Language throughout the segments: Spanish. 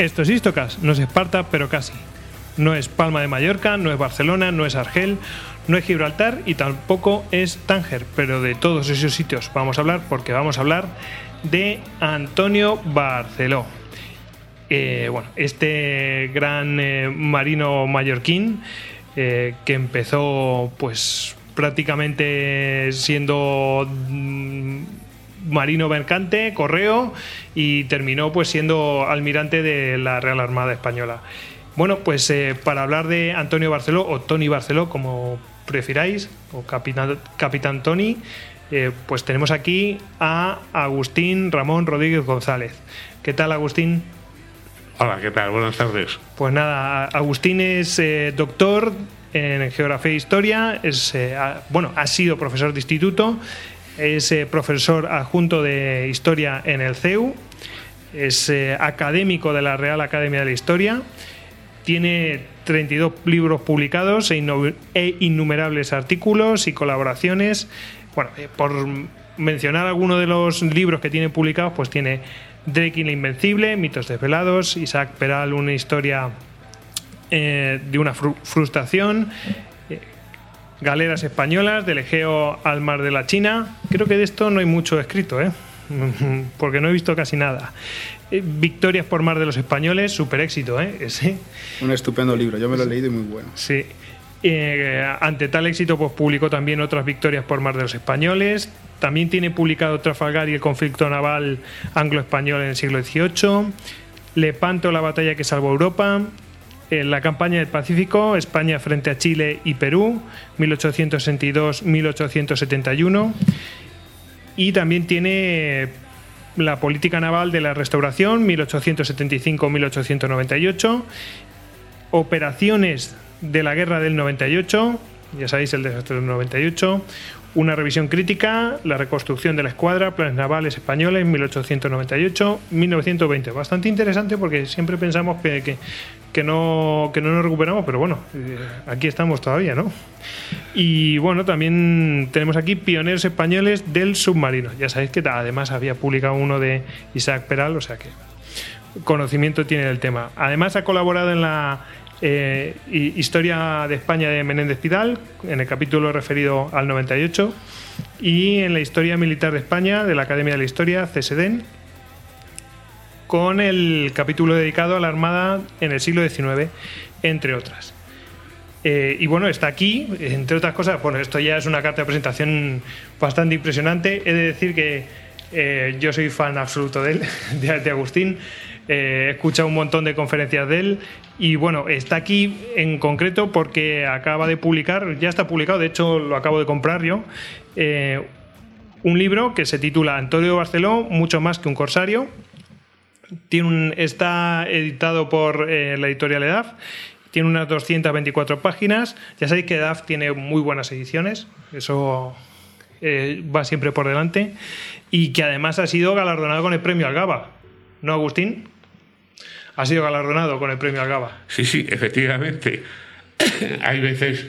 Esto es Istocas, no es Esparta, pero casi. No es Palma de Mallorca, no es Barcelona, no es Argel, no es Gibraltar y tampoco es Tánger, pero de todos esos sitios vamos a hablar porque vamos a hablar de Antonio Barceló. Eh, bueno, este gran eh, marino mallorquín eh, que empezó pues prácticamente siendo mm, marino mercante, correo y terminó pues siendo almirante de la Real Armada Española. Bueno, pues eh, para hablar de Antonio Barceló o Tony Barceló, como prefiráis, o Capitán, Capitán Tony, eh, pues tenemos aquí a Agustín Ramón Rodríguez González. ¿Qué tal, Agustín? Hola, ¿qué tal? Buenas tardes. Pues nada, Agustín es eh, doctor en Geografía e Historia, es, bueno, ha sido profesor de instituto, es eh, profesor adjunto de Historia en el CEU, es eh, académico de la Real Academia de la Historia, tiene 32 libros publicados e, e, innumerables artículos y colaboraciones. Bueno, eh, por mencionar algunos de los libros que tiene publicados, pues tiene Drake y la Invencible, Mitos desvelados, Isaac Peral, una historia de una frustración, Galeras españolas del Egeo al Mar de la China. Creo que de esto no hay mucho escrito, ¿eh? porque no he visto casi nada. Eh, Victorias por mar de los españoles, super éxito, ¿eh? Ese. Un estupendo libro, yo me lo he leído y muy bueno. Sí. Eh, ante tal éxito, pues publicó también otras victorias por mar de los españoles. También tiene publicado Trafalgar y el conflicto naval anglo-español en el siglo XVIII. Lepanto, la batalla que salvó Europa en la campaña del Pacífico, España frente a Chile y Perú, 1862-1871. Y también tiene la política naval de la restauración, 1875-1898. Operaciones de la guerra del 98, ya sabéis el desastre del 98 una revisión crítica, la reconstrucción de la escuadra, planes navales españoles, 1898-1920. Bastante interesante porque siempre pensamos que, que, no, que no nos recuperamos, pero bueno, eh, aquí estamos todavía, ¿no? Y bueno, también tenemos aquí pioneros españoles del submarino. Ya sabéis que además había publicado uno de Isaac Peral, o sea que conocimiento tiene del tema. Además ha colaborado en la eh, Historia de España de Menéndez Pidal, en el capítulo referido al 98, y en la Historia Militar de España de la Academia de la Historia, CSDEN, con el capítulo dedicado a la Armada en el siglo XIX, entre otras. Eh, y bueno, está aquí, entre otras cosas, bueno, esto ya es una carta de presentación bastante impresionante. He de decir que eh, yo soy fan absoluto de él, de Agustín. Eh, he escuchado un montón de conferencias de él y bueno, está aquí en concreto porque acaba de publicar, ya está publicado, de hecho lo acabo de comprar yo, eh, un libro que se titula Antonio Barceló, mucho más que un corsario. Tiene está editado por eh, la editorial EDAF, tiene unas 224 páginas. Ya sabéis que EDAF tiene muy buenas ediciones, eso va siempre por delante, y que además ha sido galardonado con el premio Algaba. ¿No, Agustín? ha sido galardonado con el premio Algaba. Sí, sí, efectivamente. Hay veces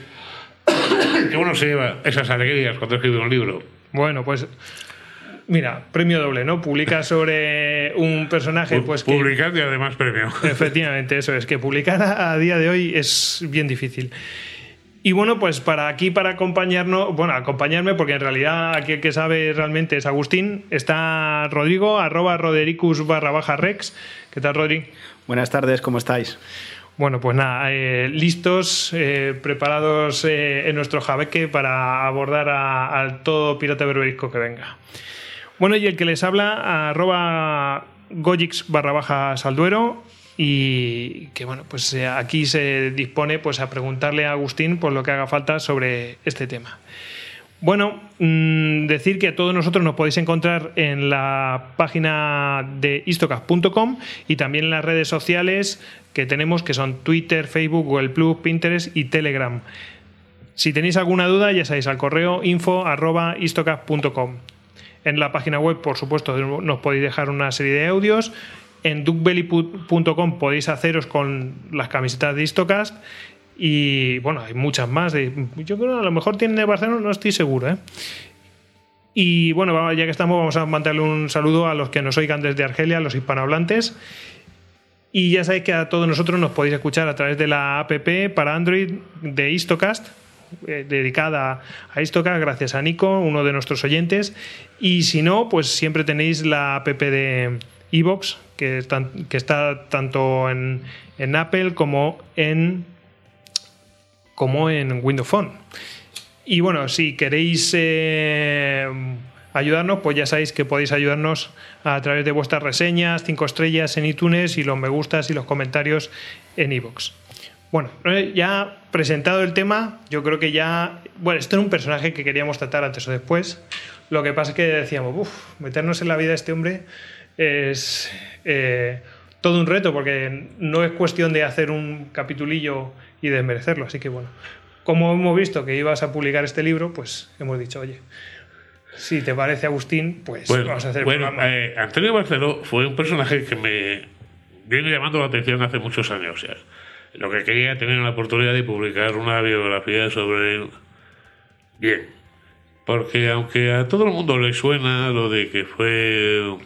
que uno se lleva esas alegrías cuando escribe un libro. Bueno, pues mira, premio doble, ¿no? Publica sobre un personaje, pues Publicar y además premio. Efectivamente, eso es, que publicar a día de hoy es bien difícil. Y bueno, pues para aquí, para acompañarnos, bueno, acompañarme, porque en realidad aquí el que sabe realmente es Agustín, está Rodrigo, arroba rodericus barra baja rex. ¿Qué tal, Rodri? Buenas tardes, ¿cómo estáis? Bueno, pues nada, eh, listos, eh, preparados eh, en nuestro jabeque para abordar a, todo pirata berberisco que venga. Bueno, y el que les habla, arroba gojix barra baja salduero, y que bueno, pues aquí se dispone pues a preguntarle a Agustín por lo que haga falta sobre este tema. Bueno, mm, decir que a todos nosotros nos podéis encontrar en la página de istocas.com y también en las redes sociales que tenemos, que son Twitter, Facebook, Google Plus, Pinterest y Telegram. Si tenéis alguna duda, ya sabéis, al correo info.istocas.com. En la página web, por supuesto, nos podéis dejar una serie de audios. En duckbelly.com podéis haceros con las camisetas de Istocast y bueno, hay muchas más. Yo creo que a lo mejor tienen de Barcelona, no estoy seguro. ¿eh? Y bueno, ya que estamos, vamos a mandarle un saludo a los que nos oigan desde Argelia, los hispanohablantes. Y ya sabéis que a todos nosotros nos podéis escuchar a través de la app para Android de Istocast, eh, dedicada a Istocast, gracias a Nico, uno de nuestros oyentes. Y si no, pues siempre tenéis la app de que, que, está tanto en, en, Apple como en, como en Windows Phone. Y bueno, si queréis eh, ayudarnos, pues ya sabéis que podéis ayudarnos a través de vuestras reseñas, cinco estrellas en iTunes y los me gustas y los comentarios en iVoox. Bueno, eh, ya presentado el tema, yo creo que ya. Bueno, esto era un personaje que queríamos tratar antes o después. Lo que pasa es que decíamos, uff, meternos en la vida de este hombre es eh, todo un reto, porque no es cuestión de hacer un capitulillo y desmerecerlo. Así que bueno, como hemos visto que ibas a publicar este libro, pues hemos dicho, oye, si te parece Agustín, pues vamos a hacer Bueno, eh, Antonio Barceló fue un personaje que me viene llamando la atención hace muchos años ya. Lo que quería tener la oportunidad de publicar una biografía sobre él. Bien. Porque aunque a todo el mundo le suena lo de que fue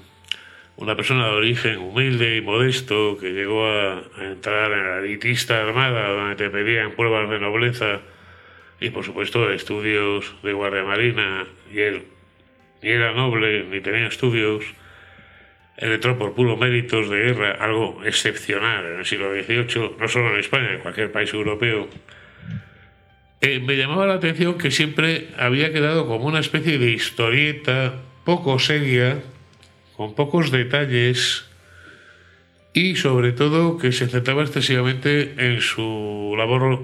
una persona de origen humilde y modesto que llegó a, entrar en la elitista armada donde te pedían pruebas de nobleza y por supuesto estudios de guardia marina y él ni era noble ni tenía estudios él entró por puros méritos de guerra algo excepcional en el siglo XVIII no solo en España en cualquier país europeo. Eh, me llamaba la atención que siempre había quedado como una especie de historieta poco seria con pocos detalles y sobre todo que se centraba excesivamente en su labor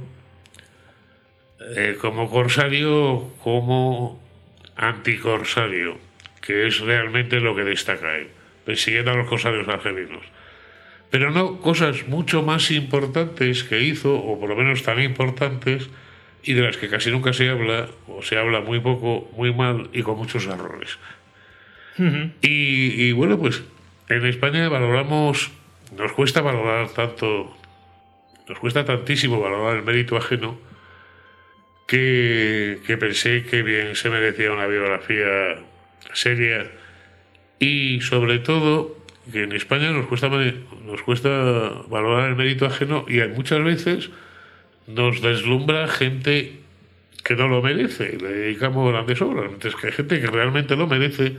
eh, como corsario, como anticorsario, que es realmente lo que destaca él, persiguiendo a los corsarios argelinos. Pero no cosas mucho más importantes que hizo, o por lo menos tan importantes, y de las que casi nunca se habla, o se habla muy poco, muy mal y con muchos errores y, bueno, pues en España valoramos, nos cuesta valorar tanto, nos cuesta tantísimo valorar el mérito ajeno que, que pensé que bien se merecía una biografía seria y sobre todo que en España nos cuesta, nos cuesta valorar el mérito ajeno y muchas veces nos deslumbra gente que no lo merece, le dedicamos grandes obras, mientras que hay gente que realmente lo merece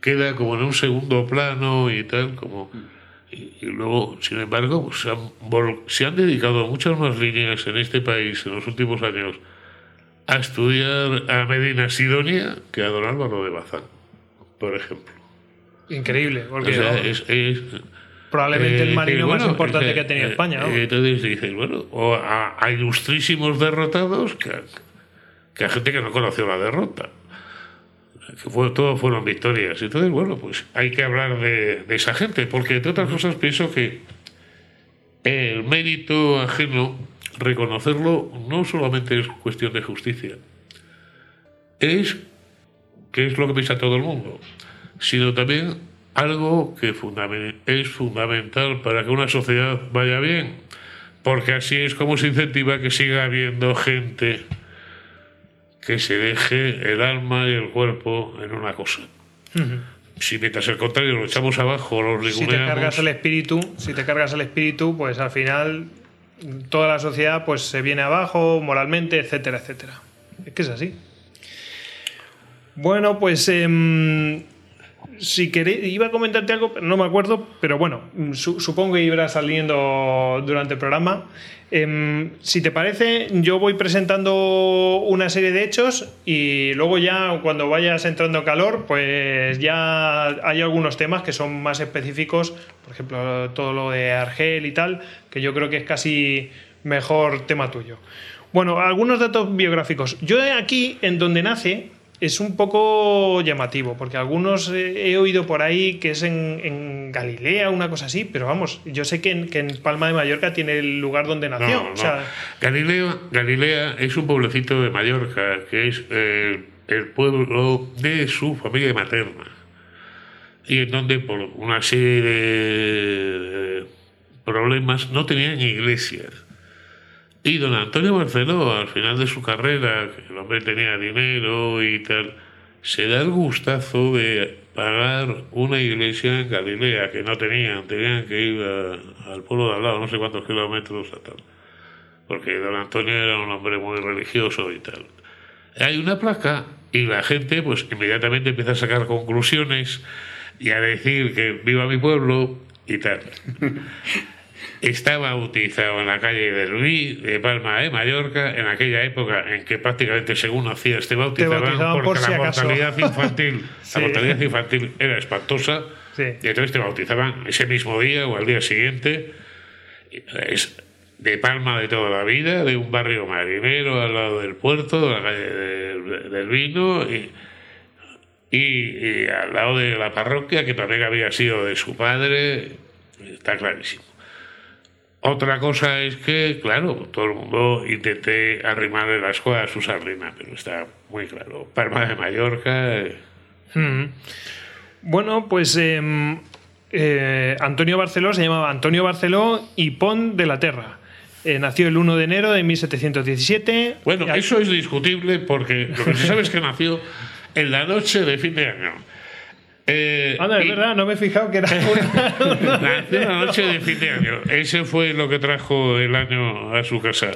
queda como en un segundo plano y tal, como... Y, luego, sin embargo, pues se, han, se han dedicado muchas más líneas en este país en los últimos años a estudiar a Medina Sidonia que a Don Álvaro de Bazán, por ejemplo. Increíble, porque es, probablemente el eh, marino más importante que ha tenido España. ¿no? Entonces dices, bueno, o a, ilustrísimos derrotados que, que a gente que no conoció la derrota que fue, todo fueron victorias. Entonces, bueno, pues hay que hablar de, esa gente, porque entre otras cosas pienso que el mérito ajeno, reconocerlo, no solamente es cuestión de justicia, es que es lo que piensa todo el mundo, sino también algo que es fundamental para que una sociedad vaya bien, porque así es como se incentiva que siga habiendo gente que se deje el alma y el cuerpo en una cosa. Si mientras el contrario lo echamos abajo, lo Si te cargas el espíritu, si te cargas el espíritu, pues al final toda la sociedad pues se viene abajo moralmente, etcétera, etcétera. Es que es así. Bueno, pues em, si queréis, iba a comentarte algo, no me acuerdo, pero bueno, supongo que irá saliendo durante el programa. Em, si te parece, yo voy presentando una serie de hechos y luego ya cuando vayas entrando calor, pues ya hay algunos temas que son más específicos, por ejemplo, todo lo de Argel y tal, que yo creo que es casi mejor tema tuyo. Bueno, algunos datos biográficos. Yo aquí, en donde nace, es un poco llamativo, porque algunos he oído por ahí que es en, Galilea, una cosa así, pero vamos, yo sé que en, Palma de Mallorca tiene el lugar donde nació. Galilea, es un pueblecito de Mallorca, que es eh, el pueblo de su familia materna, y en donde por una serie de problemas no tenían iglesias y don Antonio Barceló, al final de su carrera, que el hombre tenía dinero y tal, se da el gustazo de pagar una iglesia en Galilea, que no tenían, tenían que ir a- al pueblo de al lado, no sé cuántos kilómetros a tal. Porque don Antonio era un hombre muy religioso y tal. Hay una placa y la gente pues inmediatamente empieza a sacar conclusiones y a decir que viva mi pueblo y tal. Está bautizado en la calle del Rí de Palma de Mallorca, en aquella época en que prácticamente según nacías te bautizaban, bautizaban por porque la mortalidad infantil, Sí. la mortalidad infantil era espantosa, Sí. y entonces te bautizaban ese mismo día o al día siguiente. Es de Palma de toda la vida, de un barrio marinero al lado del puerto, de la calle del, del vino y, y- y al lado de la parroquia, que también había sido de su padre, está clarísimo. Otra cosa es que, claro, todo el mundo intenté arrimarle las cosas a su sardina, pero está muy claro. Palma de Mallorca, eh, Mm. Bueno, pues em, eh, Antonio Barceló se llamaba Antonio Barceló y Pont de la Terra. Eh, nació el 1 de enero de 1717. Bueno, eso es discutible porque lo que se sabe es que nació en la noche de fin de año. Eh, Anda, es y verdad, no me he fijado que era una... Nació en la noche de fin de año. Ese fue lo que trajo el año a su casa.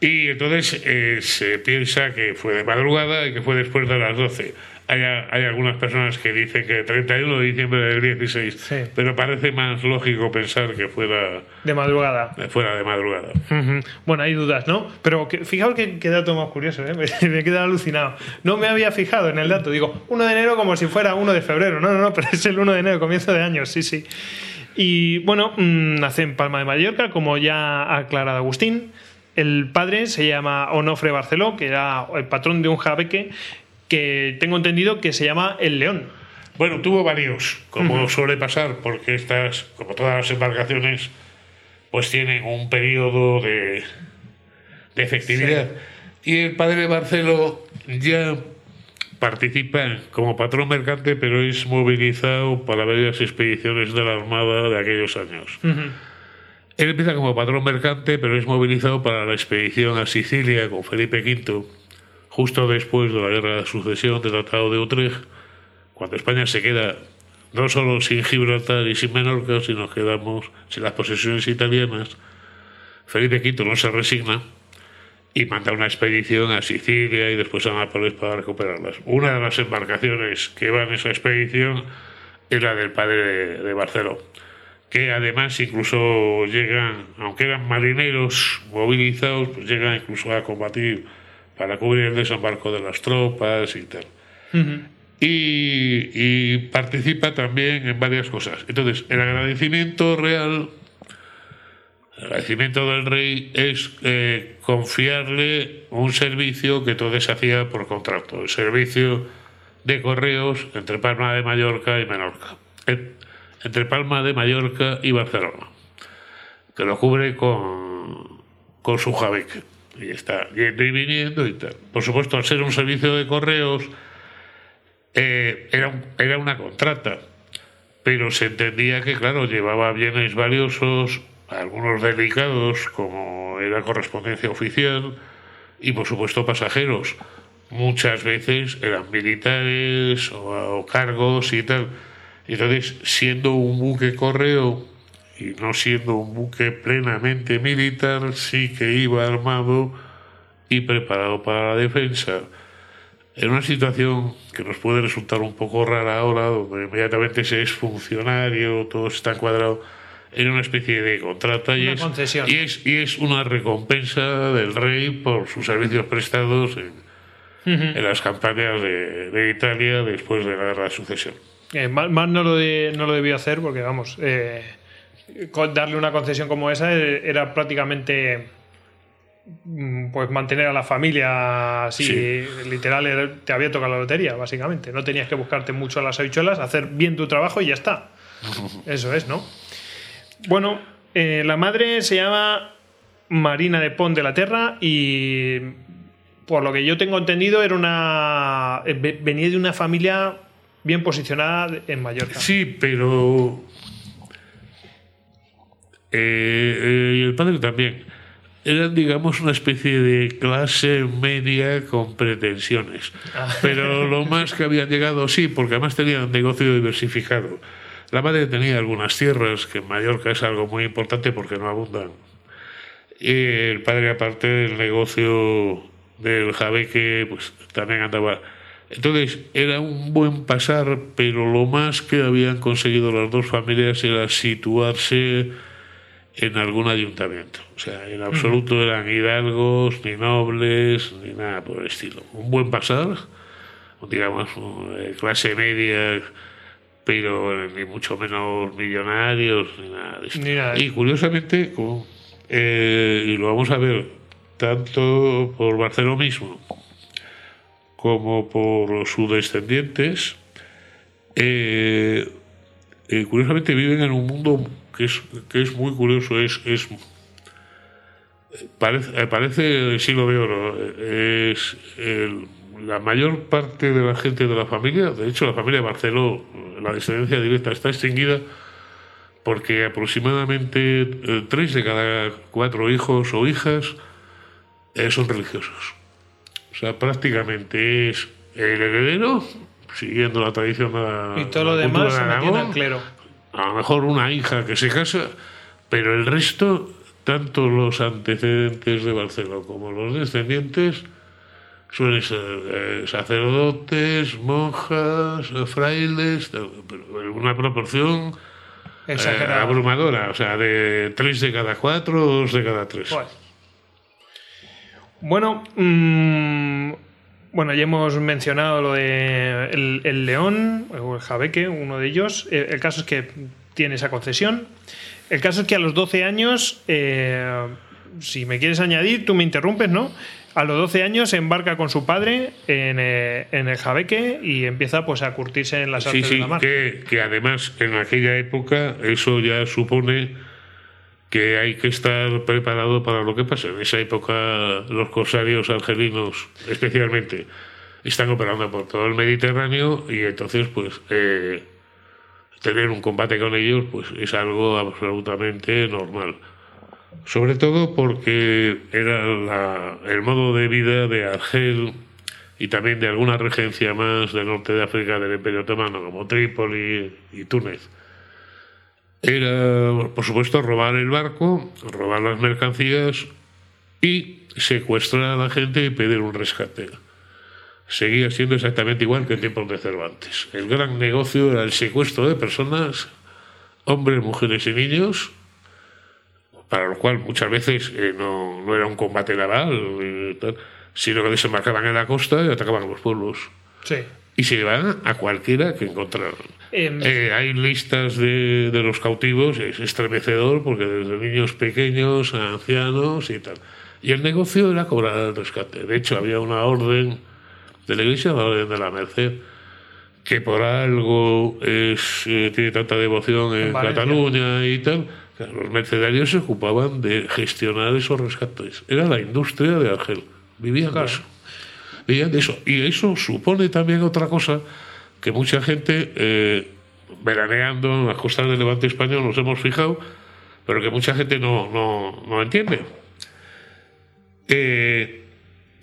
Y entonces eh, se piensa que fue de madrugada y que fue después de las 12. Hay, hay algunas personas que dicen que 31 de diciembre del 16, Sí. pero parece más lógico pensar que fuera, de madrugada. fuera de madrugada. Ujú. Bueno, hay dudas, ¿no? Pero que, fijaos que, que dato más curioso, ¿eh? me, me he quedado alucinado. No me había fijado en el dato. Digo, 1 de enero como si fuera 1 de febrero. No, no, no, pero es el 1 de enero, comienzo de año, sí, sí. Y bueno, mm, nace en Palma de Mallorca, como ya ha aclarado Agustín. El padre se llama Onofre Barceló, que era el patrón de un jabeque que tengo entendido que se llama El León. Bueno, tuvo varios, como suele pasar, porque estas, como todas las embarcaciones, pues tienen un periodo de, de efectividad. Y el padre Barceló ya participa como patrón mercante, pero es movilizado para varias expediciones de la Armada de aquellos años. Él empieza como patrón mercante, pero es movilizado para la expedición a Sicilia con Felipe V, justo después de la Guerra de Sucesión del Tratado de Utrecht, cuando España se queda no solo sin Gibraltar y sin Menorca, sino quedamos sin las posesiones italianas. Felipe V no se resigna y manda una expedición a Sicilia y después a Nápoles para recuperarlas. Una de las embarcaciones que va en esa expedición era del padre de, de Barceló, que además incluso llegan, aunque eran marineros movilizados, pues llegan incluso a combatir para cubrir el desembarco de las tropas y tal. Y, y participa también en varias cosas. Entonces, el agradecimiento real, el agradecimiento del rey es eh, confiarle un servicio que se hacía por contrato, el servicio de correos entre Palma de Mallorca y Menorca, En- entre Palma de Mallorca y Barcelona, que lo cubre con, con su jabeque. Y está yendo y viniendo y tal. Por supuesto, al ser un servicio de correos, eh, era, era una contrata, pero se entendía que, claro, llevaba bienes valiosos, algunos delicados, como era correspondencia oficial, y por supuesto pasajeros. Muchas veces eran militares o, o cargos y tal. Entonces, siendo un buque correo y no siendo un buque plenamente militar, sí que iba armado y preparado para la defensa. En una situación que nos puede resultar un poco rara ahora, donde inmediatamente se es funcionario, todo está encuadrado, en una especie de contrata y es, y, es, y es una recompensa del rey por sus servicios prestados en, en las campañas de, de Italia después de la guerra de sucesión. Eh, más, más no, lo de- no lo debió hacer porque, vamos, eh, darle una concesión como esa eh, era prácticamente mm, pues mantener a la familia así, Sí. literal, era- te había tocado la lotería, básicamente. No tenías que buscarte mucho a las habichuelas, hacer bien tu trabajo y ya está. Eso es, ¿no? Bueno, eh, la madre se llama Marina de Pont de la Terra y por lo que yo tengo entendido era una eh, ve- venía de una familia bien posicionada en Mallorca. Sí, pero. Eh, eh, y el padre también. eran, digamos, una especie de clase media con pretensiones. Ah. Pero lo más que habían llegado, sí, porque además tenían negocio diversificado. La madre tenía algunas tierras, que en Mallorca es algo muy importante porque no abundan. Y el padre, aparte del negocio del jabeque, pues también andaba. Entonces, era un buen pasar, pero lo más que habían conseguido las dos familias era situarse en algún ayuntamiento. O sea, en absoluto eran hidalgos, ni nobles, ni nada por el estilo. Un buen pasar, digamos, eh, clase media, pero ni mucho menos millonarios, ni nada de esto. Ni nada de Y curiosamente, como, eh, y lo vamos a ver tanto por Barceló mismo como por sus descendientes, eh, eh, curiosamente viven en un mundo que es, que es muy curioso, es, es parece, eh, parece el siglo de oro, eh, es el- la mayor parte de la gente de la familia, de hecho la familia Barceló, la descendencia directa está extinguida porque aproximadamente eh, tres de cada cuatro hijos o hijas son religiosos. O sea, prácticamente es el heredero, siguiendo la tradición de la Y todo lo demás se de clero. A lo mejor una hija que se casa, pero el resto, tanto los antecedentes de Barcelona como los descendientes, suelen ser eh, sacerdotes, monjas, frailes, pero una proporción eh, abrumadora, o sea, de tres de cada cuatro, dos de cada tres. Bueno, mm, bueno, ya hemos mencionado lo de el, el león o el jabeque, uno de ellos. Eh, El caso es que tiene esa concesión. El caso es que a los 12 años, eh, si me quieres añadir, tú me interrumpes, ¿no? A los 12 años se embarca con su padre en, eh, en el jabeque y empieza pues a curtirse en las Sí, artes de sí, la mar. que, que además en aquella época eso ya supone que hay que estar preparado para lo que pasa. En esa época los corsarios argelinos especialmente están operando por todo el Mediterráneo y entonces pues eh, tener un combate con ellos pues es algo absolutamente normal. Sobre todo porque era el modo de vida de Argel y también de alguna regencia más del norte de África del Imperio Otomano, como Trípoli y Túnez. Era, por supuesto, robar el barco, robar las mercancías y secuestrar a la gente y pedir un rescate. Seguía siendo exactamente igual que en tiempos de Cervantes. El gran negocio era el secuestro de personas, hombres, mujeres y niños, para lo cual muchas veces eh, no, no era un combate naval, eh, sino que desembarcaban en la costa y atacaban los pueblos. Sí. Y se llevaban a cualquiera que encontraran. Em, Eh, hay listas de, de los cautivos, es estremecedor porque desde niños pequeños a ancianos y tal. Y el negocio era cobrar el rescate. De hecho, había una orden de la Iglesia, la Orden de la Merced, que por algo es, eh, tiene tanta devoción en. Cataluña y tal. Los mercenarios se ocupaban de gestionar esos rescates. Era la industria de Argel. Vivían Claro. eso. Y eso supone también otra cosa que mucha gente, eh, veraneando en las costas del levante español, nos hemos fijado, pero que mucha gente no, no, no entiende. Eh,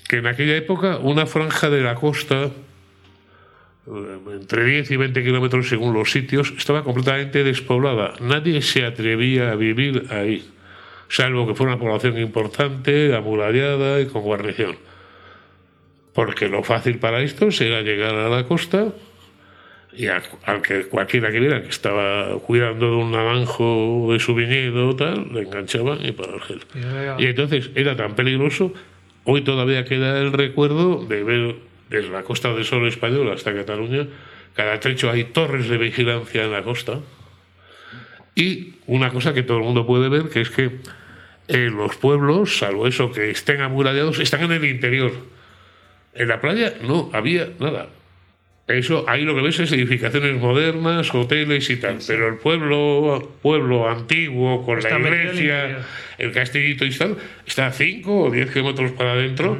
que en aquella época una franja de la costa, eh, entre 10 y 20 kilómetros según los sitios, estaba completamente despoblada. Nadie se atrevía a vivir ahí, salvo que fuera una población importante, amurallada y con guarnición. Porque lo fácil para estos era llegar a la costa y a- al que cualquiera que viera que estaba cuidando de un naranjo de su viñedo o tal, le enganchaban y para Argel. Y entonces era tan peligroso, hoy todavía queda el recuerdo de ver desde la Costa del Sol española hasta Cataluña, cada trecho hay torres de vigilancia en la costa. Y una cosa que todo el mundo puede ver, que es que eh, los pueblos, salvo eso que estén amurallados, están en el interior. En la playa no había nada. Eso, ahí lo que ves es edificaciones modernas, hoteles y tal. Pero el pueblo, pueblo antiguo, con Está la iglesia, el castillito y tal, está a 5 o 10 kilómetros para adentro,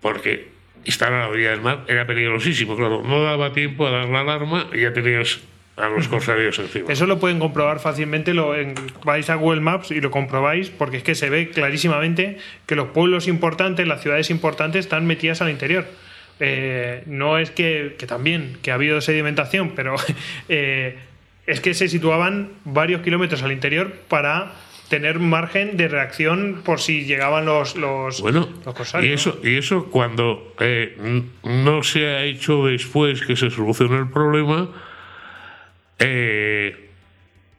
porque estar a la orilla del mar era peligrosísimo, claro. No daba tiempo a dar la alarma y ya tenías a los corsarios encima. Eso lo pueden comprobar fácilmente, lo, en- vais a Google Maps y lo comprobáis, porque es que se ve clarísimamente que los pueblos importantes, las ciudades importantes están metidas al interior. Eh, no es que, que también, que ha habido sedimentación, pero eh, es que se situaban varios kilómetros al interior para tener margen de reacción por si llegaban los, los, Bueno, los corsarios. y eso, y eso cuando eh, no se ha hecho después que se solucione el problema, eh,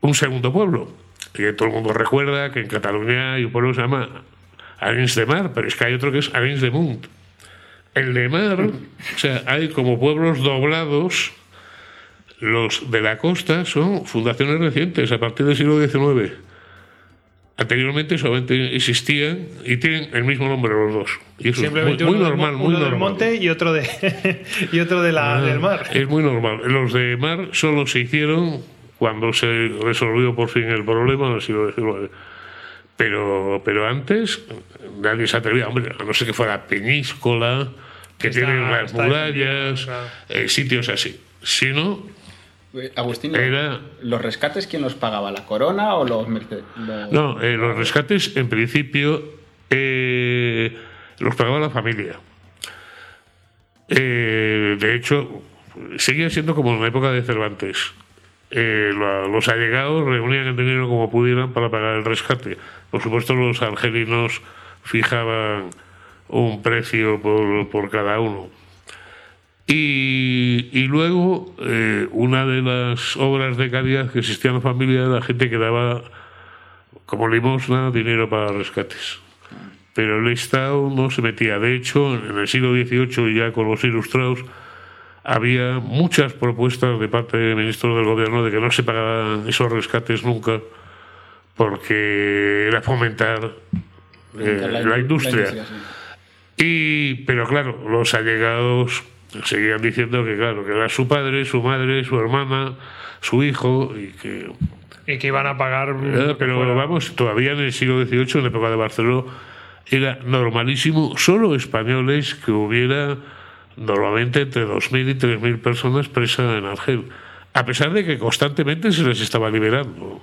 un segundo pueblo. Que todo el mundo recuerda que en Cataluña hay un pueblo que se llama Arenys de Mar, pero es que hay otro que es Arenys de Munt. El de Mar, o sea, hay como pueblos doblados. Los de la costa son fundaciones recientes, a partir del siglo XIX. Anteriormente solamente existían y tienen el mismo nombre los dos. Y eso es muy, Simplemente muy uno, normal, muy uno del monte y otro, de, y otro de la, Ah, del mar. Es muy normal. Los de mar solo se hicieron cuando se resolvió por fin el problema siglo XIX. Pero, pero antes nadie se atrevía, hombre, a no ser que fuera Peñíscola, que tienen las murallas, claro. eh, sitios así. Si no, Agustín, Era- ¿los rescates quién los pagaba? ¿La corona o los mercedes? No, eh, los rescates en principio eh, los pagaba la familia. Eh, de hecho, seguía siendo como en la época de Cervantes. Eh, la- los allegados reunían el dinero como pudieran para pagar el rescate. Por supuesto, los argelinos fijaban un precio por, por cada uno. Y, y luego, eh, una de las obras de caridad que existía en la familia era la gente que daba como limosna dinero para rescates. Pero el Estado no se metía. De hecho, en el siglo XVIII, ya con los ilustrados, había muchas propuestas de parte de ministros del gobierno de que no se pagaran esos rescates nunca, porque era fomentar eh, la, industria. sí. Y, pero claro, los allegados seguían diciendo que, claro, que era su padre, su madre, su hermana, su hijo, y que Y que iban a pagar. pero fuera. vamos, todavía en el siglo XVIII, en la época de Barcelona, era normalísimo, solo españoles, que hubiera normalmente entre 2.000 y 3.000 personas presas en Argel. A pesar de que constantemente se les estaba liberando.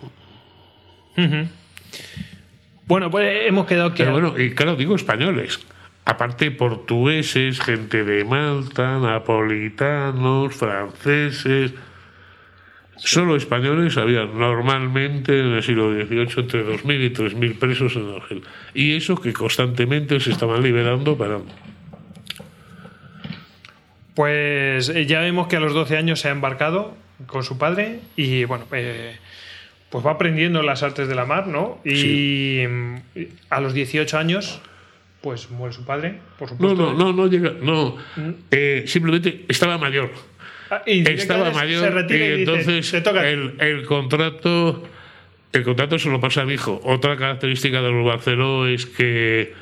Bueno, pues hemos quedado que. Pero bueno, y claro, digo españoles. Aparte portugueses, gente de Malta, napolitanos, franceses. Solo españoles había normalmente en el siglo XVIII entre 2.000 y 3.000 presos en Argel. Y eso que constantemente se estaban liberando para... Pues eh, ya vemos que a los 12 años se ha embarcado con su padre y bueno, eh, pues va aprendiendo las artes de la mar, ¿no? Y mm, a los 18 años, pues muere su padre, por No, supuesto. no, no, no llega... No, Eh, simplemente estaba mayor. Ah, y estaba mayor se retira y y dice, entonces el, el contrato el contrato se lo pasa a mi hijo. Otra característica de los Barceló es que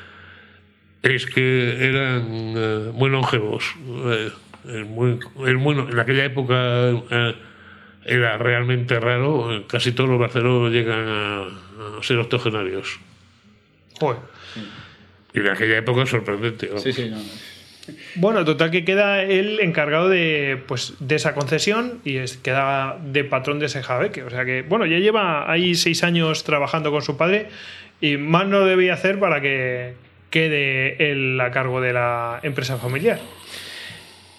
es que eran eh, muy longevos. Eh, es muy, es muy- en aquella época eh, era realmente raro. Eh, casi todos los Barceló llegan a, a ser octogenarios. Joder. Y en aquella época es sorprendente vamos. Sí, sí, no. Bueno, total que queda él encargado de, pues, de esa concesión y es, queda de patrón de ese jabeque. O sea que, bueno, ya lleva ahí seis años trabajando con su padre y más no debía hacer para que quede él a cargo de la empresa familiar.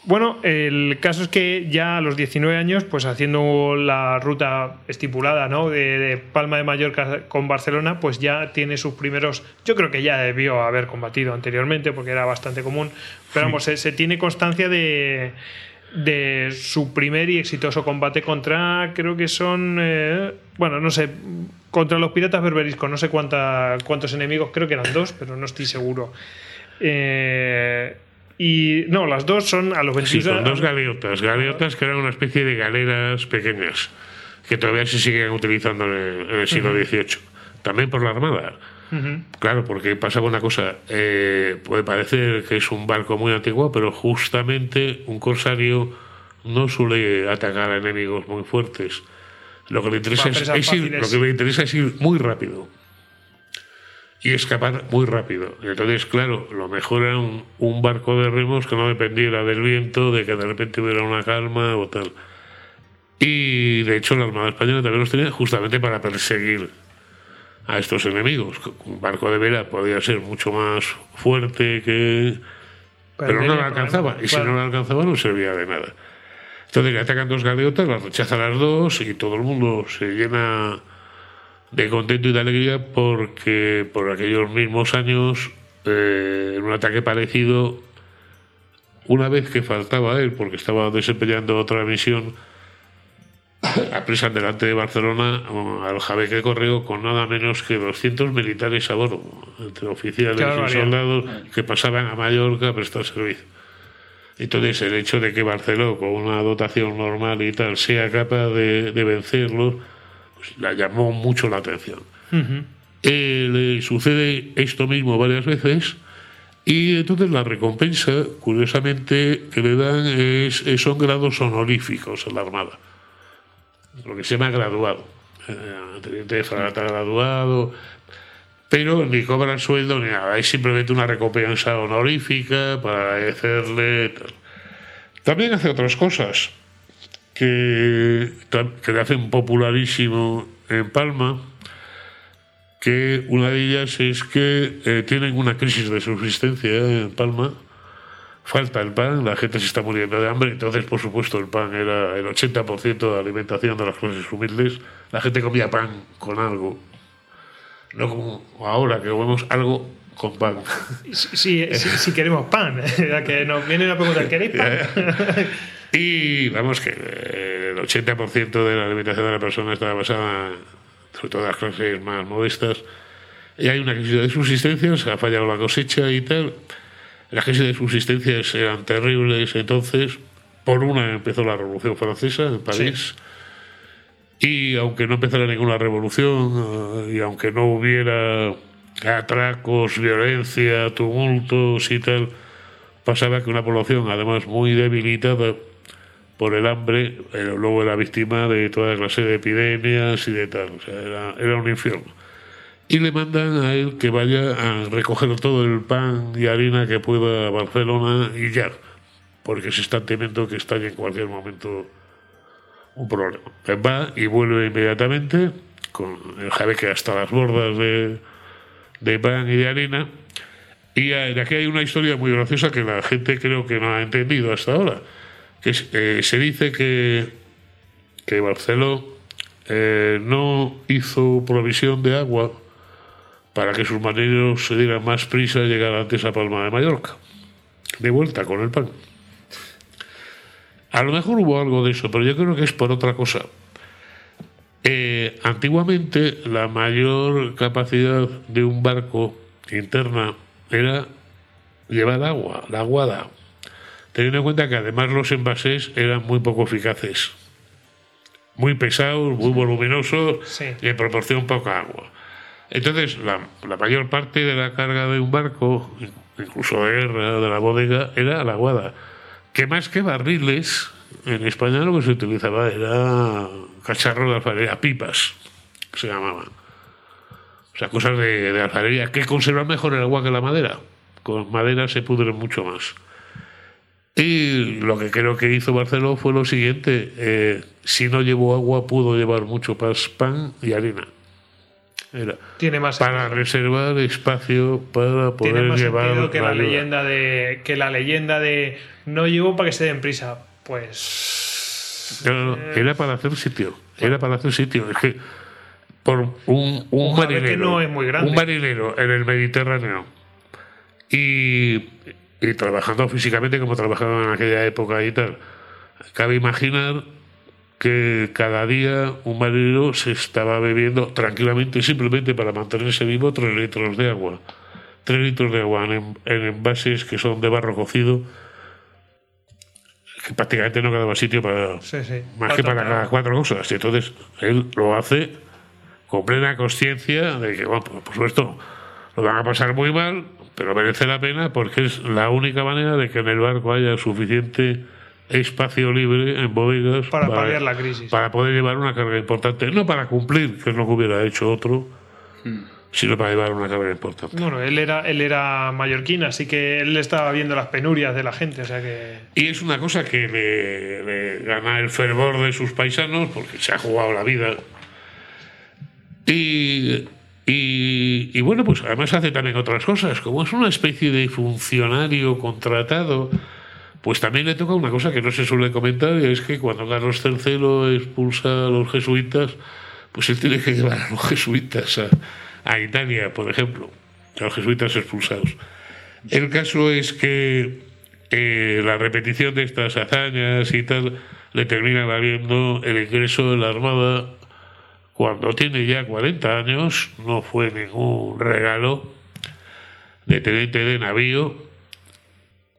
Bueno, el caso es que ya a los 19 años, pues haciendo la ruta estipulada, ¿no? De, de Palma de Mallorca con Barcelona, pues ya tiene sus primeros. Yo creo que ya debió haber combatido anteriormente, porque era bastante común. Pero vamos, se, se tiene constancia de, de su primer y exitoso combate contra, creo que son, eh, bueno, no sé, contra los piratas berberiscos, no sé cuánta, cuántos enemigos, creo que eran dos, pero no estoy seguro. Eh, y no, las dos son a los Sí, 21 con dos galeotas. Galeotas que eran una especie de galeras pequeñas, que todavía se siguen utilizando en el, en el siglo XVIII. También por la Armada. Ujú. Claro, porque pasaba una cosa. eh, puede parecer que es un barco muy antiguo, pero justamente un corsario no suele atacar a enemigos muy fuertes. Lo que le interesa, es, es ir, lo que le interesa es ir muy rápido y escapar muy rápido. Entonces, claro, lo mejor era un, un barco de remos que no dependiera del viento, de que de repente hubiera una calma o tal. Y de hecho la Armada Española también los tenía justamente para perseguir a estos enemigos. Un barco de vela podía ser mucho más fuerte que... Pero, no tenía lo alcanzaba. problemas, Y si claro. no lo alcanzaba no servía de nada. Entonces le atacan dos galeotas, las rechaza las dos y todo el mundo se llena de contento y de alegría porque por aquellos mismos años, eh, en un ataque parecido, una vez que faltaba él, porque estaba desempeñando otra misión, apresan delante de Barcelona al Jabeque Correo con nada menos que 200 militares a bordo, entre oficiales y soldados que pasaban a Mallorca a prestar servicio. Entonces, el hecho de que Barcelona, con una dotación normal y tal, sea capaz de, de vencerlos, pues, la llamó mucho la atención. Eh, le sucede esto mismo varias veces y entonces la recompensa, curiosamente, que le dan es, es- son grados honoríficos en la Armada, lo que se llama graduado. Eh, teniente de fragata graduado, pero ni cobran sueldo ni nada, es simplemente una recompensa honorífica para agradecerle. También hace otras cosas que, que le hacen popularísimo en Palma, que una de ellas es que eh, tienen una crisis de subsistencia en Palma, falta el pan, la gente se está muriendo de hambre, entonces por supuesto el pan era el 80% de alimentación de las clases humildes, la gente comía pan con algo, no como ahora que comemos algo con pan. Si, si- si- si queremos pan, que nos vienen a preguntar, ¿queréis pan? Y vamos, que eh, el 80% de la alimentación de la persona estaba basada, sobre todo en las clases más modestas. Y hay una crisis de subsistencia, se ha fallado la cosecha y tal. Las crisis de subsistencia eran terribles entonces. Por una empezó la Revolución Francesa en París. Y aunque no empezara ninguna revolución, eh, y aunque no hubiera atracos, violencia, tumultos y tal, pasaba que una población, además muy debilitada por el hambre, eh, luego era víctima de toda clase de epidemias y de tal. O sea, era, era un infierno. Y le mandan a él que vaya a recoger todo el pan y harina que pueda a Barcelona y ya, porque se están temiendo que estalle en cualquier momento un problema. Él va y vuelve inmediatamente con el jabeque hasta las bordas de, de pan y de harina. Y aquí hay una historia muy graciosa que la gente creo que no ha entendido hasta ahora. Eh, se dice que, que Barceló eh, no hizo provisión de agua para que sus marineros se dieran más prisa y llegar antes a Palma de Mallorca. De vuelta con el pan. A lo mejor hubo algo de eso, pero yo creo que es por otra cosa. Eh, antiguamente la mayor capacidad de un barco interna era llevar agua, la aguada, teniendo en cuenta que además los envases eran muy poco eficaces, muy pesados, muy voluminosos Sí. y en proporción poca agua. Entonces, la, la mayor parte de la carga de un barco, incluso de guerra, de la bodega, era la aguada. Que más que barriles, en España lo que se utilizaba era cacharros de alfarería, pipas, que se llamaban. O sea, cosas de, de alfarería que conservan mejor el agua que la madera. Con madera se pudre mucho más. Y lo que creo que hizo Barceló fue lo siguiente: eh, si no llevó agua, pudo llevar mucho más pan y harina. Era Tiene más para sentido. reservar espacio para Tiene poder más llevar sentido que la, ayuda. leyenda de que la leyenda de no llevo para que se den prisa. Pues No, no, no, era para hacer sitio. Era para hacer sitio. Es que por un, un marinero. no es muy grande. Un marinero en el Mediterráneo. Y, y trabajando físicamente como trabajaba en aquella época y tal. Cabe imaginar que cada día un marinero se estaba bebiendo tranquilamente, simplemente para mantenerse vivo, tres litros de agua. Tres litros de agua en, en envases que son de barro cocido, que prácticamente no quedaba sitio para, sí, sí. más que para cada cuatro cosas. Y entonces él lo hace con plena conciencia de que, bueno, por supuesto, lo van a pasar muy mal, pero merece la pena porque es la única manera de que en el barco haya suficiente espacio libre en bodegas Para paliar la crisis. para poder llevar una carga importante, no para cumplir, que es lo que hubiera hecho otro, sino para llevar una carga importante. Bueno, él era, él era mallorquín, así que él estaba viendo las penurias de la gente, o sea que... Y es una cosa que le, le gana el fervor de sus paisanos, porque se ha jugado la vida. Y, y, bueno, pues además hace también otras cosas, como es una especie de funcionario contratado, pues también le toca una cosa que no se suele comentar, y es que cuando Carlos III expulsa a los jesuitas, pues él tiene que llevar a los jesuitas a, Italia, por ejemplo, a los jesuitas expulsados. El caso es que eh, la repetición de estas hazañas y tal le termina valiendo el ingreso en la Armada cuando tiene ya 40 años, no fue ningún regalo de teniente de navío,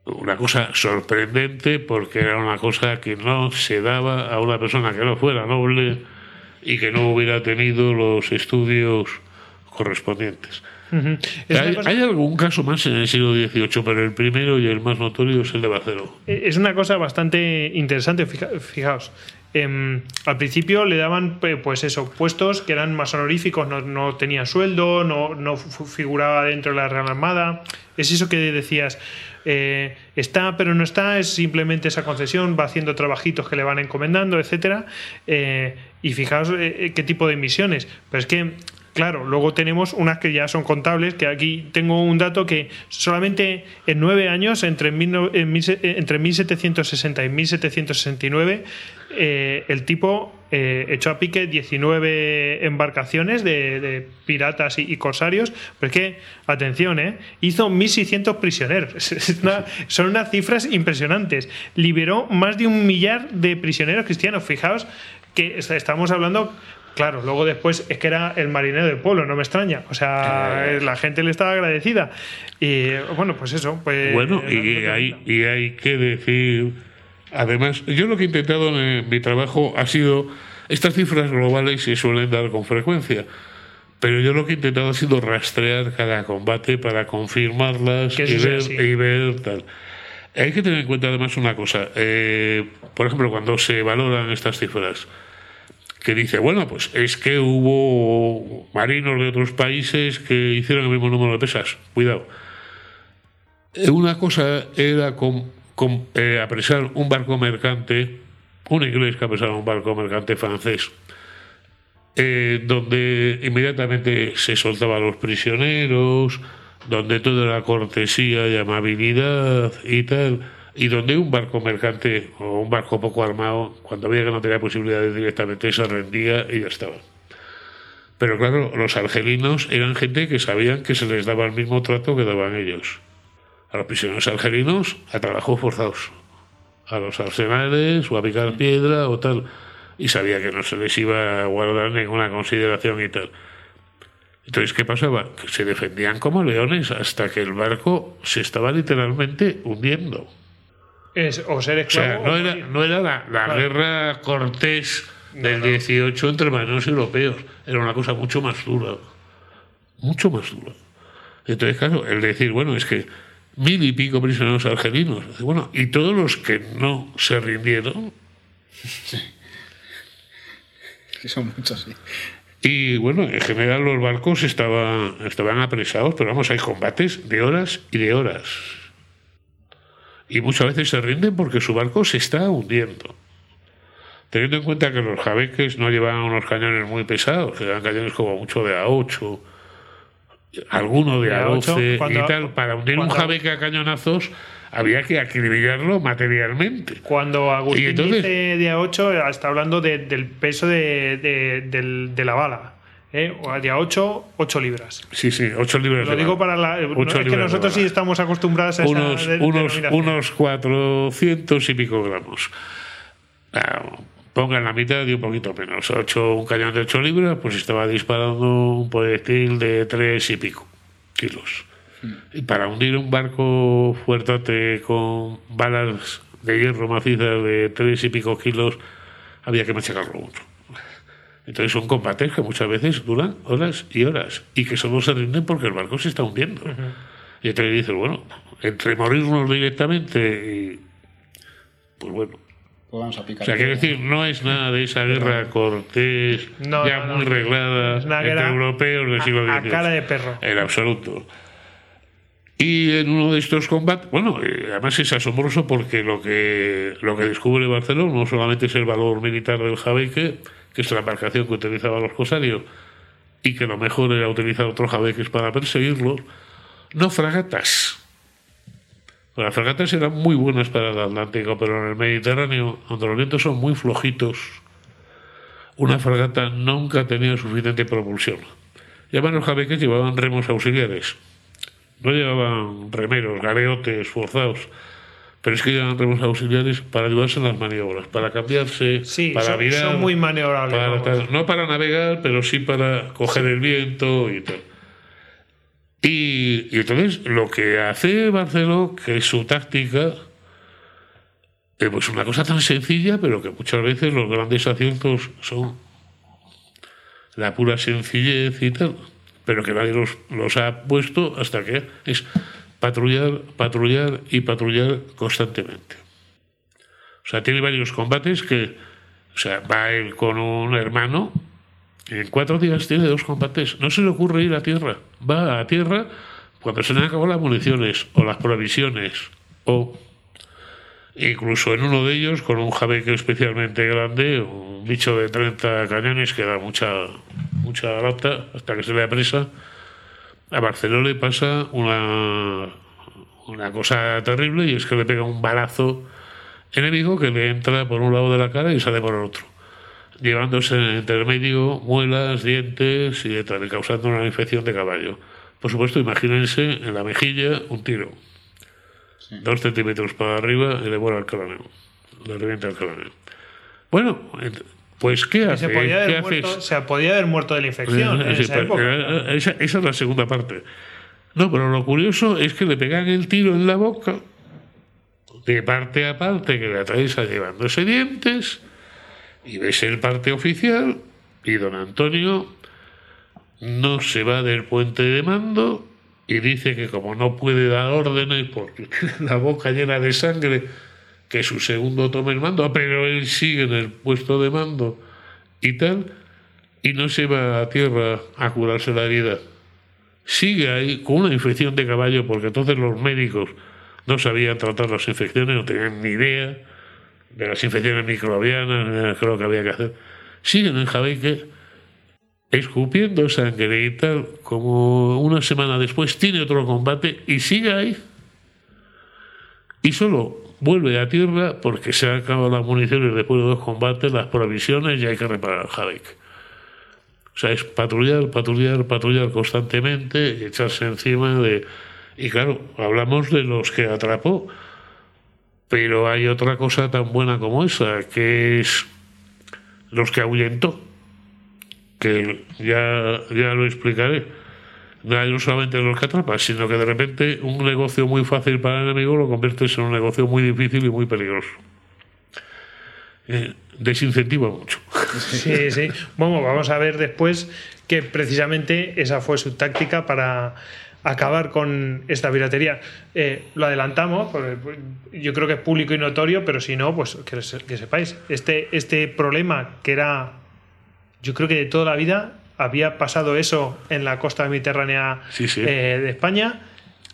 una cosa sorprendente porque era una cosa que no se daba a una persona que no fuera noble y que no hubiera tenido los estudios correspondientes. Es una Hay, cosa- hay algún caso más en el siglo XVIII, pero el primero y el más notorio es el de Barcelona. Es una cosa bastante interesante, fija- fijaos. Em, al principio le daban, pues eso, puestos que eran más honoríficos, no, no tenía sueldo, no, no figuraba dentro de la Real Armada. Es eso que decías, eh, está pero no está, es simplemente esa concesión, va haciendo trabajitos que le van encomendando, etcétera. Eh, y fijaos eh, eh, qué tipo de misiones. Pero es que Claro, luego tenemos unas que ya son contables, que aquí tengo un dato que solamente en nueve años, entre, eh, entre 1760 y 1769, eh, el tipo eh, echó a pique 19 embarcaciones de, piratas y, corsarios. Pero es que, atención, ¿eh? hizo 1.600 prisioneros. Son unas cifras impresionantes. Liberó más de un millar de prisioneros cristianos. Fijaos que est- estamos hablando Claro, luego después es que era el marinero del pueblo, no me extraña. O sea, Eh. la gente le estaba agradecida. Y bueno, pues eso. Pues, Bueno, lo y hay, y hay que decir, además, yo lo que he intentado en mi trabajo ha sido, estas cifras globales se suelen dar con frecuencia, pero yo lo que he intentado ha sido rastrear cada combate para confirmarlas y ver, y ver tal. Hay que tener en cuenta además una cosa, eh, por ejemplo, cuando se valoran estas cifras, que dice, bueno, pues es que hubo marinos de otros países que hicieron el mismo número de pesas. Cuidado. Eh, Una cosa era con, con, eh, apresar un barco mercante, un inglés que apresaba un barco mercante francés, eh, donde inmediatamente se soltaban los prisioneros, donde todo era cortesía y amabilidad y tal, y donde un barco mercante o un barco poco armado, cuando veía que no tenía posibilidades directamente, se rendía y ya estaba. Pero claro, los argelinos eran gente que sabían que se les daba el mismo trato que daban ellos. A los prisioneros argelinos a trabajos forzados, a los arsenales o a picar piedra o tal, y sabía que no se les iba a guardar ninguna consideración y tal. Entonces, ¿qué pasaba? Que se defendían como leones hasta que el barco se estaba literalmente hundiendo. Es o ser O sea, esclavo. no o era, morir. no era la, la Claro. guerra cortés del 18 entre marinos europeos. Era una cosa mucho más dura. Mucho más dura. Entonces, claro, el decir, bueno, es que mil y pico prisioneros argelinos. Bueno, y todos los que no se rindieron. Que son muchos, sí. Y bueno, en general los barcos estaban, estaban apresados, pero vamos, hay combates de horas y de horas. Y muchas veces se rinden porque su barco se está hundiendo. Teniendo en cuenta que los jabeques no llevaban unos cañones muy pesados, que eran cañones como mucho de A8, alguno de De A8, A12 cuando- y tal. Para hundir un jabeque a cañonazos había que acribillarlo materialmente. Cuando Agustín Y entonces- dice día 8, está hablando de- del peso de, de- de la bala. ¿Eh? O a día 8, 8 libras. Sí, sí, 8 libras Lo de digo para la. no, es que nosotros sí estamos acostumbrados a esa unos, de- unos, unos 400 y pico gramos. Ah, pongan la mitad y un poquito menos. Ocho, un cañón de 8 libras, pues estaba disparando un proyectil de 3 y pico kilos. Y para hundir un barco fuertote con balas de hierro macizas de 3 y pico kilos, había que machacarlo mucho. Entonces son combates que muchas veces duran horas y horas y que solo se rinden porque el barco se está hundiendo. Y entonces dices, bueno, entre morirnos directamente y. Pues bueno, Pues vamos a picar. O sea, quiero decir, no es nada de esa guerra cortés, No, ya no, no. muy reglada entre europeos del siglo a, a cara de perro. En absoluto. Y en uno de estos combates, bueno, eh, además es asombroso porque lo que, lo que descubre Barcelona no solamente es el valor militar del jabeque, que es la embarcación que utilizaban los cosarios, y que lo mejor era utilizar otros jabeques para perseguirlos, no fragatas. Las fragatas eran muy buenas para el Atlántico, pero en el Mediterráneo, donde los vientos son muy flojitos, una fragata nunca tenía suficiente propulsión. Y además los jabeques llevaban remos auxiliares. No llevaban remeros, galeotes forzados, pero es que llevaban remos auxiliares para ayudarse en las maniobras, para cambiarse, Sí, para son, virar. son muy maniobrables. para vamos. tal- no para navegar, pero sí para coger el viento y tal. Y, y entonces lo que hace Barceló, que es su táctica, eh, pues una cosa tan sencilla, pero que muchas veces los grandes aciertos son la pura sencillez y tal, pero que nadie los, los ha puesto hasta que es patrullar, patrullar y patrullar constantemente. O sea, tiene varios combates que, o sea, va él con un hermano, y en cuatro días tiene dos combates. No se le ocurre ir a tierra. Va a tierra cuando se le han las municiones o las provisiones o incluso en uno de ellos con un jabeque especialmente grande, un bicho de 30 cañones que da mucha mucha lata hasta que se le apresa. A Barcelona le pasa una una cosa terrible y es que le pega un balazo enemigo que le entra por un lado de la cara y sale por el otro llevándose en el intermedio muelas, dientes y de tal, y causando una infección de caballo. Por supuesto, imagínense en la mejilla un tiro. Dos centímetros para arriba y le vuela el cráneo. Le revienta el cráneo. Bueno, pues ¿qué hace? se podía ¿Qué haber muerto, haces? se podía haber muerto de la infección en esa época. eh, esa, esa es la segunda parte. No, pero lo curioso es que le pegan el tiro en la boca, de parte a parte, que la atraviesa llevándose dientes, y ves el parte oficial, y don Antonio no se va del puente de mando y dice que como no puede dar órdenes porque tiene la boca llena de sangre, que su segundo tome el mando, pero él sigue en el puesto de mando y tal, y no se va a tierra a curarse la herida. Sigue ahí con una infección de caballo, porque entonces los médicos no sabían tratar las infecciones, no tenían ni idea de las infecciones microbianas, lo que había que hacer. Sigue en jabeque escupiendo sangre y tal, como una semana después tiene otro combate y sigue ahí. Y solo vuelve a tierra porque se han acabado las municiones después de dos combates, las provisiones y hay que reparar jabeque. O sea, es patrullar, patrullar, patrullar constantemente echarse encima de... Y claro, hablamos de los que atrapó, pero hay otra cosa tan buena como esa, que es los que ahuyentó, que ya, ya lo explicaré. No solamente los que atrapa, sino que de repente un negocio muy fácil para el enemigo lo conviertes en un negocio muy difícil y muy peligroso. Eh, desincentiva mucho. Sí, sí. Bueno, vamos a ver después que precisamente esa fue su táctica para acabar con esta piratería. Eh, lo adelantamos, pues, yo creo que es público y notorio, pero si no, pues que, que sepáis. Este, este problema que era, yo creo que de toda la vida había pasado eso en la costa mediterránea Sí, sí. eh, de España.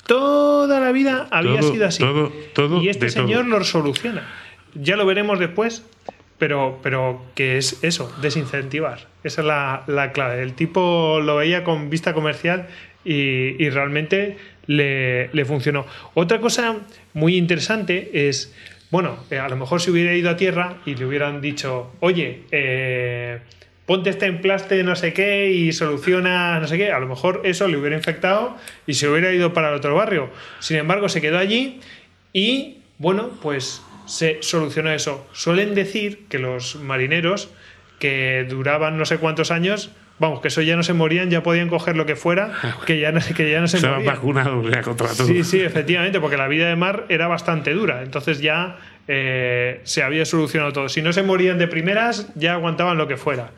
Toda la vida había Todo, sido así. todo, todo, y este señor lo soluciona. Ya lo veremos después, pero, pero que es eso, desincentivar. Esa es la, la clave. El tipo lo veía con vista comercial y, y realmente le, le funcionó. Otra cosa muy interesante es, bueno, eh, a lo mejor si hubiera ido a tierra y le hubieran dicho, oye, eh, ponte este emplaste no sé qué y soluciona no sé qué, a lo mejor eso le hubiera infectado y se hubiera ido para el otro barrio. Sin embargo, se quedó allí y, bueno, pues se solucionó eso. Suelen decir que los marineros que duraban no sé cuántos años, vamos, que eso ya no se morían, ya podían coger lo que fuera, que ya no, que ya no se Estaban morían. vacunados ya contra todo. Sí, sí, efectivamente, porque la vida de mar era bastante dura. Entonces ya eh, se había solucionado todo. Si no se morían de primeras, ya aguantaban lo que fuera.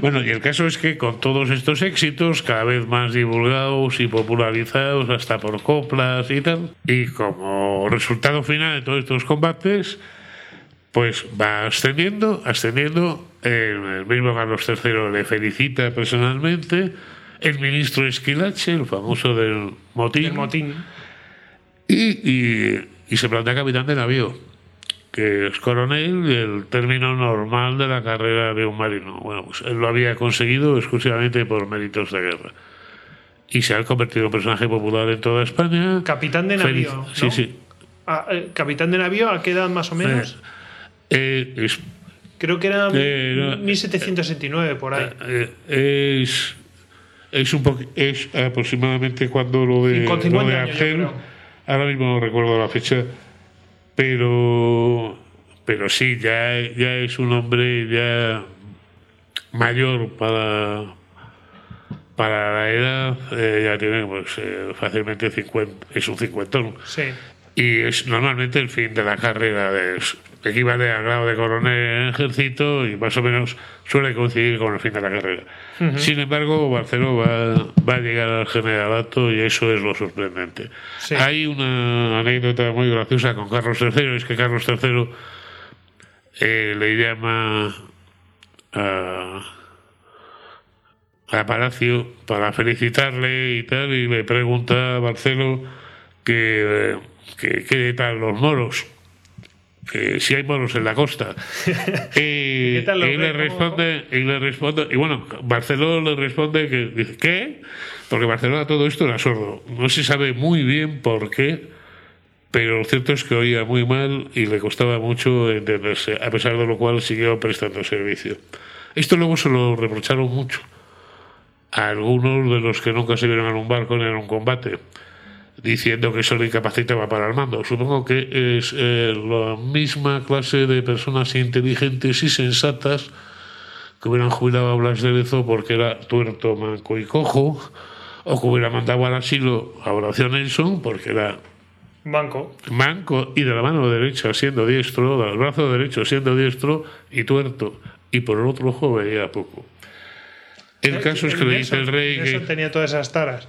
Bueno, y el caso es que con todos estos éxitos, cada vez más divulgados y popularizados, hasta por coplas y tal, y como resultado final de todos estos combates, pues va ascendiendo, ascendiendo. El, el mismo Carlos III le felicita personalmente. El ministro Esquilache, el famoso del motín, motín. y, y- y se plantea capitán de navío, que es coronel, el término normal de la carrera de un marino. Bueno, pues él lo había conseguido exclusivamente por méritos de guerra. Y se ha convertido en un personaje popular en toda España. Capitán de navío. Sí, ¿no? sí. Ah, eh, capitán de navío, ¿a qué edad más o menos? Eh, es, Creo que era Eh, no, 1769 por ahí. eh, es, es, un poqu- es aproximadamente cuando lo de, lo 50 de creo. ahora mismo no recuerdo la fecha, pero, pero sí, ya, ya es un hombre ya mayor para, para la edad, eh, ya tiene pues, eh, fácilmente 50, es un cincuentón. Sí. Y es normalmente el fin de la carrera de equivale al grado de coronel en ejército y más o menos suele coincidir con el fin de la carrera. Sin embargo, Barceló va, va a llegar al generalato y eso es lo sorprendente. Sí. Hay una anécdota muy graciosa con Carlos III, es que Carlos III eh, le llama a, a Palacio para felicitarle y tal, y le pregunta a Barceló que, que qué tal los moros, que si hay moros en la costa. y, ¿Qué tal los y le responde, y le responde, y bueno, Barceló le responde que dice, ¿qué? Porque Barcelona todo esto era sordo. No se sabe muy bien por qué, pero lo cierto es que oía muy mal y le costaba mucho entenderse, a pesar de lo cual siguió prestando servicio. Esto luego se lo reprocharon mucho a algunos de los que nunca se vieron en un barco ni en un combate, diciendo que eso le incapacitaba para el mando. Supongo que es eh, la misma clase de personas inteligentes y sensatas que hubieran jubilado a Blas de Lezo porque era tuerto, manco y cojo, o que hubieran mandado al asilo a Horacio Nelson porque era Banco. manco y de la mano derecha siendo diestro, del brazo derecho siendo diestro y tuerto, y por el otro ojo veía poco. El caso es que le dice el rey Nelson que... tenía todas esas taras.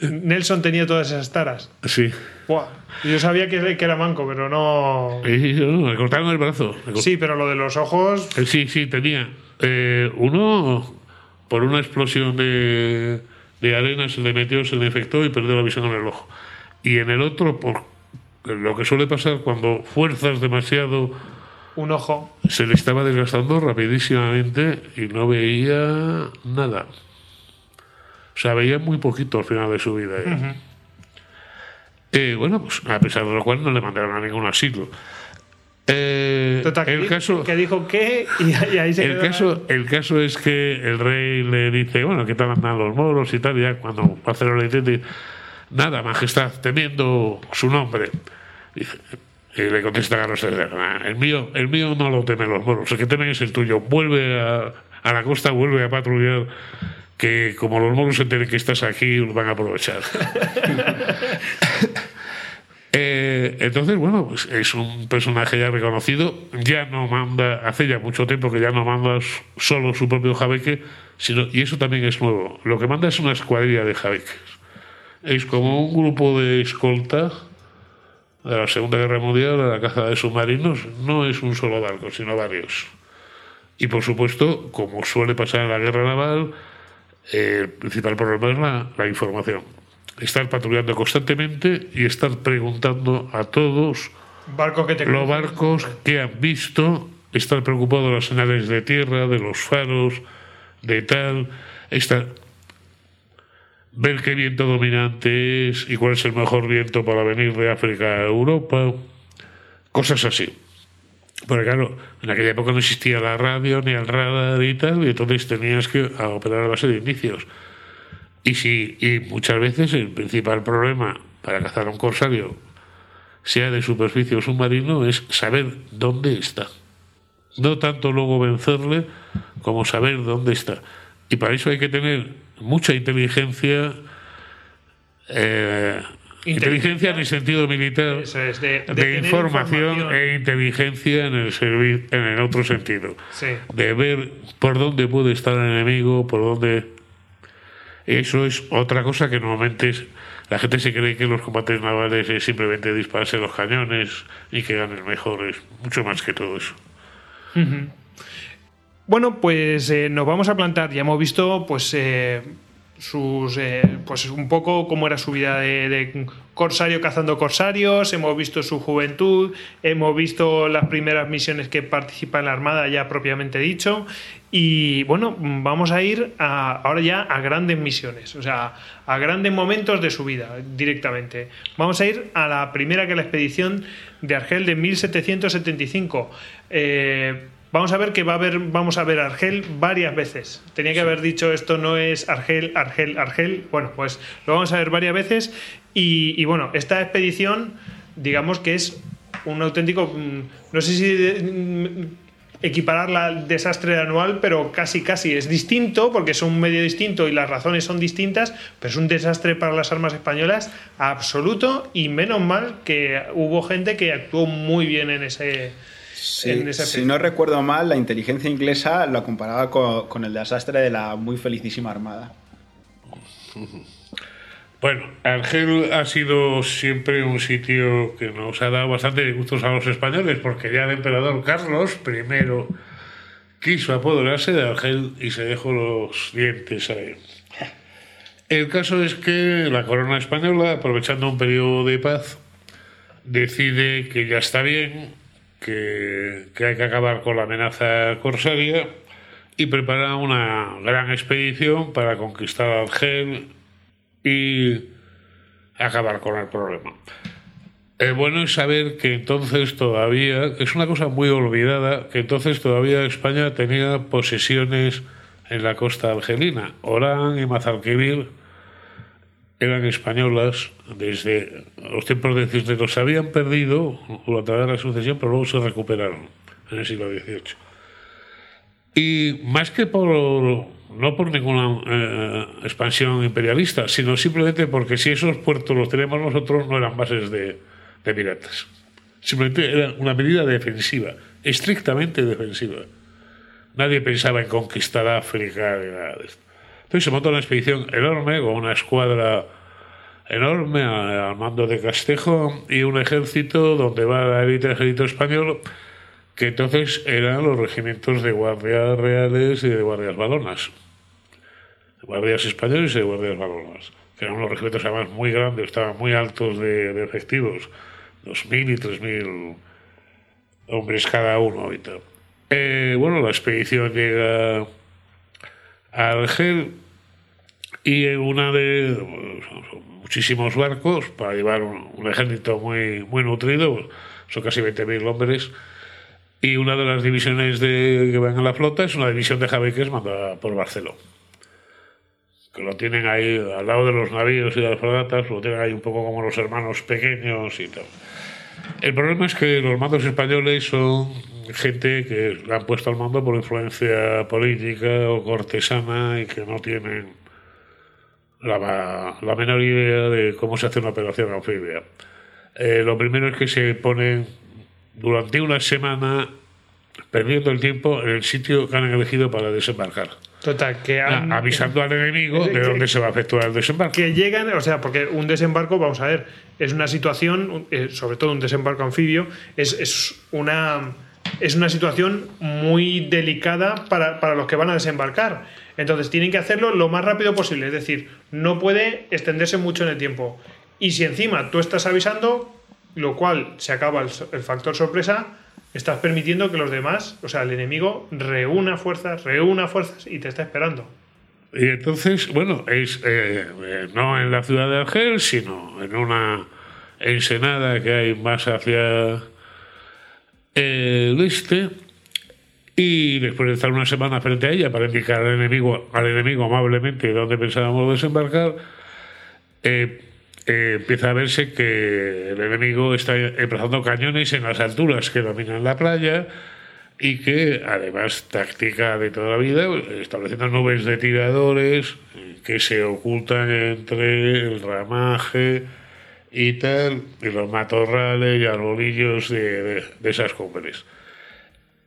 Nelson tenía todas esas taras. Sí, Buah. Yo sabía que, que era manco, pero no. No, le cortaron el brazo. Sí, pero lo de los ojos. Eh, Sí, sí, tenía. eh, uno, por una explosión de, de arena, se le metió, se le infectó y perdió la visión en el ojo. Y en el otro, por lo que suele pasar cuando fuerzas demasiado, Un ojo. se le estaba desgastando rapidísimamente y no veía nada. O sea, veía muy poquito al final de su vida. ¿eh? Eh, bueno, pues a pesar de lo cual no le mandaron a ningún asilo. Eh, Total, el caso, que dijo que y, y ahí se el quedó. caso, el caso es que el rey le dice, bueno, ¿qué tal andan los moros y tal? Y ya cuando Barcelona le dice, nada, majestad, temiendo su nombre. Dice, y le contesta Carlos III, "Ah, el mío, el mío no lo temen los moros, el que temen es el tuyo. Vuelve a, a la costa, vuelve a patrullar, que como los moros se enteren que estás aquí, los van a aprovechar. Eh, entonces, bueno, pues es un personaje ya reconocido, ya no manda, hace ya mucho tiempo que ya no manda solo su propio jabeque, sino, y eso también es nuevo, lo que manda es una escuadrilla de jabeques. Es como un grupo de escolta de la Segunda Guerra Mundial, de la caza de submarinos, no es un solo barco, sino varios. Y por supuesto, como suele pasar en la guerra naval, eh, el principal problema es la, la información. Estar patrullando constantemente y estar preguntando a todos Barco que te los barcos que han visto, estar preocupado de las señales de tierra, de los faros, de tal, estar, ver qué viento dominante es y cuál es el mejor viento para venir de África a Europa, cosas así. Porque claro, en aquella época no existía la radio ni el radar y tal, y entonces tenías que operar a base de indicios. Y, si, y muchas veces el principal problema para cazar a un corsario, sea de superficie o submarino, es saber dónde está. No tanto luego vencerle como saber dónde está. Y para eso hay que tener mucha inteligencia, eh, inteligencia en el sentido militar, Eso es, de, de información, información. e inteligencia en el, en el otro sentido Sí. de ver por dónde puede estar el enemigo, por dónde... Eso es otra cosa que normalmente es, la gente se cree que los combates navales es simplemente dispararse los cañones y que ganen mejor, es mucho más que todo eso. Bueno, pues eh, nos vamos a plantar. Ya hemos visto, pues, eh, sus, eh, pues un poco cómo era su vida de, corsario cazando corsarios. Hemos visto su juventud, hemos visto las primeras misiones que participa en la armada, ya propiamente dicho. Y bueno, vamos a ir a, ahora ya a grandes misiones, o sea, a grandes momentos de su vida directamente. Vamos a ir a la primera que es la expedición de Argel de 1775. Eh, Vamos a ver que va a haber, vamos a ver Argel varias veces. Tenía que haber dicho esto no es Argel, Argel, Argel. Bueno, pues lo vamos a ver varias veces. Y, y bueno, esta expedición, digamos que es un auténtico, no sé si equipararla al desastre anual, pero casi casi es distinto, porque es un medio distinto y las razones son distintas, pero es un desastre para las armas españolas absoluto y menos mal que hubo gente que actuó muy bien en ese Sí, si no recuerdo mal, la inteligencia inglesa lo comparaba con, con, el desastre de la muy felicísima Armada. Bueno, Argel ha sido siempre un sitio que nos ha dado bastante disgustos a los españoles, porque ya el emperador Carlos I quiso apoderarse de Argel y se dejó los dientes ahí. El caso es que la corona española, aprovechando un periodo de paz, decide que ya está bien, que, que, hay que acabar con la amenaza corsaria y prepara una gran expedición para conquistar Argel y acabar con el problema. El bueno es saber que entonces todavía, es una cosa muy olvidada, que entonces todavía España tenía posesiones en la costa argelina. Orán y Mazalquivir eran españolas desde los tiempos de Cisneros. Se habían perdido durante la sucesión, pero luego se recuperaron en el siglo XVIII. Y más que por, no por ninguna eh, expansión imperialista, sino simplemente porque si esos puertos los tenemos nosotros, no eran bases de, piratas. Simplemente era una medida defensiva, estrictamente defensiva. Nadie pensaba en conquistar África. Entonces se montó una expedición enorme con una escuadra enorme al mando de Castejo y un ejército donde va la élite ejército español, que entonces eran los regimientos de guardias reales y de guardias balonas. Guardias españoles y de guardias balonas, que eran unos regimientos además muy grandes, estaban muy altos de, de efectivos, 2.000 y 3.000 hombres cada uno y tal. Eh, bueno, la expedición llega a Argel y una de muchísimos barcos para llevar un, un ejército muy, muy nutrido, son casi 20.000 hombres. Y una de las divisiones de, que van a la flota es una división de jabeques mandada por Barceló. Que lo tienen ahí al lado de los navíos y de las fragatas, lo tienen ahí un poco como los hermanos pequeños y tal. El problema es que los mandos españoles son gente que la han puesto al mando por influencia política o cortesana y que no tienen la, la menor idea de cómo se hace una operación anfibia. Eh, lo primero es que se ponen durante una semana perdiendo el tiempo en el sitio que han elegido para desembarcar. Total, que han, avisando al enemigo de dónde se va a efectuar el desembarco. Que llegan, o sea, porque un desembarco, vamos a ver, es una situación, eh, sobre todo un desembarco anfibio, es, es, una, es una situación muy delicada para, para los que van a desembarcar. Entonces tienen que hacerlo lo más rápido posible, es decir, no puede extenderse mucho en el tiempo. Y si encima tú estás avisando, lo cual se acaba el, el factor sorpresa, estás permitiendo que los demás, o sea, el enemigo, reúna fuerzas, reúna fuerzas y te está esperando. Y entonces, bueno, es eh, eh, no en la ciudad de Argel, sino en una ensenada que hay más hacia el este. Y después de estar una semana frente a ella para indicar al enemigo, al enemigo amablemente dónde pensábamos desembarcar, eh, eh, empieza a verse que el enemigo está emplazando cañones en las alturas que dominan la playa y que además táctica de toda la vida, estableciendo nubes de tiradores que se ocultan entre el ramaje y tal, y los matorrales y arbolillos de, de, de esas cumbres.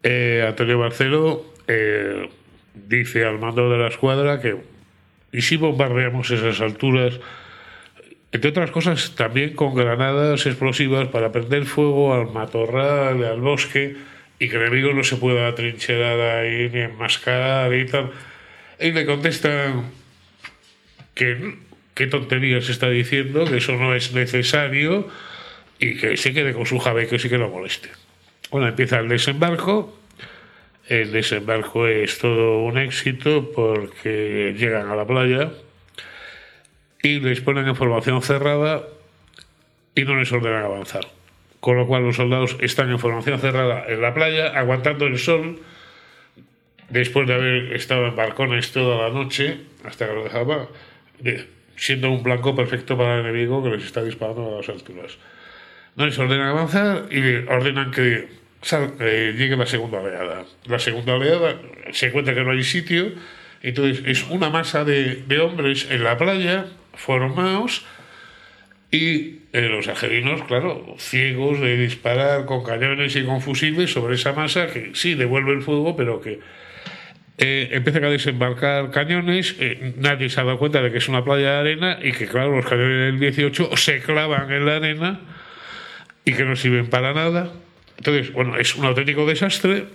Eh, Antonio Barcelo eh, dice al mando de la escuadra que y si bombardeamos esas alturas, entre otras cosas también con granadas explosivas para prender fuego al matorral, al bosque, y que el enemigo no se pueda trincherar ahí ni enmascarar y tal. Y le contestan que qué tonterías está diciendo, que eso no es necesario y que se quede con su que sí que lo moleste. Bueno, empieza el desembarco. El desembarco es todo un éxito porque llegan a la playa y les ponen en formación cerrada y no les ordenan avanzar. Con lo cual los soldados están en formación cerrada en la playa, aguantando el sol, después de haber estado en balcones toda la noche, hasta que lo dejaba, siendo un blanco perfecto para el enemigo que les está disparando a las alturas. No les ordenan avanzar y ordenan que eh, llegue la segunda oleada. La segunda oleada se encuentra que no hay sitio, entonces es una masa de, de hombres en la playa formados y eh, los argelinos, claro, ciegos de disparar con cañones y con fusiles sobre esa masa que sí devuelve el fuego, pero que eh, empiezan a desembarcar cañones. Eh, nadie se ha dado cuenta de que es una playa de arena y que, claro, los cañones del 18 se clavan en la arena y que no sirven para nada. Entonces, bueno, es un auténtico desastre.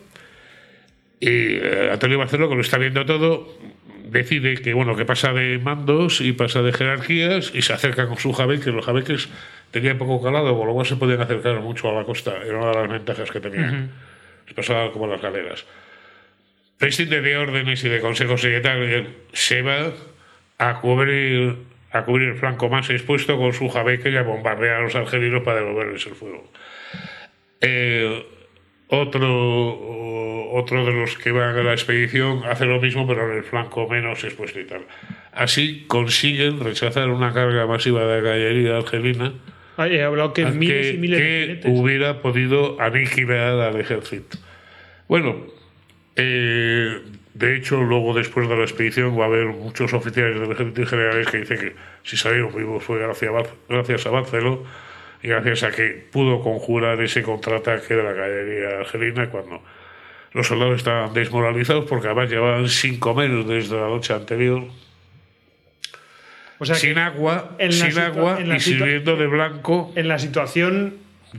Y Antonio Barceló, que lo está viendo todo, decide que bueno que pasa de mandos y pasa de jerarquías y se acerca con su jabeque. Los jabeques tenían poco calado, con lo cual se podían acercar mucho a la costa. Era una de las ventajas que tenían. Les pasaba como las galeras. Prescinde de órdenes y de consejos y tal. Se va a cubrir, a cubrir el flanco más expuesto con su jabeque y a bombardear a los argelinos para devolverles el fuego. Eh, otro, otro de los que van a la expedición hace lo mismo, pero en el flanco menos expuesto y tal. Así consiguen rechazar una carga masiva de caballería argelina. he hablado que miles y miles que hubiera podido aniquilar al ejército. Bueno, eh, de hecho, luego después de la expedición va a haber muchos oficiales del ejército y generales que dicen que si salieron vivos fue gracias a, gracias a Barceló y gracias a que pudo conjurar ese contraataque de la caballería argelina cuando los soldados estaban desmoralizados porque además llevaban sin comer desde la noche anterior. sin agua, sin agua y sirviendo de blanco. En la situación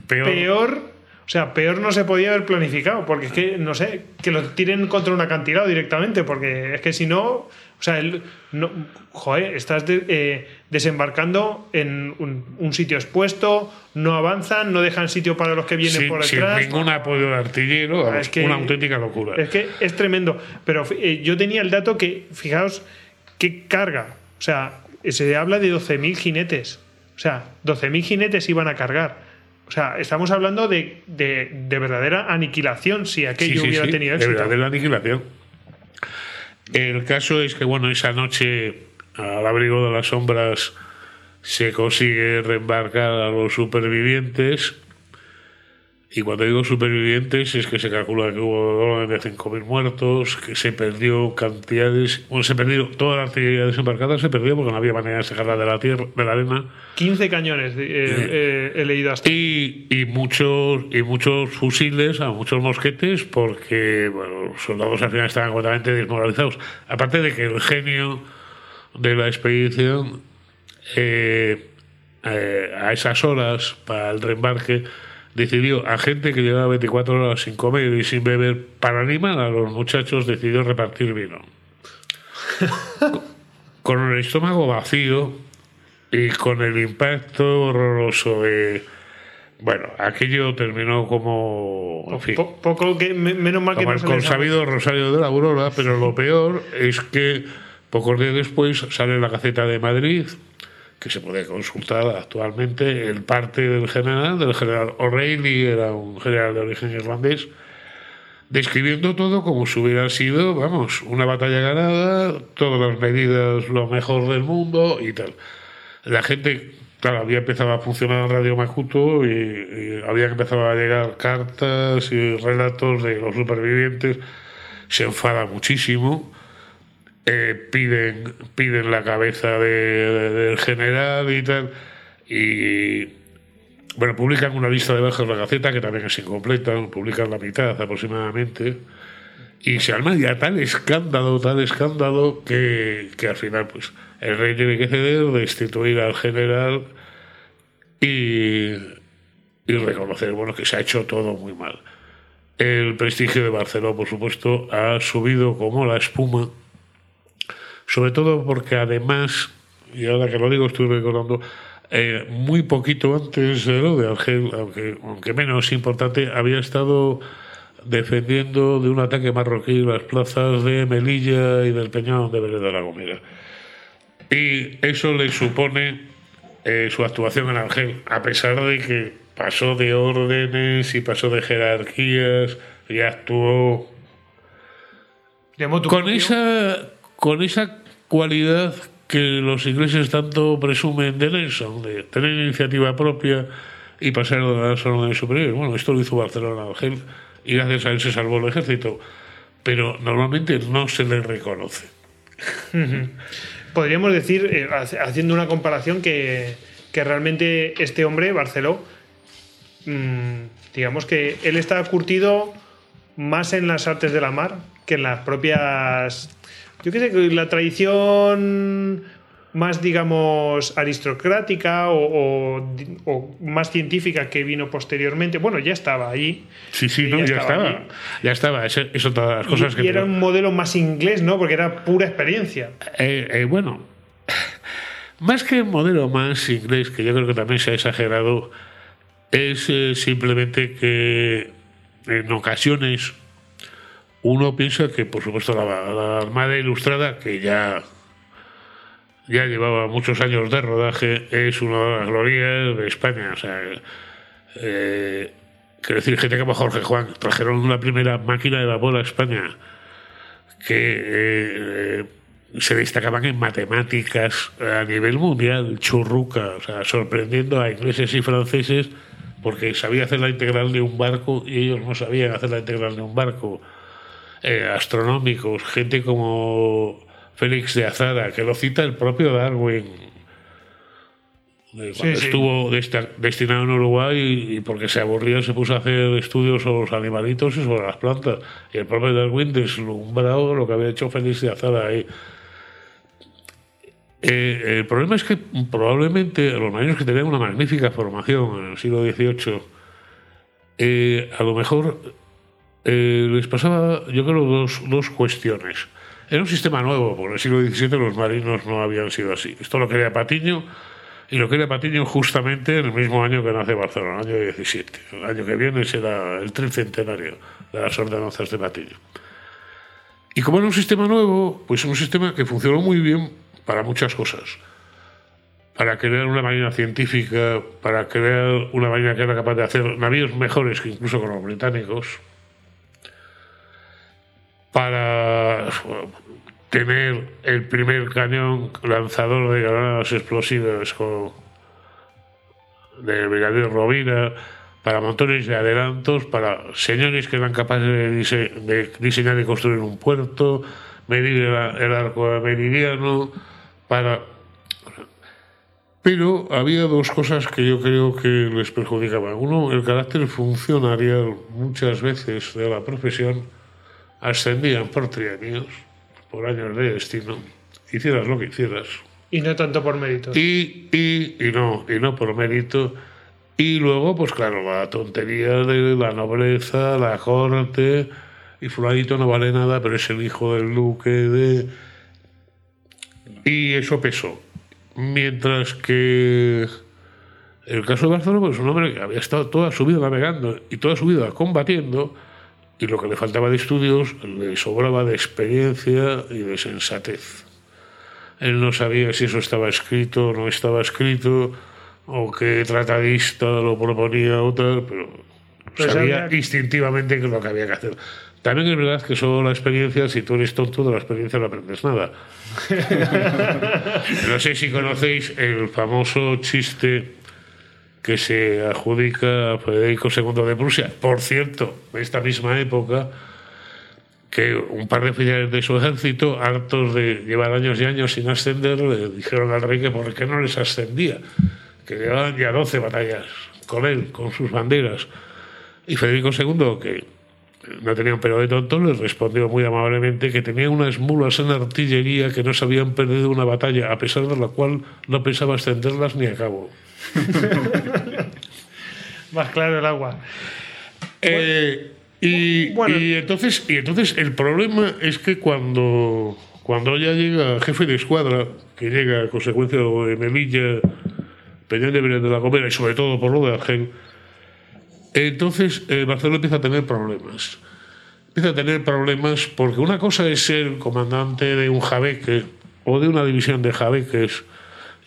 peor. o sea, peor no se podía haber planificado, porque es que, no sé, que lo tiren contra un acantilado directamente, porque es que si no, o sea, el, no, joder, estás eh, desembarcando en un, sitio expuesto, no avanzan, no dejan sitio para los que vienen por detrás. Sin ningún apoyo de artillero, es una auténtica locura. Es que es tremendo. Pero eh, yo tenía el dato que, fijaos, qué carga. O sea, se habla de 12.000 jinetes. O sea, 12.000 jinetes iban a cargar. O sea, estamos hablando de, verdadera aniquilación si aquello hubiera tenido éxito. De verdadera aniquilación. El caso es que, bueno, esa noche, al abrigo de las sombras, se consigue reembarcar a los supervivientes y cuando digo supervivientes es que se calcula que hubo de 5.000 muertos, que se perdió cantidades, bueno, se perdió toda la artillería desembarcada, se perdió porque no había manera de sacarla de la tierra, de la arena. 15 cañones eh, eh, he leído hasta. Y, y, muchos, y muchos fusiles, a muchos mosquetes, porque bueno, los soldados al final estaban completamente desmoralizados. Aparte de que el genio de la expedición, eh, a esas horas, para el reembarque, decidió a gente que llevaba 24 horas sin comer y sin beber, para animar a los muchachos, decidió repartir vino. con el estómago vacío y con el impacto horroroso de... Bueno, aquello terminó como... poco que, menos mal que como el consabido Rosario de la Aurora, pero lo peor es que pocos días después sale la Gaceta de Madrid que se puede consultar actualmente el parte del general, del general O'Reilly, era un general de origen irlandés, describiendo todo como si hubiera sido, vamos, una batalla ganada, todas las medidas lo mejor del mundo y tal. La gente, claro, había empezado a funcionar Radio Macuto y, y había empezado a llegar cartas y relatos de los supervivientes, se enfada muchísimo eh, piden, piden la cabeza del general y tal. Y bueno, publican una lista de bajas de la Gaceta que también es incompleta, publican la mitad aproximadamente. Y se arma ya tal escándalo, tal escándalo, que, que al final, pues, el rey tiene que ceder, destituir al general y, y reconocer, bueno, que se ha hecho todo muy mal. El prestigio de Barcelona, por supuesto, ha subido como la espuma, sobre todo porque además, y ahora que lo digo, estoy recordando, eh, muy poquito antes de lo de Argel, aunque, aunque menos importante, había estado defendiendo de un ataque marroquí las plazas de Melilla y del Peñón de Vélez de la Gomera. Y eso le supone eh, su actuación en Argel, a pesar de que pasó de órdenes y pasó de jerarquías y actuó con esa, con esa cualidad que los ingleses tanto presumen de Nelson, de tener iniciativa propia y pasar de las órdenes superiores. Bueno, esto lo hizo Barcelona y gracias a él se salvó el ejército, pero normalmente no se le reconoce. Podríamos decir, eh, haciendo una comparación, que, que, realmente este hombre, Barceló, mmm, digamos que él está curtido más en las artes de la mar que en las propias yo qué sé, la tradición más, digamos, aristocrática o, más científica que vino posteriormente, bueno, ya estaba allí. Sí, sí, no, ya, estaba. Ya estaba, eso, todas las cosas y, que... Y era un modelo más inglés, ¿no? Porque era pura experiencia. Eh, eh, bueno, más que un modelo más inglés, que yo creo que también se ha exagerado, es eh, simplemente que en ocasiones uno piensa que, por supuesto, la, Armada Ilustrada, que ya, ya llevaba muchos años de rodaje, es una de las glorias de España. O sea, eh, quiero decir, gente como Jorge Juan trajeron la primera máquina de vapor a España, que eh, se destacaban en matemáticas a nivel mundial, churruca, sorprendiendo a ingleses y franceses porque sabía hacer la integral de un barco y ellos no sabían hacer la integral de un barco. Eh, astronómicos, gente como Félix de Azara, que lo cita el propio Darwin. Cuando estuvo destinado en Uruguay y, porque se aburría se puso a hacer estudios sobre los animalitos y sobre las plantas. Y el propio Darwin deslumbrado lo que había hecho Félix de Azara ahí. Eh, el problema es que probablemente los marinos que tenían una magnífica formación en el siglo XVIII, eh, a lo mejor eh, les pasaba, yo creo, dos, dos cuestiones. Era un sistema nuevo, porque en el siglo XVII los marinos no habían sido así. Esto lo quería Patiño, y lo quería Patiño justamente en el mismo año que nace Barcelona, el año 17. El año que viene será el tricentenario de las ordenanzas de Patiño. Y como era un sistema nuevo, pues un sistema que funcionó muy bien para muchas cosas. Para crear una marina científica, para crear una marina que era capaz de hacer navíos mejores que incluso con los británicos, para tener el primer cañón lanzador de granadas explosivas con del brigadier Rovira, para montones de adelantos, para señores que eran capaces de, diseñar y construir un puerto, medir el, arco meridiano, para... Pero había dos cosas que yo creo que les perjudicaban. Uno, el carácter funcionarial muchas veces de la profesión, ascendían por trienios, por años de destino, hicieras lo que hicieras. Y no tanto por mérito. Y, y, y, no, y no por mérito. Y luego, pues claro, la tontería de la nobleza, la corte, y fulanito no vale nada, pero es el hijo del duque de... Y eso pesó. Mientras que el caso de Barcelona, pues un hombre que había estado toda su vida navegando y toda su vida combatiendo, y lo que le faltaba de estudios le sobraba de experiencia y de sensatez. Él no sabía si eso estaba escrito o no estaba escrito, o qué tratadista lo proponía o tal, pero pues sabía instintivamente que lo que había que hacer. También es verdad que solo la experiencia, si tú eres tonto, de la experiencia no aprendes nada. no sé si conocéis el famoso chiste que se adjudica a Federico II de Prusia. Por cierto, en esta misma época, que un par de oficiales de su ejército, hartos de llevar años y años sin ascender, le dijeron al rey que por qué no les ascendía, que llevaban ya 12 batallas con él, con sus banderas. Y Federico II, que no tenía un pelo de tonto, le respondió muy amablemente que tenía unas mulas en artillería que no se habían perdido una batalla, a pesar de la cual no pensaba extenderlas ni a cabo. Más claro el agua. Eh, y, y, entonces, y entonces el problema es que cuando, cuando ya llega jefe de escuadra, que llega a consecuencia de Melilla, Peñón de de la Gomera y sobre todo por lo de Argel, entonces eh, Barcelona empieza a tener problemas. Empieza a tener problemas porque una cosa es ser comandante de un jabeque o de una división de jabeques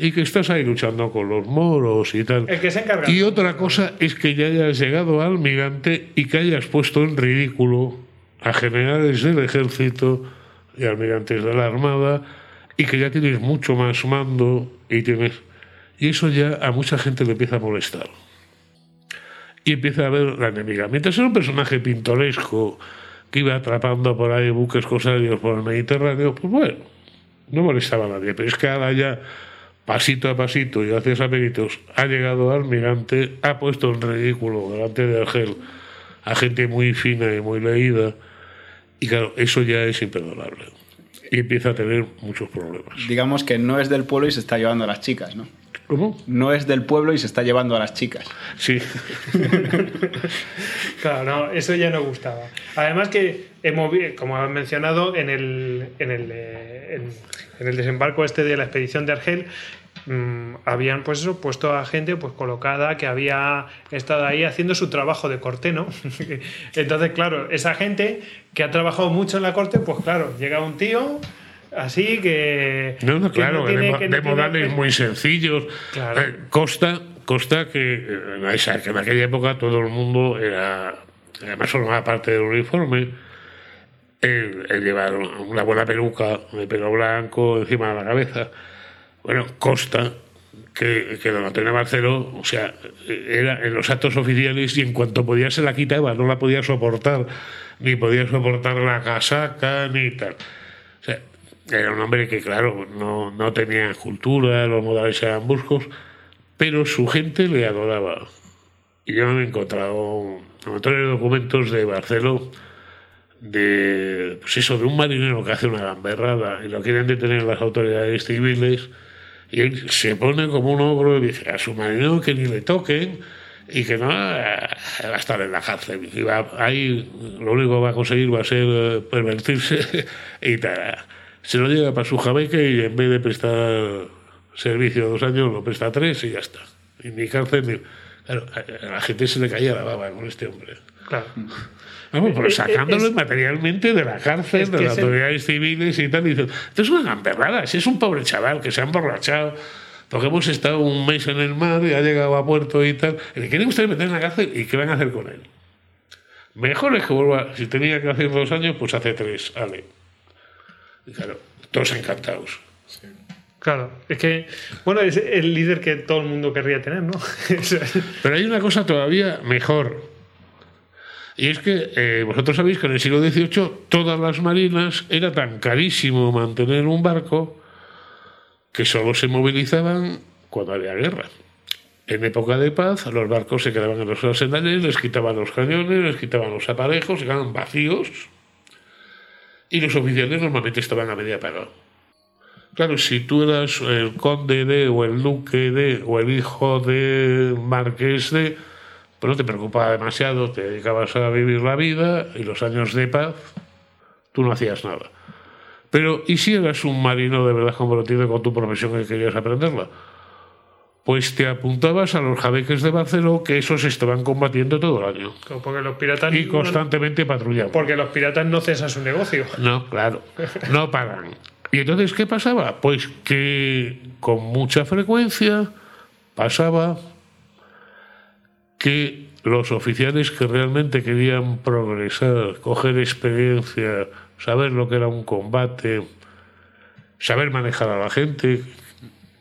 y que estás ahí luchando con los moros y tal. El que se encarga. Y otra cosa es que ya hayas llegado al almirante y que hayas puesto en ridículo a generales del ejército y almirantes de la armada y que ya tienes mucho más mando y tienes y eso ya a mucha gente le empieza a molestar y empieza a ver la enemiga. Mientras era un personaje pintoresco que iba atrapando por ahí buques corsarios por el Mediterráneo, pues bueno, no molestaba a nadie. Pero es que ahora ya, pasito a pasito y gracias a méritos, ha llegado al almirante, ha puesto en ridículo delante de Argel a gente muy fina y muy leída. Y claro, eso ya es imperdonable. Y empieza a tener muchos problemas. Digamos que no es del pueblo y se está llevando a las chicas, ¿no? ¿Cómo? No es del pueblo y se está llevando a las chicas. Sí. claro, no, eso ya no gustaba. Además que, hemos, como han mencionado, en el, en el, eh, en, el desembarco este de la expedición de Argel, mmm, habían pues eso, puesto a gente pues colocada que había estado ahí haciendo su trabajo de corte, ¿no? Entonces, claro, esa gente que ha trabajado mucho en la corte, pues claro, llega un tío así que. No, no, claro, que no tiene, de, que no de modales muy sencillos. Claro. Eh, Costa, Costa que, eh, que en aquella época todo el mundo era. Además, formaba parte del uniforme. Él, él llevaba una buena peluca de pelo blanco encima de la cabeza. Bueno, Costa, que, que don Antonio Marcelo, o sea, era en los actos oficiales y en cuanto podía se la quitaba, no la podía soportar, ni podía soportar la casaca, ni tal. O sea, era un hombre que, claro, no, no tenía cultura, los modales eran bruscos, pero su gente le adoraba. Y yo me he encontrado de documentos de Barceló, de, pues eso, de un marinero que hace una gamberrada y lo quieren detener las autoridades civiles, y él se pone como un ogro y dice a su marinero que ni le toquen y que no va a estar en la cárcel. Y va, ahí lo único que va a conseguir va a ser pervertirse y tal se lo lleva para su jabeque y en vez de prestar servicio dos años lo presta tres y ya está. Y ni cárcel ni... Claro, a la gente se le caía la baba con este hombre. Claro. Vamos, pero sacándolo es, materialmente de la cárcel, de las autoridades el... civiles y tal. Y dicen, esto es una gamberrada, si es un pobre chaval que se ha emborrachado, porque hemos estado un mes en el mar y ha llegado a puerto y tal. ¿Le quieren ustedes meter en la cárcel? ¿Y qué van a hacer con él? Mejor es que vuelva, si tenía que hacer dos años, pues hace tres, vale. Y claro, todos encantados. Sí. Claro, es que, bueno, es el líder que todo el mundo querría tener, ¿no? Pero hay una cosa todavía mejor. Y es que eh, vosotros sabéis que en el siglo XVIII todas las marinas era tan carísimo mantener un barco que solo se movilizaban cuando había guerra. En época de paz, los barcos se quedaban en los arsenales, les quitaban los cañones, les quitaban los aparejos, se quedaban vacíos y los oficiales normalmente estaban a media paga. Claro, si tú eras el conde de, o el duque de, o el hijo de marqués de, pues no te preocupaba demasiado, te dedicabas a vivir la vida y los años de paz, tú no hacías nada. Pero, ¿y si eras un marino de verdad comprometido con tu profesión y querías aprenderla? Pues te apuntabas a los jabeques de Barcelona que esos estaban combatiendo todo el año. Porque los piratas y constantemente patrullaban. Porque los piratas no cesan su negocio. No, claro, no paran. Y entonces, ¿qué pasaba? Pues que con mucha frecuencia pasaba que los oficiales que realmente querían progresar, coger experiencia, saber lo que era un combate, saber manejar a la gente,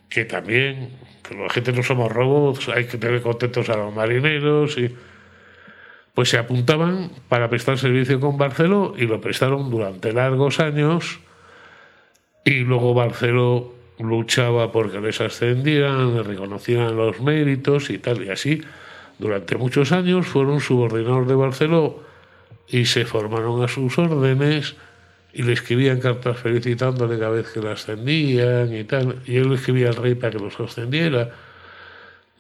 que también la gente no somos robots, hay que tener contentos a los marineros y pues se apuntaban para prestar servicio con Barceló y lo prestaron durante largos años y luego Barceló luchaba porque les ascendieran, les reconocieran los méritos y tal y así. Durante muchos años fueron subordinados de Barceló y se formaron a sus órdenes y le escribían cartas felicitándole cada vez que la ascendían y tal, y él le escribía al rey para que los ascendiera.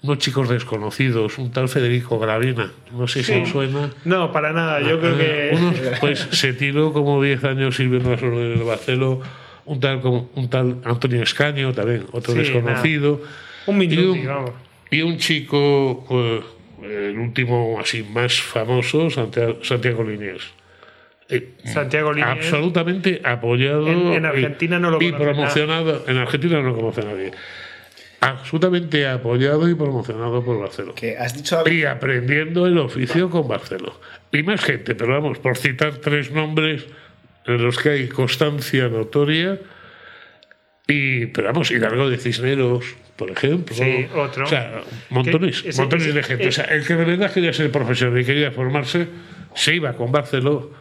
Unos chicos desconocidos, un tal Federico Gravina, no sé si Sí. os suena. No, para nada. Yo creo Eh, que. unos, pues se tiró como 10 años sirviendo las órdenes de Barceló, un tal, como- un tal Antonio Escaño, también otro Sí, desconocido. Un y, minuti, un, vamos. y un chico, eh, el último así más famoso, Santiago, Santiago Liniers. Eh, Santiago Liniers. absolutamente apoyado En- en y- Argentina no lo y conoce promocionado. En Argentina no lo conoce nadie. Absolutamente apoyado y promocionado por Barceló Que has dicho algo. y aprendiendo el oficio con Barceló. Y más gente, pero vamos, por citar tres nombres en los que hay constancia notoria. Y, pero vamos, Hidalgo de Cisneros, por ejemplo. Sí, otro. O sea, montones, Que montones ese- de gente. O sea, el que de verdad quería ser profesional y quería formarse, se iba con Barceló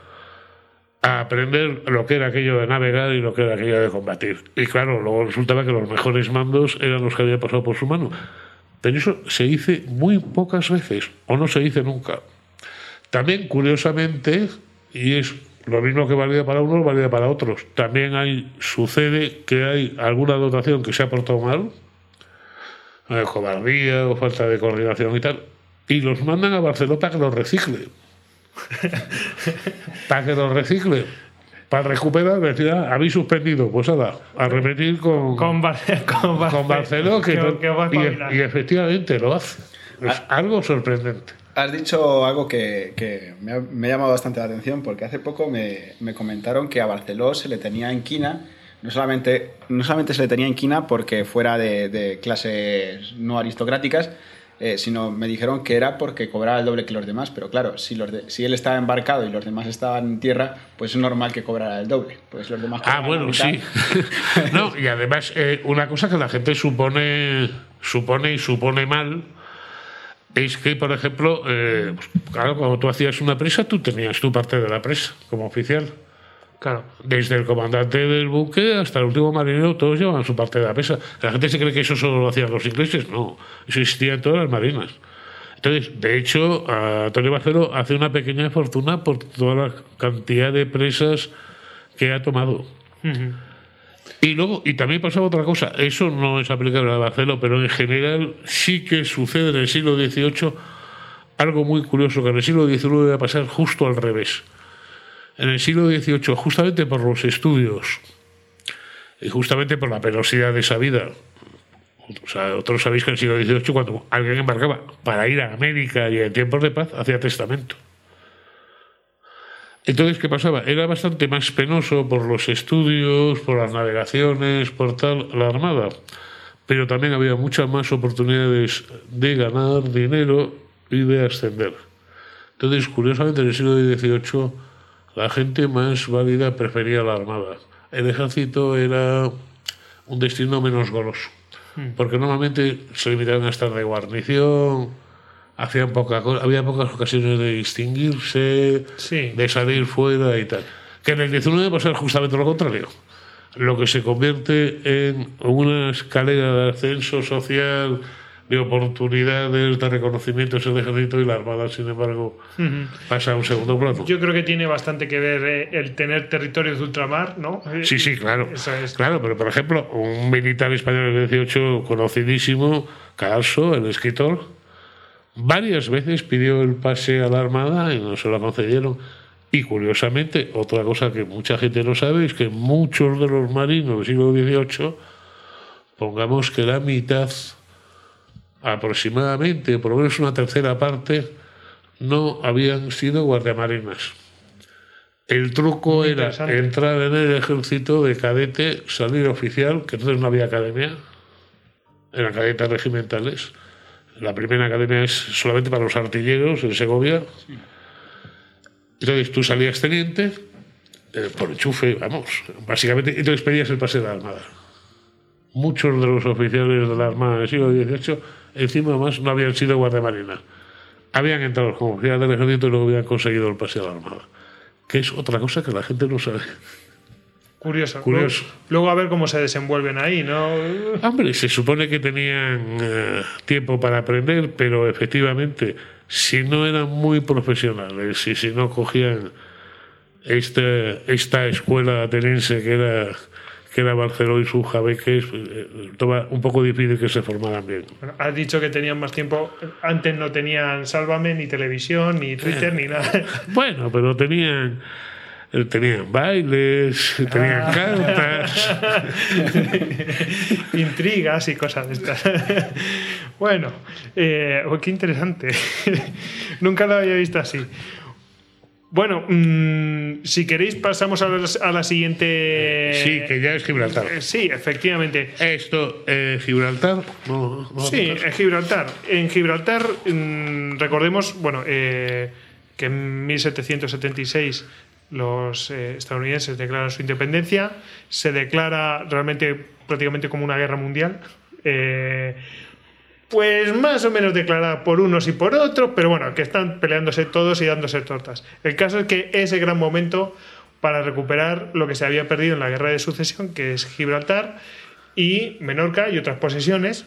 a aprender lo que era aquello de navegar y lo que era aquello de combatir. Y claro, luego resultaba que los mejores mandos eran los que habían pasado por su mano. Pero eso se dice muy pocas veces, o no se dice nunca. También, curiosamente, y es lo mismo que valía para unos, valía para otros, también hay, sucede que hay alguna dotación que se ha portado mal, eh, cobardía o falta de coordinación y tal, y los mandan a Barcelona que los recicle. Para que los recicle. Para recuperar, decir, ah, habéis suspendido, pues nada, a repetir con, Con, Bar- con, Bar- con Barcelona, que, no- que a y, y efectivamente lo hace. Es algo sorprendente. Has dicho algo que, que me, ha, me ha llamado bastante la atención porque hace poco me, me comentaron que a Barceló se le tenía en quina, no solamente, no solamente se le tenía en quina porque fuera de, de clases no aristocráticas, eh, sino me dijeron que era porque cobraba el doble que los demás, pero claro, si, los de- si él estaba embarcado y los demás estaban en tierra, pues es normal que cobrara el doble, pues los demás Ah, bueno, sí. no, y además, eh, una cosa que la gente supone, supone y supone mal es que, por ejemplo, eh, pues, claro, cuando tú hacías una presa, tú tenías tu parte de la presa como oficial. Claro. Desde el comandante del buque hasta el último marinero, todos llevaban su parte de la presa. La gente se cree que eso solo lo hacían los ingleses. No, eso existía en todas las marinas. Entonces, de hecho, Antonio Barceló hace una pequeña fortuna por toda la cantidad de presas que ha tomado. Y luego, y también pasaba otra cosa, eso no es aplicable a Barceló, pero en general sí que sucede en el siglo XVIII algo muy curioso, que en el siglo XIX va a pasar justo al revés. En el siglo XVIII, justamente por los estudios y justamente por la penosidad de esa vida, o otros sabéis que en el siglo XVIII cuando alguien embarcaba para ir a América y en tiempos de paz, hacía testamento. Entonces, ¿qué pasaba? Era bastante más penoso por los estudios, por las navegaciones, por tal, la Armada. Pero también había muchas más oportunidades de ganar dinero y de ascender. Entonces, curiosamente, en el siglo XVIII, la gente más válida prefería la Armada. El ejército era un destino menos goloso. Porque normalmente se limitaban a estar de guarnición, hacían poca había pocas ocasiones de distinguirse, Sí. de salir fuera y tal. Que en el 19 va a ser justamente lo contrario. Lo que se convierte en una escalera de ascenso social, de oportunidades, de reconocimiento es el ejército y la armada, sin embargo, pasa a un segundo plano. Yo creo que tiene bastante que ver eh, el tener territorios de ultramar, ¿no? Eh, Sí, sí, claro. Eso es. Claro, pero por ejemplo, un militar español del 18 conocidísimo, Carso, el escritor, varias veces pidió el pase a la Armada y no se lo concedieron. Y curiosamente, otra cosa que mucha gente no sabe es que muchos de los marinos del siglo XVIII, pongamos que la mitad, aproximadamente, por lo menos una tercera parte, no habían sido guardiamarinas. El truco Muy era entrar en el ejército de cadete, salir oficial, que entonces no había academia, eran cadetes regimentales. La primera academia es solamente para los artilleros en Segovia. Entonces tú salías teniente, eh, por enchufe, vamos, básicamente, entonces pedías el pase de la Armada. Muchos de los oficiales de la Armada del siglo XVIII, encima más, no habían sido guardiamarinas. Habían entrado como oficiales del ejército y luego habían conseguido el pase a la Armada. Que es otra cosa que la gente no sabe. Curioso. Curioso. Luego, luego a ver cómo se desenvuelven ahí, ¿no? Hombre, se supone que tenían eh, tiempo para aprender, pero efectivamente si no eran muy profesionales y si no cogían esta, esta escuela ateniense que era que era Barceló y su Jabeques, estaba un poco difícil que se formaran bien. Bueno, has dicho que tenían más tiempo. Antes no tenían Sálvame, ni televisión, ni Twitter, ni nada. Bueno, pero tenían eh, tenían bailes, tenían Ah. cartas. Intrigas y cosas de estas. bueno, eh, oh, qué interesante. Nunca lo había visto así. Bueno, mm, si queréis pasamos a la, a la siguiente... Sí, que ya es Gibraltar. Eh, Sí, efectivamente. Esto, eh, Gibraltar, no, no Sí, en Gibraltar. En Gibraltar, mm, recordemos, bueno, eh, que en 1776 los eh, estadounidenses declaran su independencia, se declara realmente prácticamente como una guerra mundial. eh, pues más o menos declarada por unos y por otros, pero bueno, que están peleándose todos y dándose tortas. El caso es que ese gran momento para recuperar lo que se había perdido en la guerra de sucesión, que es Gibraltar y Menorca y otras posesiones,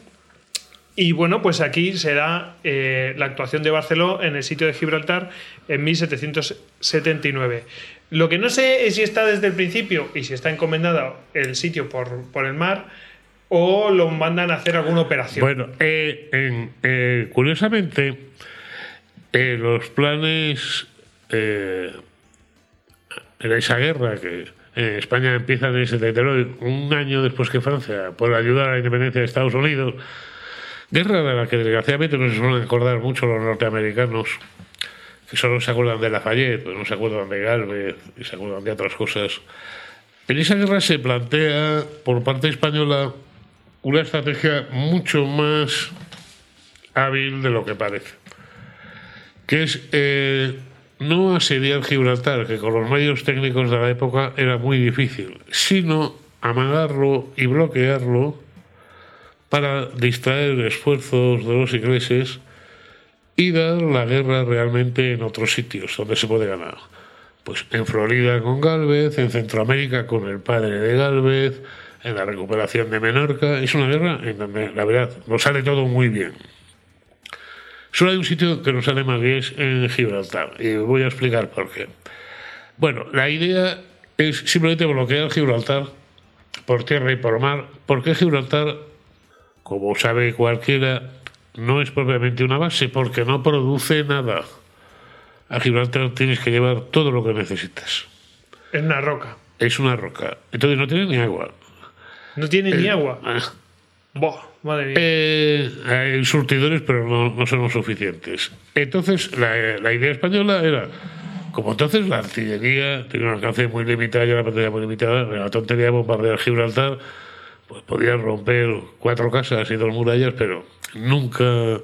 y bueno, pues aquí se da eh, la actuación de Barceló en el sitio de Gibraltar en 1779. Lo que no sé es si está desde el principio y si está encomendado el sitio por, por el mar o lo mandan a hacer alguna operación. Bueno, eh, en- eh, curiosamente, eh, los planes eh, en esa guerra que en España empieza en el 79, un año después que Francia, por ayudar a la independencia de Estados Unidos, guerra de la que desgraciadamente no se suelen acordar mucho los norteamericanos, que solo se acuerdan de Lafayette, pero no se acuerdan de Galvez y se acuerdan de otras cosas. En esa guerra se plantea por parte española una estrategia mucho más hábil de lo que parece, que es eh, no asediar Gibraltar, que con los medios técnicos de la época era muy difícil, sino amagarlo y bloquearlo para distraer esfuerzos de los ingleses y dar la guerra realmente en otros sitios donde se puede ganar. Pues en Florida con Galvez, en Centroamérica con el padre de Galvez, en la recuperación de Menorca. Es una guerra en donde, la verdad, nos sale todo muy bien. Solo hay un sitio que nos sale mal y es en Gibraltar. Y voy a explicar por qué. Bueno, la idea es simplemente bloquear Gibraltar por tierra y por mar. porque Gibraltar, como sabe cualquiera, no es propiamente una base porque no produce nada. A Gibraltar tienes que llevar todo lo que necesitas. Es una roca. Es una roca. Entonces no tiene ni agua. No tiene ni agua. Ah. Buah, madre mía. Eh, hay surtidores, pero no, no son suficientes. Entonces, la, la idea española era, como entonces la artillería tenía un alcance muy limitado y la pantalla muy limitada, la tontería de bombardear Gibraltar, pues podían romper cuatro casas y dos murallas, pero nunca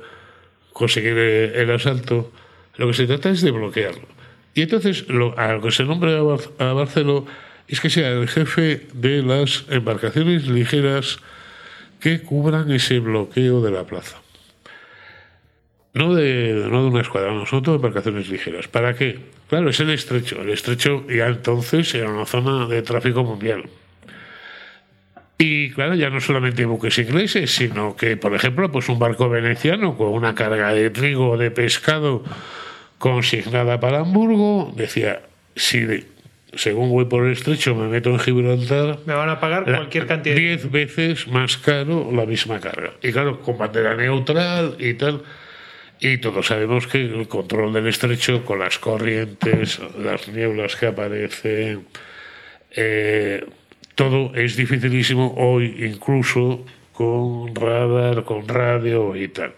conseguir eh, el asalto. Lo que se trata es de bloquearlo. Y entonces, lo, a lo que se nombra a, Bar- a Barceló es que sea el jefe de las embarcaciones ligeras que cubran ese bloqueo de la plaza. No de, no de una escuadra, no, son todo embarcaciones ligeras. ¿Para qué? Claro, es el estrecho. El estrecho ya entonces era una zona de tráfico mundial. Y claro, ya no solamente buques ingleses, sino que, por ejemplo, pues un barco veneciano con una carga de trigo o de pescado consignada para Hamburgo, decía, si según voy por el estrecho me meto en Gibraltar, Me van a pagar cualquier cantidad. Diez veces más caro la misma carga. Y claro, con bandera neutral y tal. Y todos sabemos que el control del estrecho, con las corrientes, las nieblas que aparecen, eh, todo es dificilísimo hoy, incluso con radar, con radio y tal.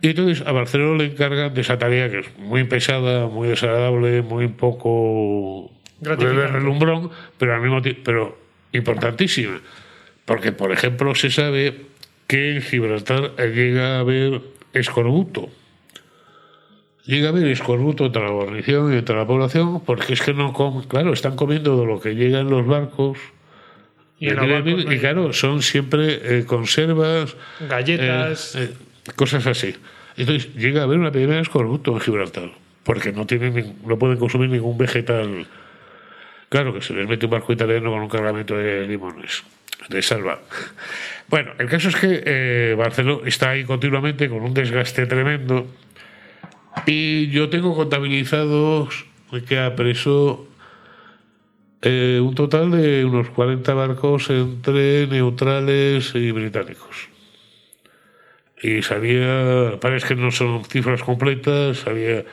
Y entonces a Barcelona le encargan de esa tarea que es muy pesada, muy desagradable, muy poco relumbrón, pero al mismo tiempo, pero importantísima. Porque, por ejemplo, se sabe que en Gibraltar llega a haber escorbuto. Llega a haber escorbuto entre la guarnición y entre la población, porque es que no comen, claro, están comiendo de lo que llega en los barcos. Y en barcos y claro, son siempre eh, conservas, Galletas. eh, eh, cosas así. Entonces llega a haber una epidemia de escorbuto en Gibraltar, porque no tienen, no pueden consumir ningún vegetal. Claro que se les mete un barco italiano con un cargamento de limones, de salva. Bueno, el caso es que eh, Barcelona está ahí continuamente con un desgaste tremendo Y yo tengo contabilizados que apresó eh, un total de unos 40 barcos entre neutrales y británicos. Y salía, parece que no son cifras completas, salía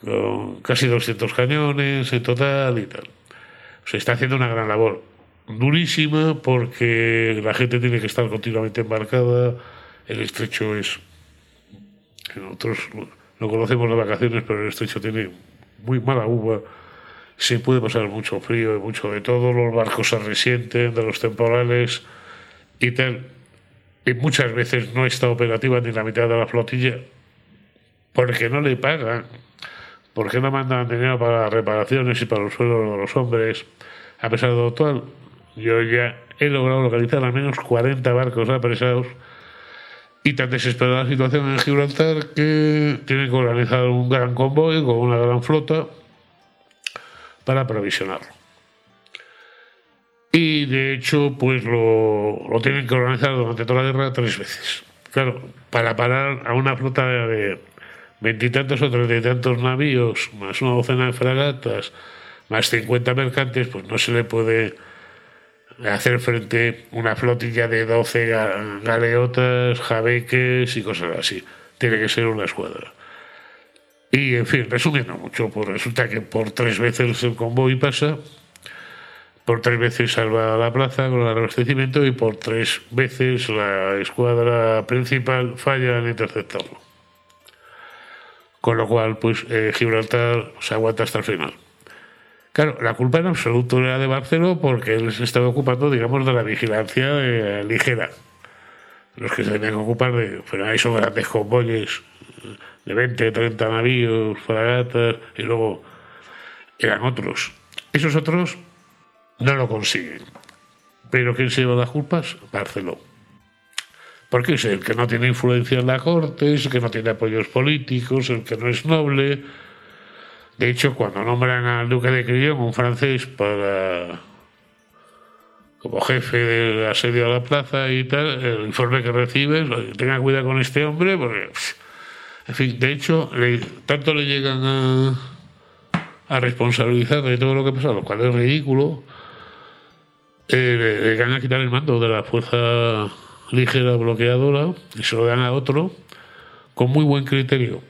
con casi 200 cañones en total y tal. Se está haciendo una gran labor, durísima porque la gente tiene que estar continuamente embarcada, el estrecho es, nosotros lo conocemos de vacaciones, pero el estrecho tiene muy mala uva. Se puede pasar mucho frío y mucho de todo, los barcos se resienten de los temporales y tal. Y muchas veces no está operativa ni la mitad de la flotilla porque no le pagan, porque no mandan dinero para reparaciones y para los suelos de los hombres. A pesar de todo, yo ya he logrado localizar al menos 40 barcos apresados y tan desesperada la situación en Gibraltar que tienen que organizar un gran convoy con una gran flota para aprovisionarlo. Y de hecho, pues lo, lo tienen que organizar durante toda la guerra tres veces. Claro, para parar a una flota de veintitantos o treinta y tantos navíos, más una docena de fragatas, más cincuenta mercantes, pues no se le puede hacer frente una flotilla de doce galeotas, jabeques y cosas así. Tiene que ser una escuadra. Y, en fin, resumiendo mucho, pues resulta que por tres veces el convoy pasa, por tres veces salva la plaza con el abastecimiento y por tres veces la escuadra principal falla en interceptarlo. Con lo cual, pues eh, Gibraltar se aguanta hasta el final. Claro, la culpa en absoluto era de Barceló porque él se estaba ocupando, digamos, de la vigilancia eh, ligera. Los que se tenían que ocupar de. Pero ahí son grandes convoyes de 20, 30 navíos, fragatas, y luego eran otros. Esos otros no lo consiguen. Pero ¿quién se lleva las culpas? Barceló. Porque es el que no tiene influencia en la corte, es el que no tiene apoyos políticos, el que no es noble. De hecho, cuando nombran al duque de Crillon, un francés, para como jefe del asedio a la plaza y tal, el informe que recibe, tenga cuidado con este hombre, porque en fin, de hecho, tanto le llegan a, a responsabilizar de todo lo que ha pasado, lo cual es ridículo, eh, le, le, van a quitar el mando de la fuerza ligera bloqueadora y se lo dan a otro con muy buen criterio.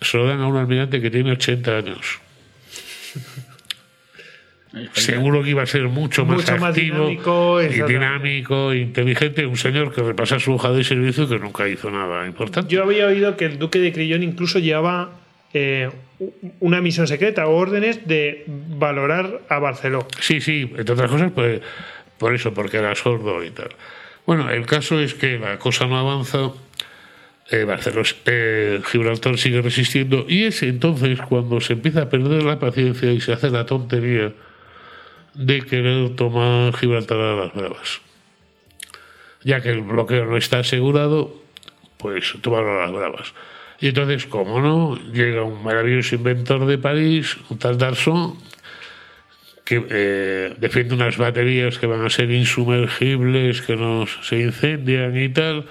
Se lo dan a un almirante que tiene 80 años. Seguro que iba a ser mucho, más activo dinámico, y dinámico, inteligente, un señor que repasa su hoja de servicio que nunca hizo nada importante. Yo había oído que el duque de Crillón incluso llevaba eh, una misión secreta o órdenes de valorar a Barceló. Sí, sí, entre otras cosas, pues, por eso, porque era sordo y tal. Bueno, el caso es que la cosa no avanza. Eh, Barcelona, eh, Gibraltar sigue resistiendo y es entonces cuando se empieza a perder la paciencia y se hace la tontería de querer tomar Gibraltar a las bravas. Ya que el bloqueo no está asegurado, pues tomarlo a las bravas. Y entonces, como no, llega un maravilloso inventor de París, un tal Darson, que eh, defiende unas baterías que van a ser insumergibles, que nos se incendian y tal.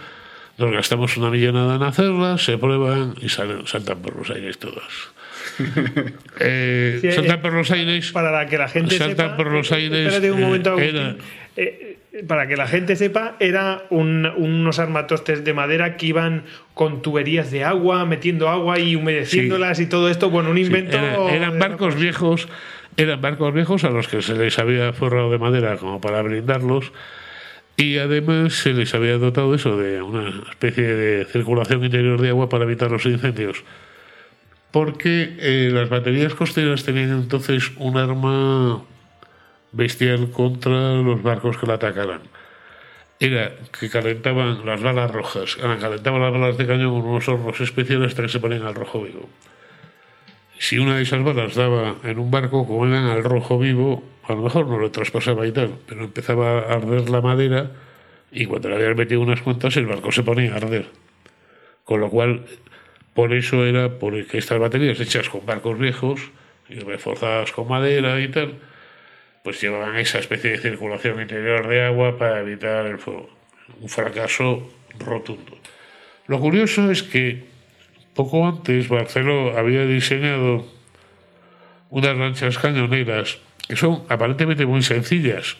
Nos gastamos una millonada en hacerlas, se prueban y salen, saltan por los aires todas. eh, sí, saltan eh, por los aires. Para que la gente saltan sepa, por los aires. Espérate un momento, eh, era, eh, para que la gente sepa, era un, unos armatostes de madera que iban con tuberías de agua, metiendo agua y humedeciéndolas sí. y todo esto. Bueno, un invento. Sí, era, eran barcos viejos, eran barcos viejos a los que se les había forrado de madera como para blindarlos. Y además se les había dotado eso de una especie de circulación interior de agua para evitar los incendios porque eh, las baterías costeras tenían entonces un arma bestial contra los barcos que la atacaran. Era que calentaban las balas rojas, calentaban las balas de cañón con unos hornos especiales hasta que se ponían al rojo vivo. Si una de esas balas daba en un barco, como eran al rojo vivo, a lo mejor no lo traspasaba y tal, pero empezaba a arder la madera y cuando le habían metido unas cuantas el barco se ponía a arder. Con lo cual por eso era porque estas baterías hechas con barcos viejos y reforzadas con madera y tal, pues llevaban esa especie de circulación interior de agua para evitar el fuego. Un fracaso rotundo. Lo curioso es que poco antes, Barceló había diseñado unas lanchas cañoneras que son aparentemente muy sencillas.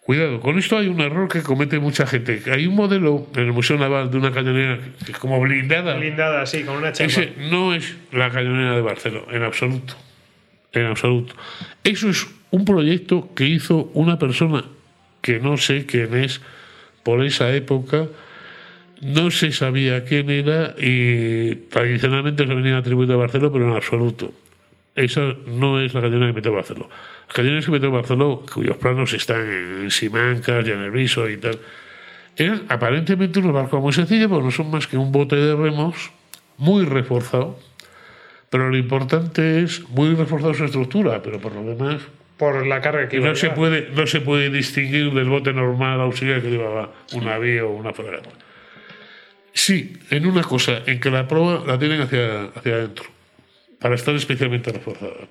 Cuidado, con esto hay un error que comete mucha gente. Hay un modelo en el Museo Naval de una cañonera que es como blindada. Blindada, sí, con una chapa. Ese no es la cañonera de Barceló, en absoluto. En absoluto. Eso es un proyecto que hizo una persona que no sé quién es por esa época. No se sabía quién era y tradicionalmente se venía atribuido a Barceló, pero en absoluto. Esa no es la cañonera que metió Barceló. Las cañoneras que metió Barceló, cuyos planos están en Simancas y en el Viso y tal, eran aparentemente unos barcos muy sencillos, porque no son más que un bote de remos muy reforzado. Pero lo importante es muy reforzado su estructura, pero por lo demás Por la carga que a no se puede no se puede distinguir del bote normal auxiliar que llevaba un navío o una fragata. Sí, en una cosa, en que la proa la tienen hacia, hacia adentro, para estar especialmente reforzada.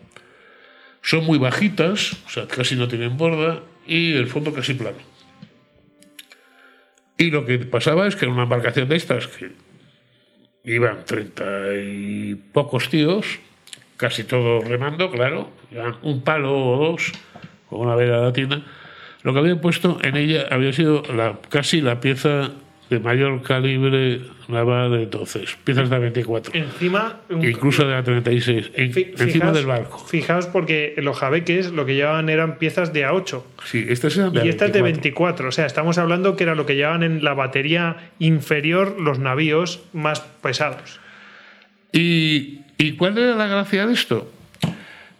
Son muy bajitas, o sea, casi no tienen borda, y el fondo casi plano. Y lo que pasaba es que en una embarcación de estas, que iban treinta y pocos tíos, casi todos remando, claro, un palo o dos, con una vela latina, lo que habían puesto en ella había sido la, casi la pieza de mayor calibre naval de entonces, piezas de 24, Encima, un- incluso de la 36, en- fi- encima fijaos- del barco. Fijaos porque los jabeques lo que llevaban eran piezas de A8 Sí, estas eran de y esta es de 24. 24. O sea, estamos hablando que era lo que llevaban en la batería inferior los navíos más pesados. ¿Y, ¿Y cuál era la gracia de esto?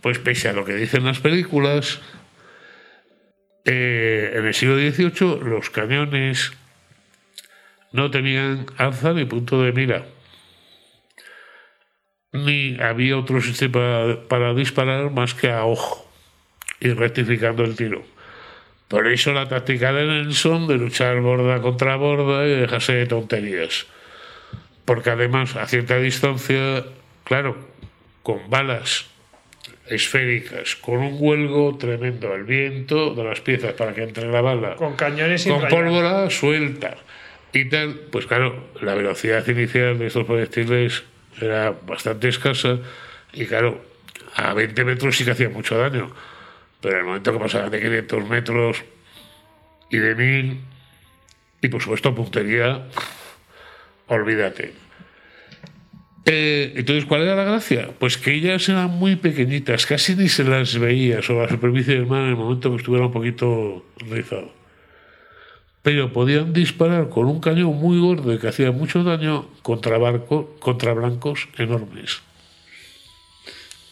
Pues pese a lo que dicen las películas, eh, en el siglo XVIII los cañones no tenían alza ni punto de mira. Ni había otro sistema para disparar más que a ojo y rectificando el tiro. Por eso la táctica de Nelson de luchar borda contra borda y dejarse de tonterías porque además a cierta distancia, claro, con balas esféricas, con un huelgo tremendo, el viento de las piezas para que entre la bala, Con cañones sin con rayar. pólvora suelta pues claro, la velocidad inicial de estos proyectiles era bastante escasa y claro, a 20 metros sí que hacía mucho daño, pero en el momento que pasaban de 500 metros y de 1000 y por supuesto puntería, olvídate. Eh, entonces, ¿cuál era la gracia? Pues que ellas eran muy pequeñitas, casi ni se las veía sobre la superficie del mar en el momento que estuviera un poquito rizado. Pero podían disparar con un cañón muy gordo y que hacía mucho daño contra barcos, contra blancos enormes.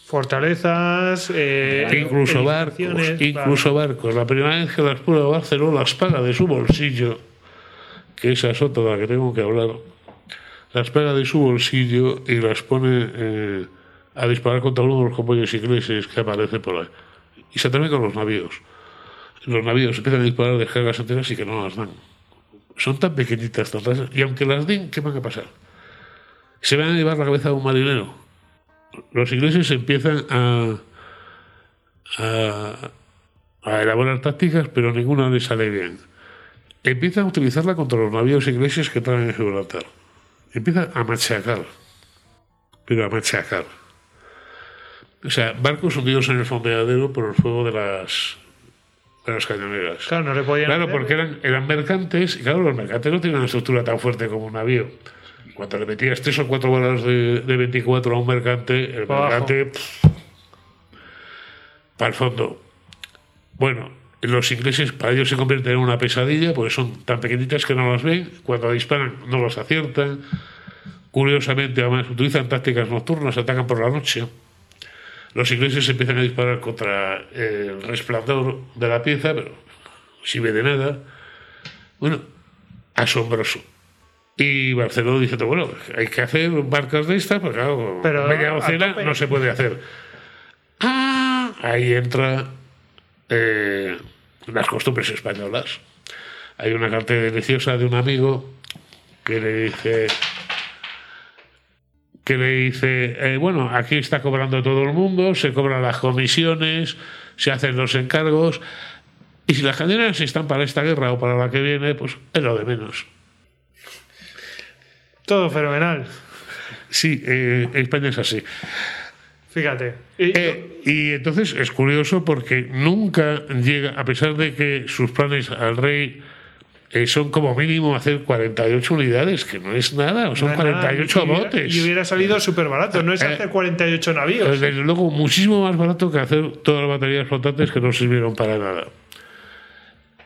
Fortalezas, eh, incluso barcos, incluso barcos. La primera vez que las prueba Barcelona las paga de su bolsillo, que esa es otra de la que tengo que hablar, las paga de su bolsillo y las pone eh, a disparar contra uno de los convoyes ingleses que aparece por ahí. Y se atreven con los navíos. Los navíos empiezan a disparar de cargas enteras y que no las dan. Son tan pequeñitas, tan rasas, y aunque las den, ¿qué van a pasar? Se van a llevar la cabeza de un marinero los ingleses empiezan a, a, a elaborar tácticas, pero ninguna les sale bien. Empiezan a utilizarla contra los navíos ingleses que traen en Gibraltar. Empiezan a machacar, pero a machacar. O sea, barcos hundidos en el fondeadero por el fuego de las, Claro, no le podían. Claro, porque eran, eran mercantes, y claro, los mercantes no tienen una estructura tan fuerte como un navío. Cuando le metías tres o cuatro balas de, de 24 a un mercante, el abajo. mercante. para el fondo. Bueno, los ingleses para ellos se convierten en una pesadilla porque son tan pequeñitas que no las ven. Cuando disparan, no las aciertan. Curiosamente, además, utilizan tácticas nocturnas, atacan por la noche. Los ingleses empiezan a disparar contra el resplandor de la pieza, pero si ve de nada. Bueno, asombroso. Y Barcelona dice, bueno, hay que hacer barcas de estas, porque claro, Pero media docena no se puede hacer. Ah, ahí entra eh, las costumbres españolas. Hay una carta deliciosa de un amigo que le dice que le dice, eh, bueno, aquí está cobrando todo el mundo, se cobran las comisiones, se hacen los encargos, y si las cadenas están para esta guerra o para la que viene, pues es lo de menos. Todo fenomenal. Sí, eh, España es así. Fíjate. Eh, y entonces es curioso porque nunca llega, a pesar de que sus planes al rey eh, son como mínimo hacer 48 unidades, que no es nada, son 48 y botes. Y hubiera salido súper barato, no es Eh, hacer 48 navíos. Desde luego, muchísimo más barato que hacer todas las baterías flotantes que no sirvieron para nada.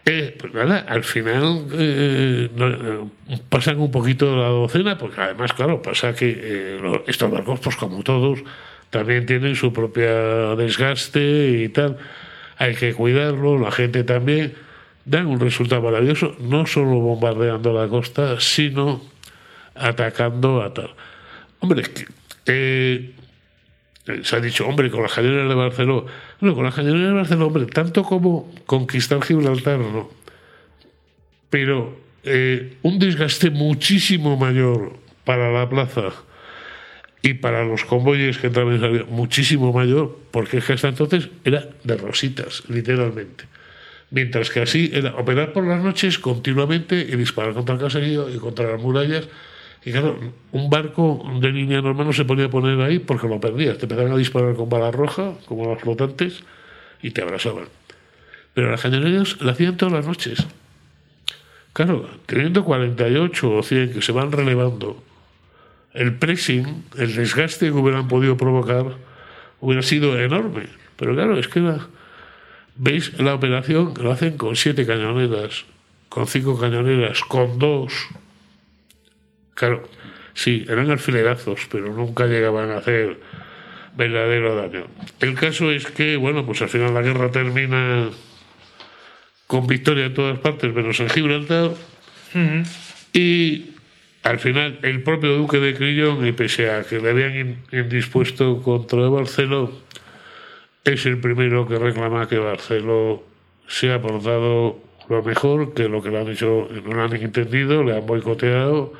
Eh, pues nada, al final eh, no, eh, pasan un poquito la docena, porque además, claro, pasa que eh, estos barcos, pues como todos, también tienen su propia desgaste y tal. Hay que cuidarlo, la gente también. Dan un resultado maravilloso, no solo bombardeando la costa, sino atacando a tal. Hombre, que, eh, se ha dicho, hombre, con las cañoneras de Barcelona. No, con las cañoneras de Barcelona, hombre, tanto como conquistar Gibraltar, no. Pero eh, un desgaste muchísimo mayor para la plaza y para los convoyes que y salían, muchísimo mayor, porque es que hasta entonces era de rositas, literalmente. Mientras que así era operar por las noches continuamente y disparar contra el caserío y contra las murallas. Y claro, un barco de línea normal no se podía poner ahí porque lo perdías. Te empezaban a disparar con bala roja, como los flotantes, y te abrasaban. Pero las cañoneras lo hacían todas las noches. Claro, teniendo 48 o 100 que se van relevando, el pressing, el desgaste que hubieran podido provocar, hubiera sido enorme. Pero claro, es que la- veis la operación, lo hacen con siete cañoneras, con cinco cañoneras, con dos. Claro, sí, eran alfilerazos, pero nunca llegaban a hacer verdadero daño. El caso es que, bueno, pues al final la guerra termina con victoria en todas partes, menos en Gibraltar. Ujú. Y al final el propio duque de Crillon, y pese a que le habían in- indispuesto contra Barceló, es el primero que reclama que Barceló se ha portado lo mejor, que lo que le han hecho no lo han entendido, le han boicoteado,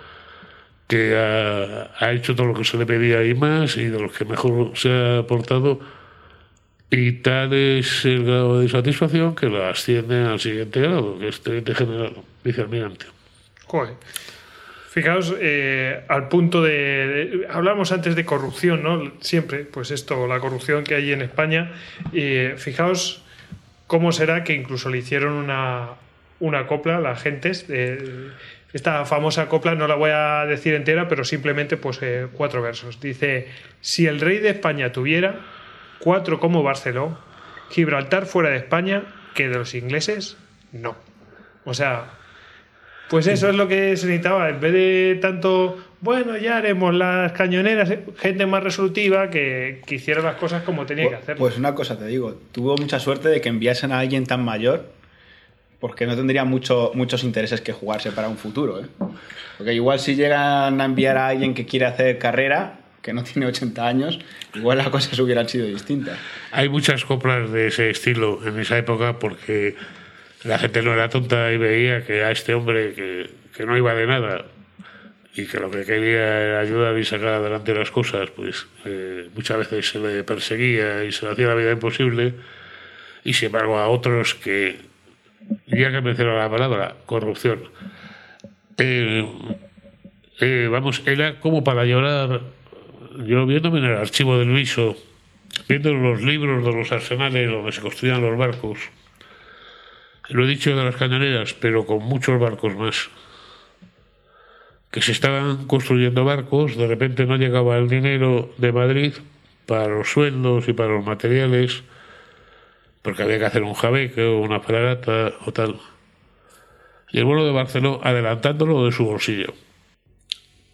que ha, hecho todo lo que se le pedía y más, y de los que mejor se ha portado. Y tal es el grado de satisfacción que lo asciende al siguiente grado, que es teniente general, vicealmirante. Joder. Fijaos, eh, al punto de, Hablamos antes de corrupción, ¿no? Siempre, pues esto, la corrupción que hay en España. Y fijaos cómo será que incluso le hicieron una, una copla, las gentes. de- esta famosa copla no la voy a decir entera, pero simplemente pues eh, cuatro versos. Dice: Si el rey de España tuviera cuatro como Barceló, Gibraltar fuera de España, que de los ingleses, no. O sea, pues eso es lo que se necesitaba. En vez de tanto, bueno, ya haremos las cañoneras, eh, gente más resolutiva que, que hiciera las cosas como tenía que Pues, hacerlo. pues una cosa te digo, tuvo mucha suerte de que enviasen a alguien tan mayor porque no tendría mucho, muchos intereses que jugarse para un futuro. ¿eh? Porque igual si llegan a enviar a alguien que quiere hacer carrera, que no tiene 80 años, igual las cosas hubieran sido distintas. Hay muchas coplas de ese estilo en esa época porque la gente no era tonta y veía que a este hombre que, que no iba de nada y que lo que quería era ayudar y sacar adelante las cosas, pues eh, muchas veces se le perseguía y se le hacía la vida imposible. Y sin embargo a otros que, ya que menciono la palabra, corrupción, eh, eh, vamos, era como para llorar. Yo viéndome en el archivo del viso, viendo los libros de los arsenales donde se construían los barcos, lo he dicho de las cañoneras, pero con muchos barcos más, que se estaban construyendo barcos, de repente no llegaba el dinero de Madrid para los sueldos y para los materiales, porque había que hacer un jabeque o una fragata o tal. Y el vuelo de Barcelona adelantándolo de su bolsillo,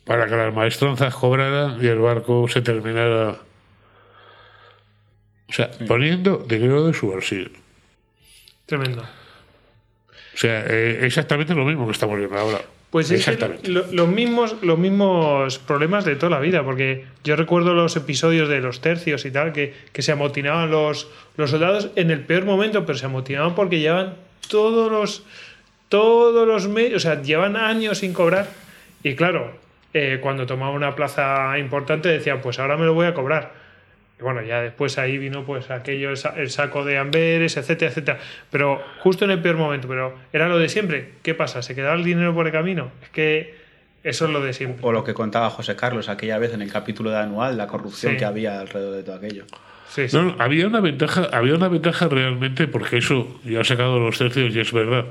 para que las maestranzas cobraran y el barco se terminara. O sea, poniendo dinero de su bolsillo. Tremendo. O sea, eh, exactamente lo mismo que estamos viendo ahora. Pues es que exactamente. lo- los, mismos, los mismos problemas de toda la vida, porque yo recuerdo los episodios de los tercios y tal, que, que se amotinaban los, los soldados en el peor momento, pero se amotinaban porque llevan todos los, todos los medios, o sea, llevan años sin cobrar. Y claro, eh, cuando tomaban una plaza importante decían, pues ahora me lo voy a cobrar. Y bueno, ya después ahí vino pues aquello, el sa- el saco de Amberes, etcétera, etcétera. Pero justo en el peor momento, pero era lo de siempre. ¿Qué pasa? ¿Se quedaba el dinero por el camino? Es que Eso es lo de siempre. O lo que contaba José Carlos aquella vez en el capítulo de anual, la corrupción Sí. que había alrededor de todo aquello. Sí, sí. No, no, había una ventaja, había una ventaja realmente, porque eso ya ha sacado los tercios y es verdad.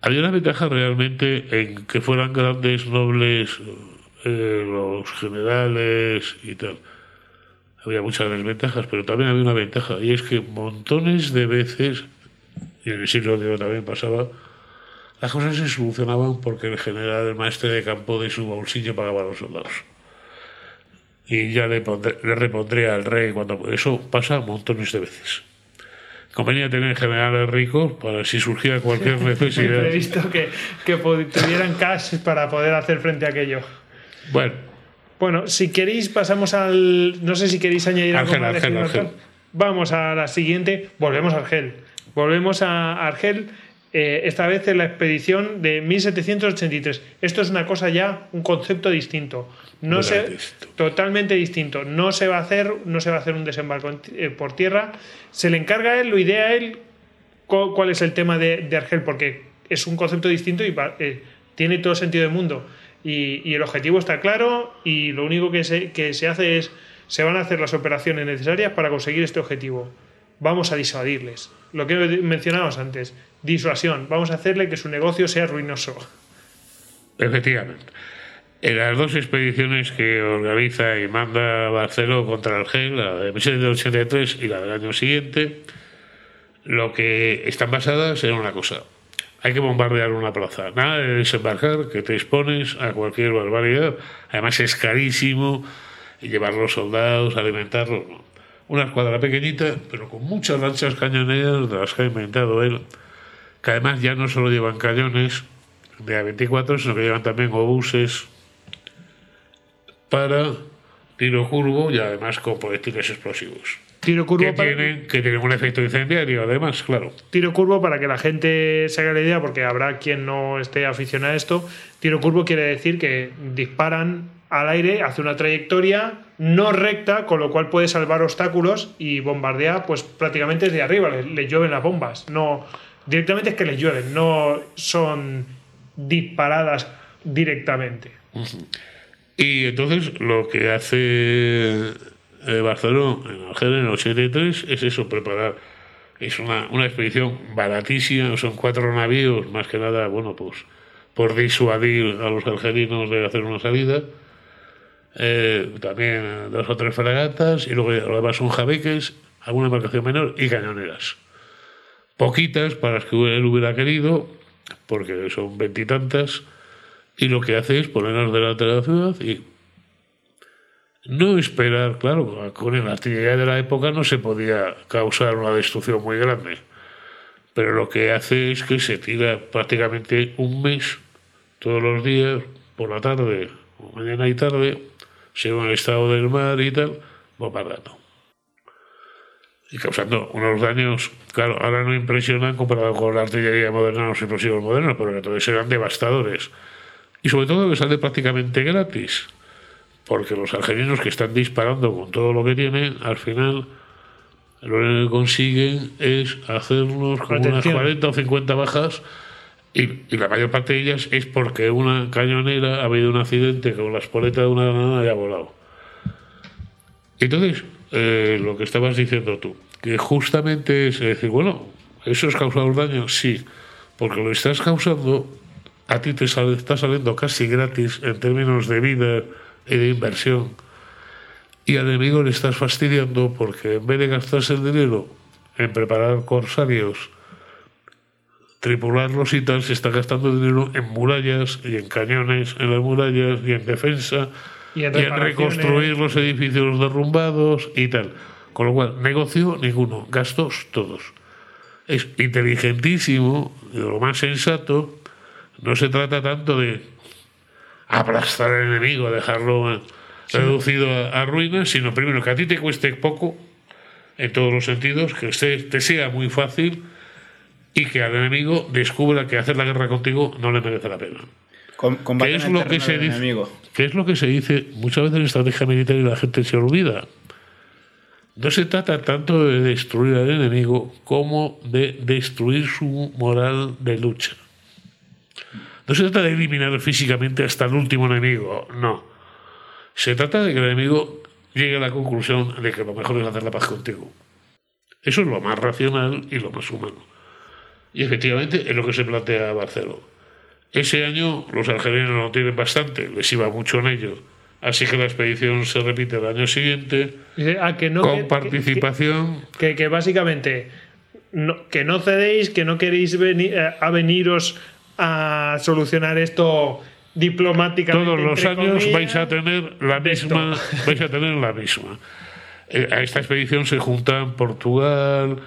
Había una ventaja realmente en que fueran grandes nobles eh, los generales y tal. Había muchas desventajas, pero también había una ventaja, y es que montones de veces, y en el siglo de también pasaba, las cosas se solucionaban porque el general, el maestre de campo de su bolsillo pagaba a los soldados y ya le, pondré- le repondré al rey cuando eso pasa montones de veces. Convenía tener generales ricos para si surgía cualquier necesidad. Previsto que, que tuvieran cash para poder hacer frente a aquello. bueno, Bueno, si queréis, pasamos al. No sé si queréis añadir algo Argel. Vamos a la siguiente. Volvemos a Argel. Volvemos a Argel, eh, esta vez en la expedición de 1783. Esto es una cosa ya, un concepto distinto. No se, Totalmente distinto. totalmente distinto. No se va a hacer, no se va a hacer un desembarco eh, por tierra. Se le encarga a él, lo idea él cu- cuál es el tema de, de Argel, porque es un concepto distinto y eh, tiene todo sentido del mundo. Y, el objetivo está claro y lo único que se, que se hace es, se van a hacer las operaciones necesarias para conseguir este objetivo. Vamos a disuadirles. Lo que mencionábamos antes, disuasión. Vamos a hacerle que su negocio sea ruinoso. efectivamente. En las dos expediciones que organiza y manda Barceló contra Argel, la de 1783 y la del año siguiente, lo que están basadas en una cosa. Hay que bombardear una plaza. Nada de desembarcar, que te expones a cualquier barbaridad. Además es carísimo llevar los soldados, alimentarlos. Una escuadra pequeñita, pero con muchas lanchas cañoneras de las que ha inventado él, que además ya no solo llevan cañones de A24, sino que llevan también obuses para tiro curvo y además con proyectiles explosivos. Tiro curvo, Que para, tienen, que tienen un efecto incendiario, además, claro. tiro curvo para que la gente se haga la idea, porque habrá quien no esté aficionado a esto. Tiro curvo quiere decir que disparan al aire, hace una trayectoria no recta, con lo cual puede salvar obstáculos y bombardea pues prácticamente desde arriba, le, le llueven las bombas. No, directamente es que les llueven, no son disparadas directamente. Y entonces lo que hace eh, Barcelona en Argel en el 83 es eso, preparar. Es una, una expedición baratísima, son cuatro navíos, más que nada, bueno, pues por disuadir a los argelinos de hacer una salida. Eh, también dos o tres fragatas y luego lo demás son jabeques, alguna embarcación menor y cañoneras. Poquitas para las que él hubiera querido, porque son veintitantas, y lo que hace es ponerlas delante de la ciudad y no esperar, claro, con la artillería de la época no se podía causar una destrucción muy grande, pero lo que hace es que se tira prácticamente un mes, todos los días, por la tarde, mañana y tarde, según el estado del mar y tal, bombardando. Y causando unos daños, claro, ahora no impresionan comparado con la artillería moderna, los explosivos modernos, pero entonces eran devastadores. Y sobre todo que sale prácticamente gratis, porque los argelinos que están disparando con todo lo que tienen, al final lo único que consiguen es hacernos como unas Atención. 40 o 50 bajas y, y la mayor parte de ellas es porque una cañonera ha habido un accidente con la espoleta de una granada y ha volado. Entonces, eh, lo que estabas diciendo tú, que justamente es decir, bueno, ¿eso es causar daño? Sí, porque lo estás causando, a ti te sale- está saliendo casi gratis en términos de vida y de inversión. Y al enemigo le estás fastidiando porque en vez de gastarse el dinero en preparar corsarios, tripularlos y tal, se está gastando dinero en murallas y en cañones en las murallas y en defensa Y en y en reconstruir los edificios derrumbados y tal. Con lo cual, negocio ninguno, gastos todos. Es inteligentísimo, lo más sensato, no se trata tanto de aplastar al enemigo, dejarlo eh, reducido a, a ruinas, sino primero que a ti te cueste poco, en todos los sentidos, que te sea muy fácil y que al enemigo descubra que hacer la guerra contigo no le merece la pena. Com- ¿Qué combate es lo que se dice? ¿Qué es lo que se dice muchas veces en estrategia militar y la gente se olvida? No se trata tanto de destruir al enemigo como de destruir su moral de lucha. No se trata de eliminar físicamente hasta el último enemigo, no. Se trata de que el enemigo llegue a la conclusión de que lo mejor es hacer la paz contigo. Eso es lo más racional y lo más humano. Y efectivamente es lo que se plantea a Barcelona. Ese año los argelinos no tienen bastante, les iba mucho en ello. Así que la expedición se repite el año siguiente ah, que no, con participación. Que, que, básicamente no, que no cedéis, que no queréis venir, eh, a veniros a solucionar esto diplomáticamente. Todos los años vais a tener la misma, vais a tener la misma. A esta expedición se juntan Portugal,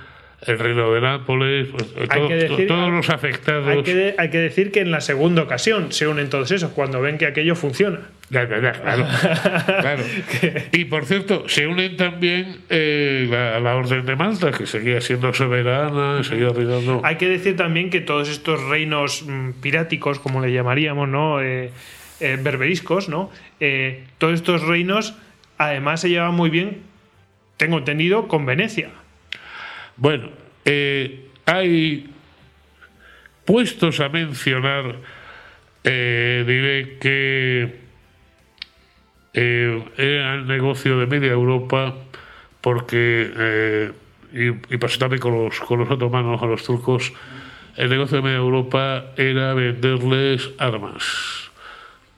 el Reino de Nápoles, pues, todos los afectados. Hay que, hay que, decir que en la segunda ocasión se unen todos esos, cuando ven que aquello funciona. claro. y por cierto, se unen también eh, la, Orden de Malta, que seguía siendo soberana, seguía reinando. Hay que decir también que todos estos reinos mm, piráticos, como le llamaríamos, ¿no? Eh, eh, berberiscos, ¿no? todos estos reinos además se llevan muy bien, tengo entendido, con Venecia. Bueno, eh, hay puestos a mencionar, eh, diré que eh, era el negocio de media Europa, porque, y, pasó también con los, con los otomanos, a los turcos, el negocio de media Europa era venderles armas,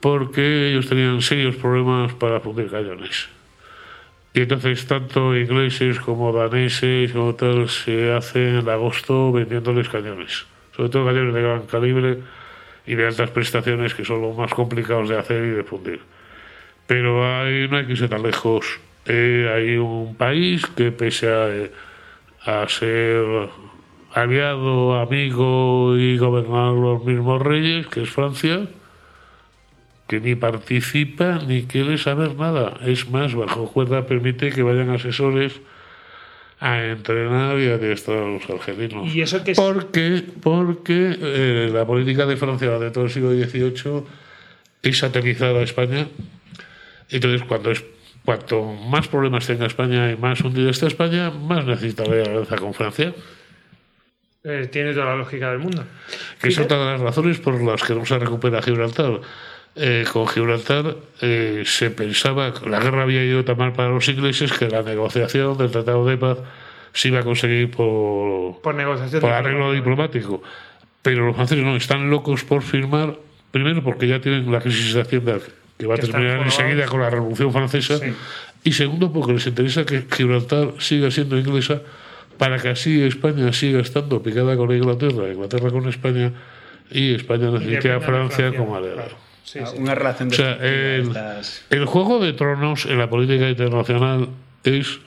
porque ellos tenían serios problemas para fundir cañones. Y entonces tanto ingleses como daneses como tal se hacen en agosto vendiéndoles cañones, sobre todo cañones de gran calibre y de altas prestaciones que son los más complicados de hacer y de fundir. Pero hay, no hay que irse tan lejos. Eh, hay un país que pese a, a ser aliado, amigo y gobernar los mismos reyes, que es Francia, que ni participa ni quiere saber nada. Es más, bajo cuerda permite que vayan asesores a entrenar y a adiestrar a los argelinos. ¿Y eso qué es? Porque, porque eh, la política de Francia de todo el siglo XVIII es satelizada a España. Entonces, cuando es, cuanto más problemas tenga España y más hundida está España, más necesita la alianza con Francia. Eh, tiene toda la lógica del mundo. Que es otra de las razones por las que no se recupera Gibraltar eh, con Gibraltar eh, se pensaba que la guerra había ido tan mal para los ingleses que la negociación del Tratado de Paz se iba a conseguir por, por, negociación por arreglo diplomático. Pero los franceses no, están locos por firmar, primero porque ya tienen la crisis de Hacienda que va a terminar enseguida con la Revolución Francesa, y segundo porque les interesa que Gibraltar siga siendo inglesa para que así España siga estando picada con Inglaterra, Inglaterra con España, y España necesite a Francia, como aliado. Una relación de el, juego de tronos en la política internacional es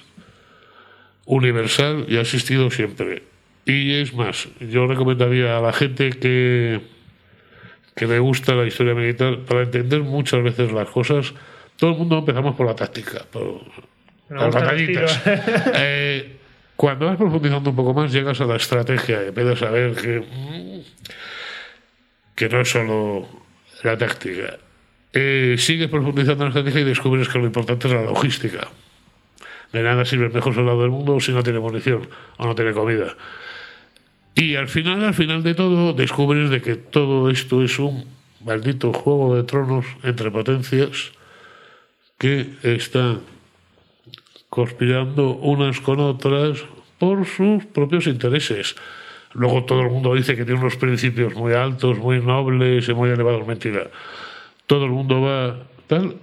universal y ha existido siempre. Y es más, yo recomendaría a la gente que, que le gusta la historia militar, para entender muchas veces las cosas, todo el mundo empezamos por la táctica, por las batallitas. Eh, cuando vas profundizando un poco más, llegas a la estrategia y empiezas a ver que, mm, que no es solo la táctica. Eh, sigues profundizando en la estrategia y descubres que lo importante es la logística. De nada sirve el mejor soldado del mundo si no tiene munición o no tiene comida. Y al final, al final de todo, descubres de que todo esto es un maldito juego de tronos entre potencias que están conspirando unas con otras por sus propios intereses. Luego todo el mundo dice que tiene unos principios muy altos, muy nobles y muy elevados. Mentira. Todo el mundo va tal.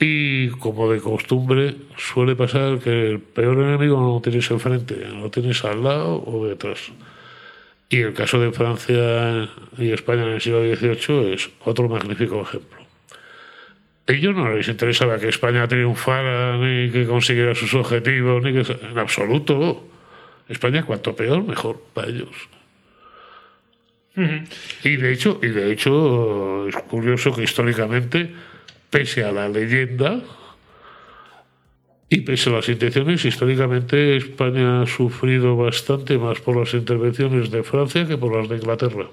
Y como de costumbre suele pasar que el peor enemigo no lo tienes enfrente, lo tienes al lado o detrás. Y el caso de Francia y España en el siglo XVIII es otro magnífico ejemplo. Ellos no les interesaba que España triunfara ni que consiguiera sus objetivos, ni que en absoluto. España cuanto peor, mejor para ellos. Y de hecho, y de hecho es curioso que históricamente, pese a la leyenda y pese a las intenciones, históricamente España ha sufrido bastante más por las intervenciones de Francia que por las de Inglaterra.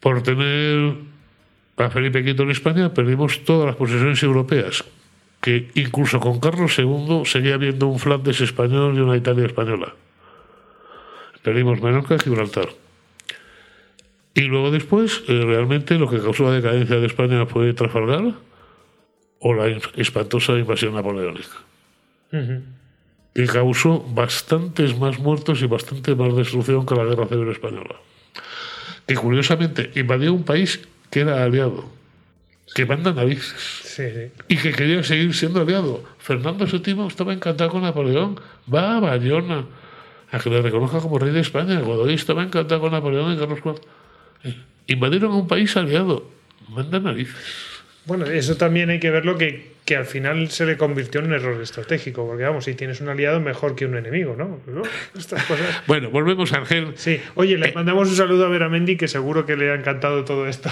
Por tener a Felipe V en España perdimos todas las posesiones europeas, que incluso con Carlos II seguía habiendo un Flandes español y una Italia española. Perdimos Menorca y Gibraltar. Y luego después, eh, realmente lo que causó la decadencia de España fue Trafalgar o la espantosa invasión napoleónica, que causó bastantes más muertos y bastante más destrucción que la Guerra Civil Española. Que curiosamente invadió un país que era aliado, que manda narices y que quería seguir siendo aliado. Fernando VII estaba encantado con Napoleón, va a Bayona a que le reconozca como rey de España. Godoy estaba encantado con Napoleón y Carlos IV. Eh, invadieron a un país aliado, manda narices. Bueno, eso también hay que verlo que, que al final se le convirtió en un error estratégico, porque vamos, si tienes un aliado mejor que un enemigo, ¿no? Estas cosas. Bueno, volvemos a Argel. Sí, oye, le eh, mandamos un saludo a Veramendi, que seguro que le ha encantado todo esto.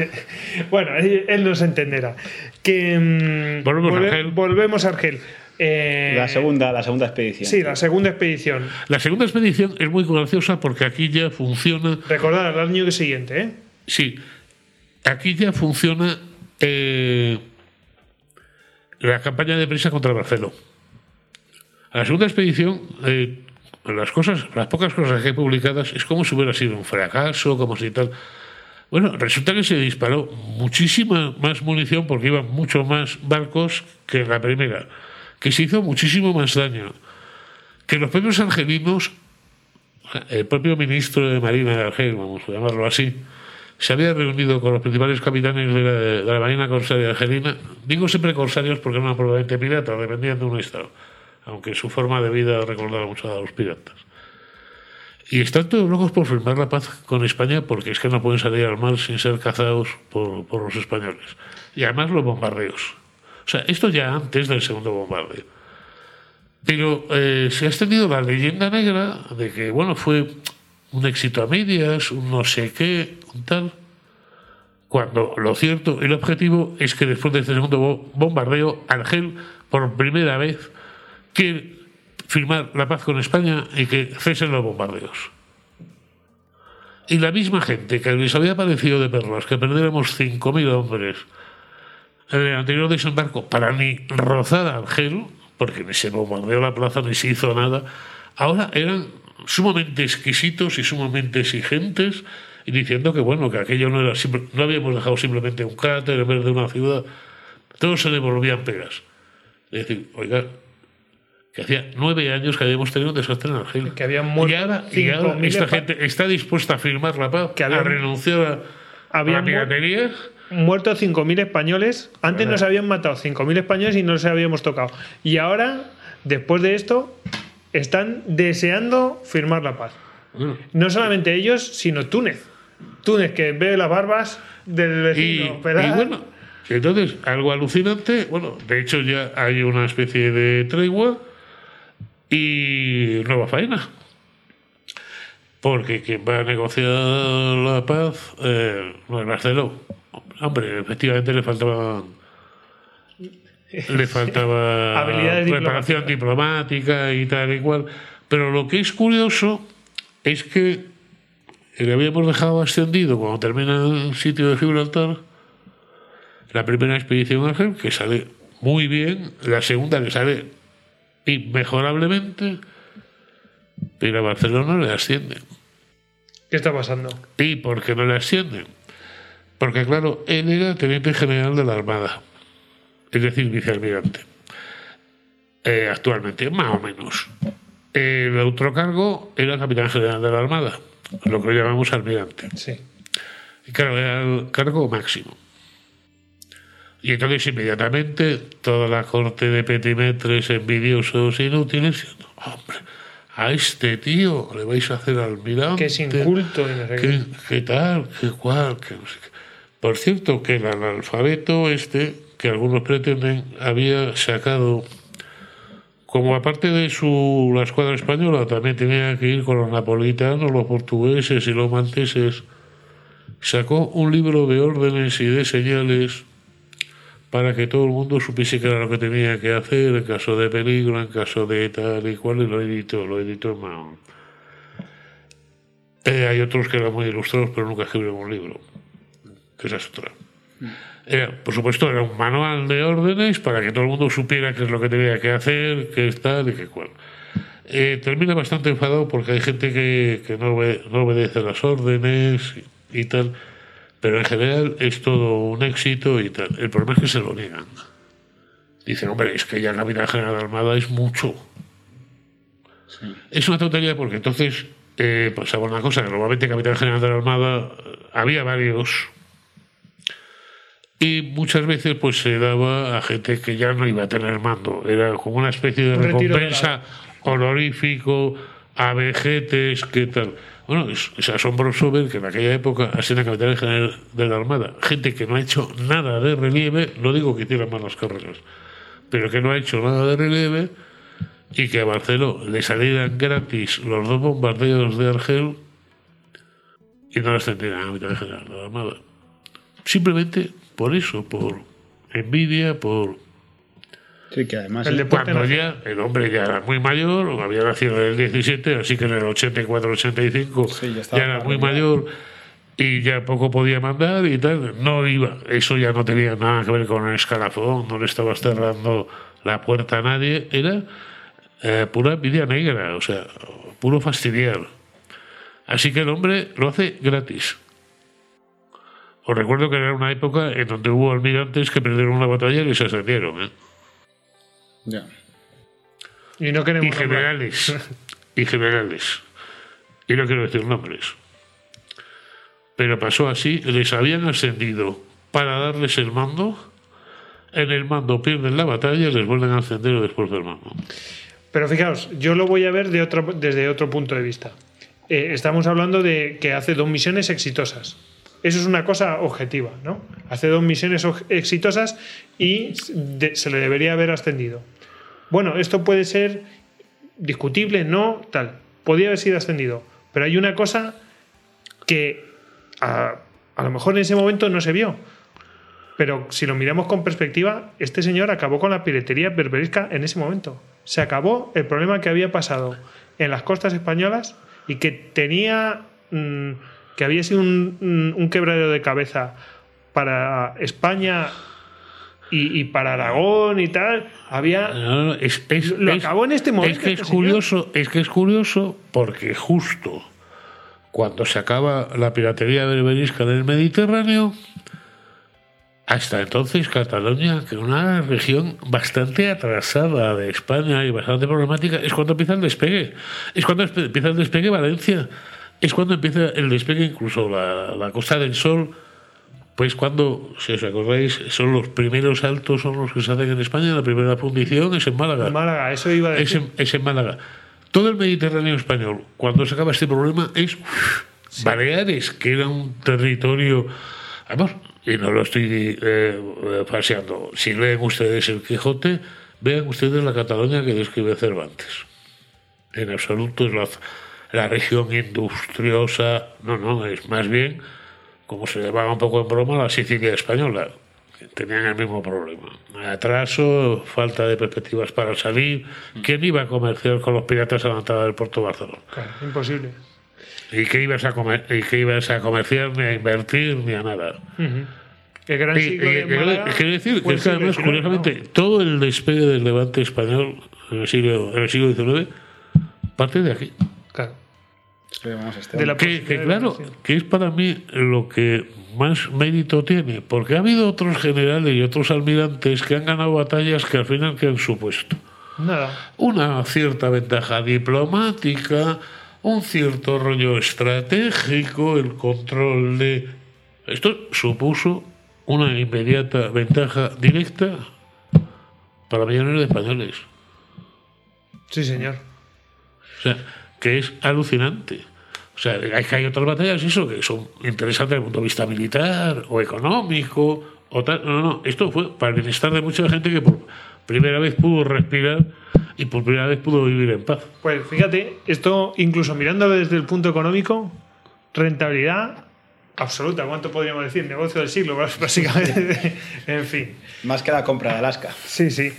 bueno, él nos entenderá. Que, mm, volvemos, a Argel. volvemos a Argel. Eh, la segunda, la segunda expedición. Sí, la segunda expedición. La segunda expedición es muy graciosa porque aquí ya funciona. Recordar al año siguiente, ¿eh? Sí. Aquí ya funciona eh, la campaña de prisa contra Barceló. A la segunda expedición, eh, las cosas, las pocas cosas que hay publicadas es como si hubiera sido un fracaso, como si tal. Bueno, resulta que se disparó muchísima más munición porque iban mucho más barcos que en la primera, que se hizo muchísimo más daño, que los propios argelinos, el propio ministro de Marina de Argel, vamos a llamarlo así, se había reunido con los principales capitanes de la, Marina Corsaria Argelina. Digo siempre corsarios porque eran probablemente piratas, dependían de un Estado, aunque su forma de vida recordaba mucho a los piratas. Y están todos locos por firmar la paz con España porque es que no pueden salir al mar sin ser cazados por, por los españoles. Y además los bombardeos. O sea, esto ya antes del segundo bombardeo. Pero eh, se ha extendido la leyenda negra de que, bueno, fue un éxito a medias, un no sé qué, un tal. Cuando lo cierto, el objetivo es que después de este segundo bombardeo, Argel, por primera vez, quiere firmar la paz con España y que cesen los bombardeos. Y la misma gente que les había parecido de perlas que perdiéramos 5.000 hombres en el anterior desembarco para ni rozar a Argel, porque ni se bombardeó la plaza ni se hizo nada, ahora eran sumamente exquisitos y sumamente exigentes y diciendo que bueno que aquello no era no habíamos dejado simplemente un cráter en vez de una ciudad. Todos se devolvían pegas. Es decir oiga que hacía nueve años que habíamos tenido un desastre en Argelia que habían muerto y ahora, esta gente está dispuesta a firmar la paz que a renunciar a, la piratería. muerto 5.000 españoles antes nos habían matado 5.000 españoles y no se habíamos tocado y ahora después de esto están deseando firmar la paz. No solamente ellos, sino Túnez. Túnez, que ve las barbas del vecino. Y, bueno, entonces, algo alucinante, bueno, de hecho ya hay una especie de tregua y nueva faena. Porque quien va a negociar la paz eh, no es Marcelo. Hombre, efectivamente le faltaban le faltaba preparación diplomática y tal y cual. Pero lo que es curioso es que le habíamos dejado ascendido cuando termina el sitio de Gibraltar, la primera expedición Ángel, que sale muy bien, la segunda que sale inmejorablemente, pero a Barcelona le ascienden. ¿Qué está pasando? ¿Y por qué no le ascienden? Porque, claro, él era teniente general de la Armada es decir, vicealmirante. Eh, actualmente, más o menos. El otro cargo era capitán general de la Armada, lo que llamamos almirante. Sí. Y claro, era el cargo máximo. Y entonces inmediatamente toda la corte de petimetres envidiosos inútiles, hombre, a este tío le vais a hacer almirante. Que es inculto. ¿Qué, ¿Qué, tal? ¿Qué cual? ¿Qué no sé qué? Por cierto, que el analfabeto este que algunos pretenden, había sacado, como aparte de su la escuadra española, también tenía que ir con los napolitanos, los portugueses y los malteses, sacó un libro de órdenes y de señales para que todo el mundo supiese que era lo que tenía que hacer en caso de peligro, en caso de tal y cual, y lo editó, lo editó en Mahón. Eh, hay otros que eran muy ilustrados, pero nunca escribieron un libro, que esa es otra. Eh, por supuesto, era un manual de órdenes para que todo el mundo supiera qué es lo que tenía que hacer, qué es tal y qué cual. Eh, termina bastante enfadado porque hay gente que, no, obedece las órdenes y tal, pero en general es todo un éxito y tal. El problema es que se lo niegan. Dicen, hombre, es que ya la vida general armada es mucho. Es una tontería porque entonces eh, pasaba una cosa, que normalmente capitán general de la Armada eh, había varios y muchas veces pues se daba a gente que ya no iba a tener mando. Era como una especie de Un retiro de recompensa honorífico a vejetes, ¿qué tal? Bueno, es, es asombroso ver que en aquella época, así en la capitán general de la Armada, gente que no ha hecho nada de relieve, no digo que hiciera malas carreras, pero que no ha hecho nada de relieve y que a Barceló le salieran gratis los dos bombardeos de Argel y no los tendrían a la capitán general de la Armada. Simplemente por eso, por envidia, por Sí, que además. El deporte cuando nacional. ya el hombre ya era muy mayor, había nacido en el 17, así que en el 84-85 Sí, ya ya, era muy mayor y ya poco podía mandar y tal. No iba, eso ya no tenía nada que ver con el escalafón, no le estabas cerrando la puerta a nadie, era eh, pura envidia negra, o sea, puro fastidiar. Así que el hombre lo hace gratis. Os recuerdo que era una época en donde hubo almirantes que perdieron una batalla y se ascendieron. ¿eh? Ya. Y no y queremos. nombrar. generales y generales y no quiero decir nombres pero pasó así les habían ascendido para darles el mando en el mando pierden la batalla y les vuelven a ascender después del mando Pero fijaos, yo lo voy a ver de otro, desde otro punto de vista. Eh, estamos hablando de que hace dos misiones exitosas. Eso es una cosa objetiva, ¿no? Hace dos misiones exitosas y se le debería haber ascendido. Bueno, esto puede ser discutible, no, tal. Podría haber sido ascendido. Pero hay una cosa que a, a lo mejor en ese momento no se vio. Pero si lo miramos con perspectiva, este señor acabó con la piratería berberisca en ese momento. Se acabó el problema que había pasado en las costas españolas y que tenía. mm, que había sido un, un- quebradero de cabeza para España y, y para Aragón y tal. Había. No, no, es, es- Lo es- acabó en este momento es que este es señor. curioso es que es curioso porque justo cuando se acaba la piratería berberisca en el Mediterráneo hasta entonces Cataluña, que una región bastante atrasada de España y bastante problemática, es cuando empieza el despegue. Es cuando empieza el despegue Valencia. Es cuando empieza el despegue incluso la, la Costa del Sol. Pues cuando, si os acordáis, son los primeros saltos, son los que se hacen en España, la primera fundición es en Málaga. Málaga, eso iba a Es decir. en, es en Málaga. Todo el Mediterráneo español, cuando se acaba este problema, es uf, Baleares, que era un territorio. Además, y no lo estoy eh, eh, paseando. Si leen ustedes el Quijote, vean ustedes la Cataluña que describe Cervantes. En absoluto es la, la región industriosa. No, no, es más bien, como se llamaba un poco en broma, la Sicilia española. Tenían el mismo problema. Atraso, falta de perspectivas para salir. ¿Quién iba a comerciar con los piratas a la entrada del puerto de Barcelona? Claro, imposible. ¿Y qué ibas a, comer, y qué ibas a comerciar, ni a invertir, ni a nada? Ujú. El gran Y- siglo y- de quiero- Málaga quiero decir que es que además, curiosamente, ¿no? todo el despegue del levante español en el siglo, en el siglo XIX parte de aquí. Claro. Es que De la claro, que es para mí lo que más mérito tiene, porque ha habido otros generales y otros almirantes que han ganado batallas que al final que han supuesto Nada. una cierta ventaja diplomática, un cierto rollo estratégico, el control de... Esto supuso una inmediata ventaja directa para millones de españoles. Sí, señor. O sea, que es alucinante. O sea, hay que hay otras batallas, eso, que son interesantes desde el punto de vista militar o económico o tal. No, no, no. Esto fue para el bienestar de mucha gente que por primera vez pudo respirar y por primera vez pudo vivir en paz. Pues fíjate, esto incluso mirándolo desde el punto económico, rentabilidad absoluta. ¿Cuánto podríamos decir? Negocio del siglo, básicamente. en fin. Más que la compra de Alaska. Sí, sí.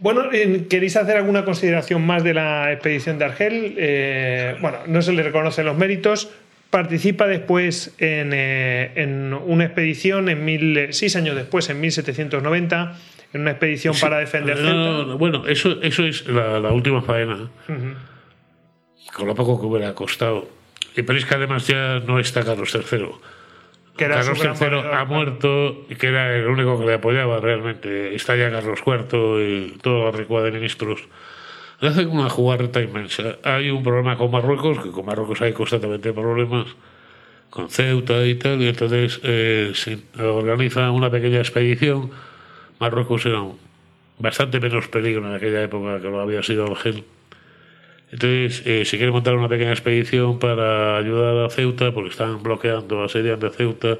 Bueno, ¿queréis hacer alguna consideración más de la expedición de Argel? Eh, bueno, no se le reconocen los méritos. Participa después en, eh, en una expedición, en mil, seis años después, en 1790, en una expedición para defender No, no, no, bueno, eso, eso es la, la última faena. Ujú. Con lo poco que hubiera costado. Y pero es que además ya no está Carlos III. Que era Carlos III ha muerto y que era el único que le apoyaba realmente. Está ya Carlos IV y toda la recua de ministros. Le hacen una jugarreta inmensa. Hay un problema con Marruecos, que con Marruecos hay constantemente problemas, con Ceuta y tal, y entonces eh, se organiza una pequeña expedición. Marruecos era bastante menos peligro en aquella época que lo había sido Argel. Entonces, eh, se quiere montar una pequeña expedición para ayudar a Ceuta, porque están bloqueando, asediando Ceuta,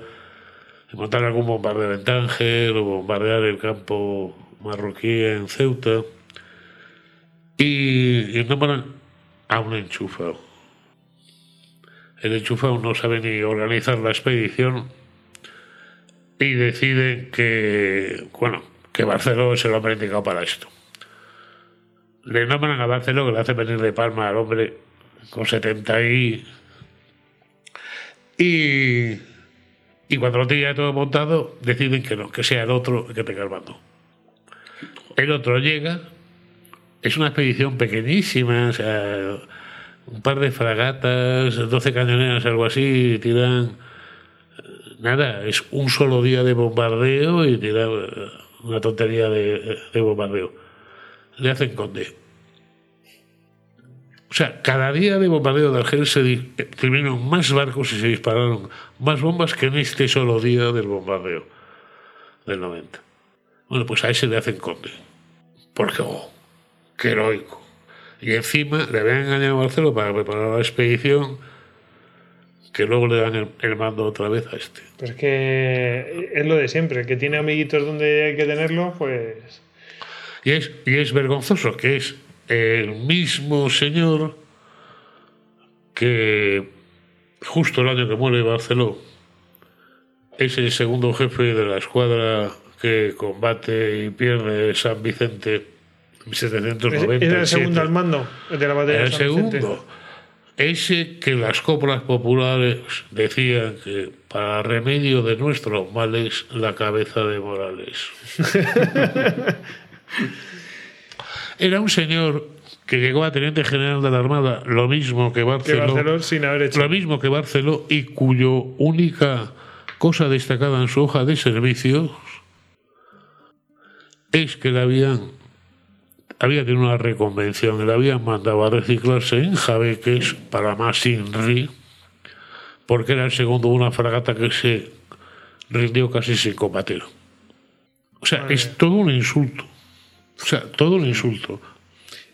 y montar algún bombardeo en Tánger o bombardear el campo marroquí en Ceuta. Y, y nombran a un enchufado. El enchufado no sabe ni organizar la expedición y deciden que, bueno, que Barceló es el hombre indicado para esto le nombran a Barceló que le hace venir de palma al hombre con 70 y. Y, cuando lo tiene todo montado, deciden que no, que sea el otro el que tenga el mando. El otro llega, es una expedición pequeñísima, o sea, un par de fragatas, 12 cañoneras, algo así, y tiran. Nada, es un solo día de bombardeo y tiran una tontería de, de bombardeo le hacen conde. O sea, cada día de bombardeo de Argel se eh, terminaron más barcos y se dispararon más bombas que en este solo día del bombardeo del 90. Bueno, pues a ese le hacen conde. Porque, oh, qué heroico. Y encima le habían engañado a Barcelona para preparar la expedición que luego le dan el, mando otra vez a este. Pues es que es lo de siempre, que tiene amiguitos donde hay que tenerlo, pues. Y es, y es vergonzoso que es el mismo señor que justo el año que muere Barceló es el segundo jefe de la escuadra que combate y pierde San Vicente en es- 1797. Era el segundo al mando de la batalla Era de el San Vicente. segundo. Ese que las coplas populares decían que para remedio de nuestros males la cabeza de Morales. Era un señor que llegó a teniente general de la Armada, lo mismo que Que Barceló, Barceló sin haber hecho. lo mismo que Barceló, y cuyo única cosa destacada en su hoja de servicios es que le habían había tenido una reconvención, le habían mandado a reciclarse en Jabeques para más Inri, porque era el segundo de una fragata que se rindió casi sin combatir. O sea, Madre es todo un insulto. O sea, todo un insulto.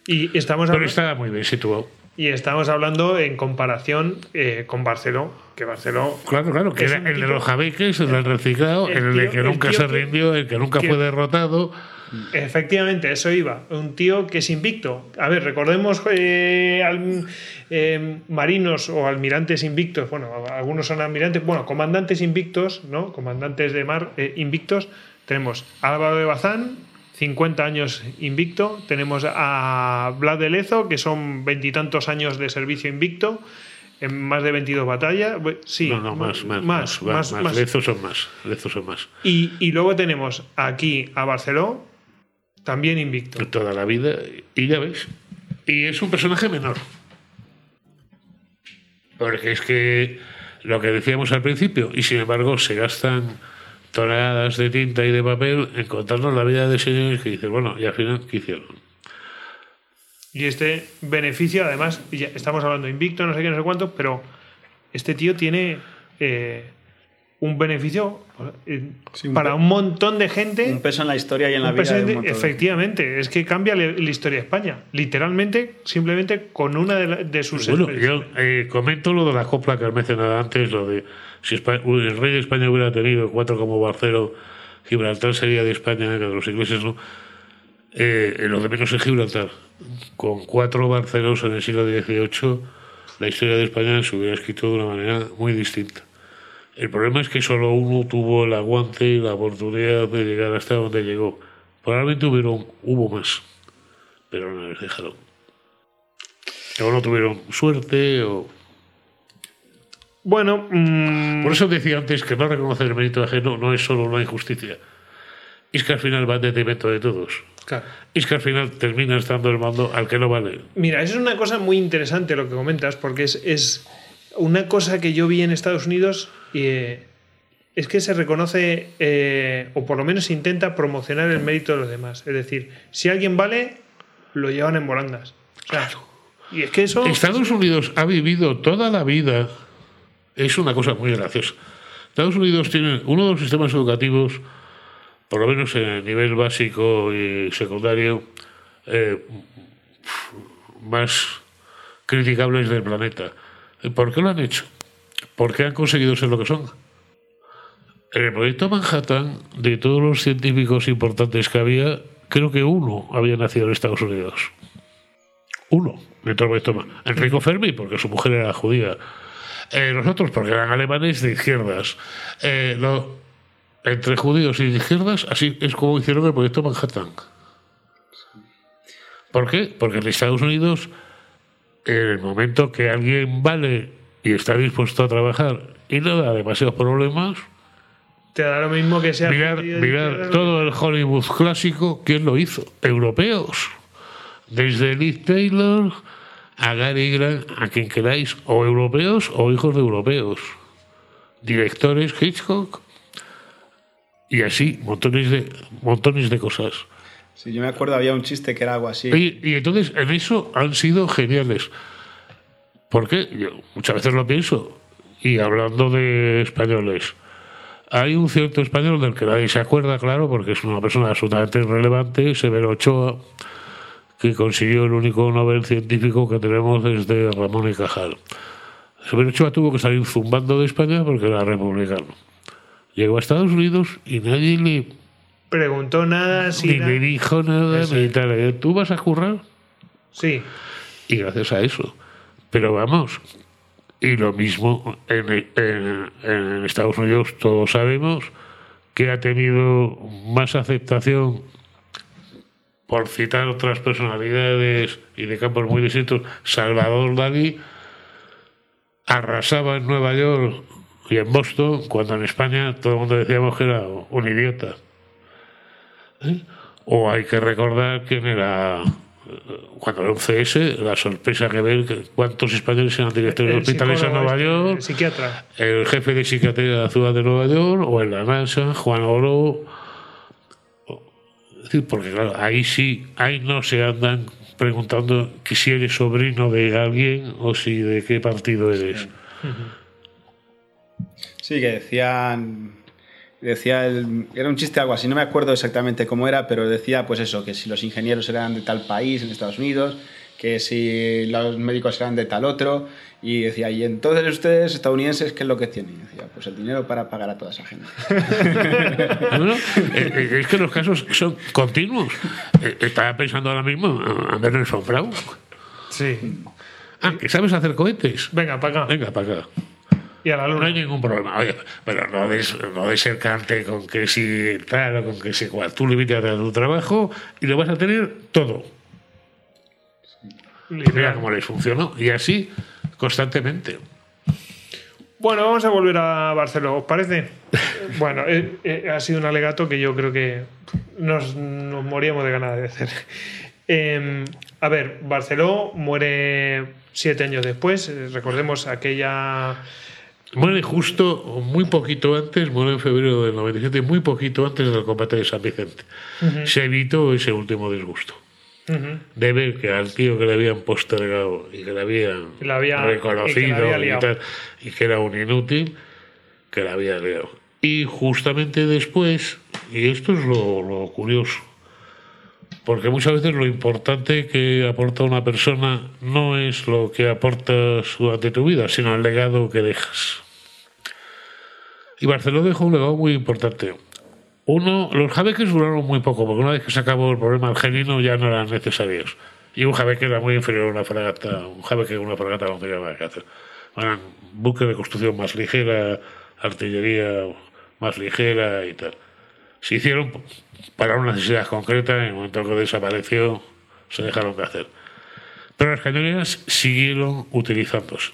Y estamos, Pero estaba muy bien situado. y estamos hablando en comparación eh, con Barceló, que Barceló Claro, claro, que era el de tipo- los jabeques, el del reciclado, el el, de que nunca se rindió, el que nunca que- fue derrotado. Efectivamente, eso iba. Un tío que es invicto. A ver, recordemos eh, al- eh, marinos o almirantes invictos. Bueno, algunos son almirantes. Bueno, comandantes invictos, ¿no? Comandantes de mar invictos. Tenemos Álvaro de Bazán, 50 años invicto. Tenemos a Blas de Lezo, que son veintitantos años de servicio invicto. En más de 22 batallas. Sí, No, no, más, más, más, más, más, más. Lezos son más, lezos son más. Y, y luego tenemos aquí a Barceló, también invicto. Toda la vida, y ya ves. Y es un personaje menor. Porque es que lo que decíamos al principio, y sin embargo se gastan toneladas de tinta y de papel en contarnos la vida de señores que dicen, bueno, y al final, ¿qué hicieron? Y este beneficio, además, ya estamos hablando invicto, no sé qué, no sé cuánto, pero este tío tiene eh, un beneficio eh, Sí, un para un montón de gente. Un peso en la historia y en la vida. de un presente- montón de- efectivamente, es que cambia la la historia de España. Literalmente, simplemente con una de, la- de sus Bueno, yo eh, comento lo de la copla que has mencionado antes, lo de si el rey de España hubiera tenido cuatro como Barcelo, Gibraltar sería de España, que los ingleses no. Eh, en de menos en Gibraltar, con cuatro Barcelos en el siglo XVIII, la historia de España se hubiera escrito de una manera muy distinta. El problema es que solo uno tuvo el aguante y la oportunidad de llegar hasta donde llegó. Probablemente hubieron, hubo más, pero no les dejaron. O no tuvieron suerte, o... Bueno, mm, Por eso decía antes que no reconocer el mérito ajeno no es solo una injusticia. Es que al final va en detrimento de todos. claro. Es que al final terminas dando el mando al que no vale. Mira, eso es una cosa muy interesante lo que comentas, porque es, es una cosa que yo vi en Estados Unidos eh, es que se reconoce, eh, o por lo menos se intenta promocionar el mérito de los demás. Es decir, si alguien vale, lo llevan en volandas. O sea, y es que eso... Estados Unidos ha vivido toda la vida, es una cosa muy graciosa. Estados Unidos tiene uno de los sistemas educativos, por lo menos en el nivel básico y secundario, eh, más criticables del planeta. ¿Por qué lo han hecho? ¿Por qué han conseguido ser lo que son? En el proyecto Manhattan, de todos los científicos importantes que había, creo que uno había nacido en Estados Unidos. Uno, de todo el proyecto. Enrico Fermi, porque su mujer era judía. Eh, los otros, porque eran alemanes de izquierdas. Eh, lo- entre judíos y de izquierdas, así es como hicieron el proyecto Manhattan. ¿Por qué? Porque en Estados Unidos, en el momento que alguien vale y está dispuesto a trabajar y no da demasiados problemas, Te da lo mismo que sea... mirar, mirar todo el Hollywood clásico, ¿quién lo hizo? Europeos. Desde Liz Taylor a Gary Grant, a quien queráis, o europeos o hijos de europeos. Directores Hitchcock y así, montones de, montones de cosas. Sí, yo me acuerdo, había un chiste que era algo así. Y, y entonces en eso han sido geniales. ¿Por qué? Yo muchas veces lo pienso. Y hablando de españoles, hay un cierto español del que nadie se acuerda, claro, porque es una persona absolutamente irrelevante, Severo Ochoa, que consiguió el único Nobel científico que tenemos desde Ramón y Cajal. Severo Ochoa tuvo que salir zumbando de España porque era republicano. Llegó a Estados Unidos y nadie le, Preguntó nada, si ni le dijo nada, ni tal. ¿Tú vas a currar? Sí. y gracias a eso. Pero vamos, y lo mismo en, Estados Unidos, todos sabemos que ha tenido más aceptación, por citar otras personalidades y de campos muy distintos, Salvador Dalí arrasaba en Nueva York y en Boston, cuando en España todo el mundo decíamos que era un idiota. ¿Eh? O hay que recordar quién era cuando era un CS, la sorpresa que ver cuántos españoles eran directores de El hospitales en Nueva este, York, El psiquiatra. el jefe de psiquiatría de la ciudad de Nueva York, o en la NASA, Juan Oro. Es decir, porque claro, ahí sí, ahí no se andan preguntando que si eres sobrino de alguien o si de qué partido eres. Sí, que decían. Decía el, era un chiste algo así, no me acuerdo exactamente cómo era, pero decía pues eso, que si los ingenieros eran de tal país en Estados Unidos, que si los médicos eran de tal otro, y decía, y entonces ustedes estadounidenses, ¿qué es lo que tienen? Y decía, pues el dinero para pagar a toda esa gente. No, no, eh, eh, es que los casos son continuos. Eh, Estaba pensando ahora mismo a Braun. Sí. Ah, que sabes hacer cohetes. Venga, para acá. Venga, para acá. Y a la No hay luna. ningún problema. Oye, pero no des, no des el cante con que si tal o con que si cual. Tú limítate a tu trabajo y lo vas a tener todo. Y mira cómo les funcionó. Y así constantemente. Bueno, vamos a volver a Barcelona, ¿os parece? bueno, eh, eh, ha sido un alegato que yo creo que nos, nos moríamos de ganas de hacer. Eh, a ver, Barceló muere siete años después. eh, Recordemos aquella. Muere justo, muy poquito antes, muere en febrero del 97, muy poquito antes del combate de San Vicente. Se evitó ese último disgusto. Ujú. de ver que al tío que le habían postergado y que le habían Que había- y que reconocido la había y, tal, y que era un inútil, que la había liado. Y justamente después, y esto es lo, lo curioso, porque muchas veces lo importante que aporta una persona no es lo que aportas durante tu vida, sino el legado que dejas. Y Barcelona dejó un legado muy importante. Uno, los jabeques duraron muy poco, porque una vez que se acabó el problema argelino ya no eran necesarios. Y un jabeque era muy inferior a una fragata, un jabeque una fragata no tenía nada que hacer. Eran buques de construcción más ligera, artillería más ligera y tal. Se hicieron para una necesidad concreta, en el momento que desapareció se dejaron de hacer. Pero las cañoneras siguieron utilizándose.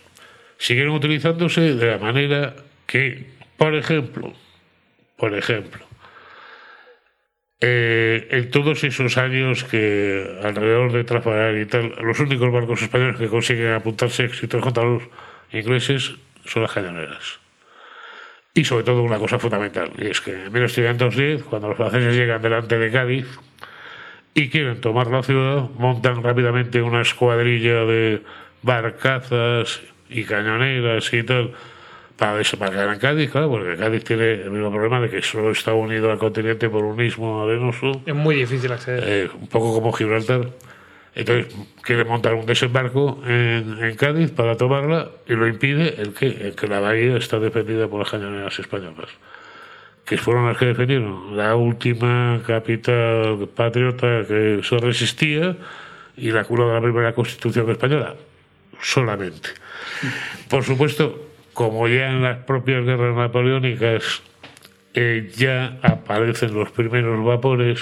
Siguieron utilizándose de la manera que, por ejemplo, por ejemplo, eh, en todos esos años que alrededor de Trafalgar y tal, los únicos barcos españoles que consiguen apuntarse éxitos contra los ingleses son las cañoneras. Y sobre todo una cosa fundamental, y es que en 1810, cuando los franceses llegan delante de Cádiz y quieren tomar la ciudad, montan rápidamente una escuadrilla de barcazas y cañoneras y tal para desembarcar en Cádiz, claro, porque Cádiz tiene el mismo problema de que solo está unido al continente por un mismo arenoso. Es muy difícil acceder. Eh, un poco como Gibraltar. Entonces quiere montar un desembarco en, Cádiz para tomarla y lo impide el que, el que la bahía está defendida por las cañoneras españolas, que fueron las que defendieron la última capital patriota que se resistía y la cura de la primera constitución española, solamente. Por supuesto, como ya en las propias guerras napoleónicas eh, ya aparecen los primeros vapores,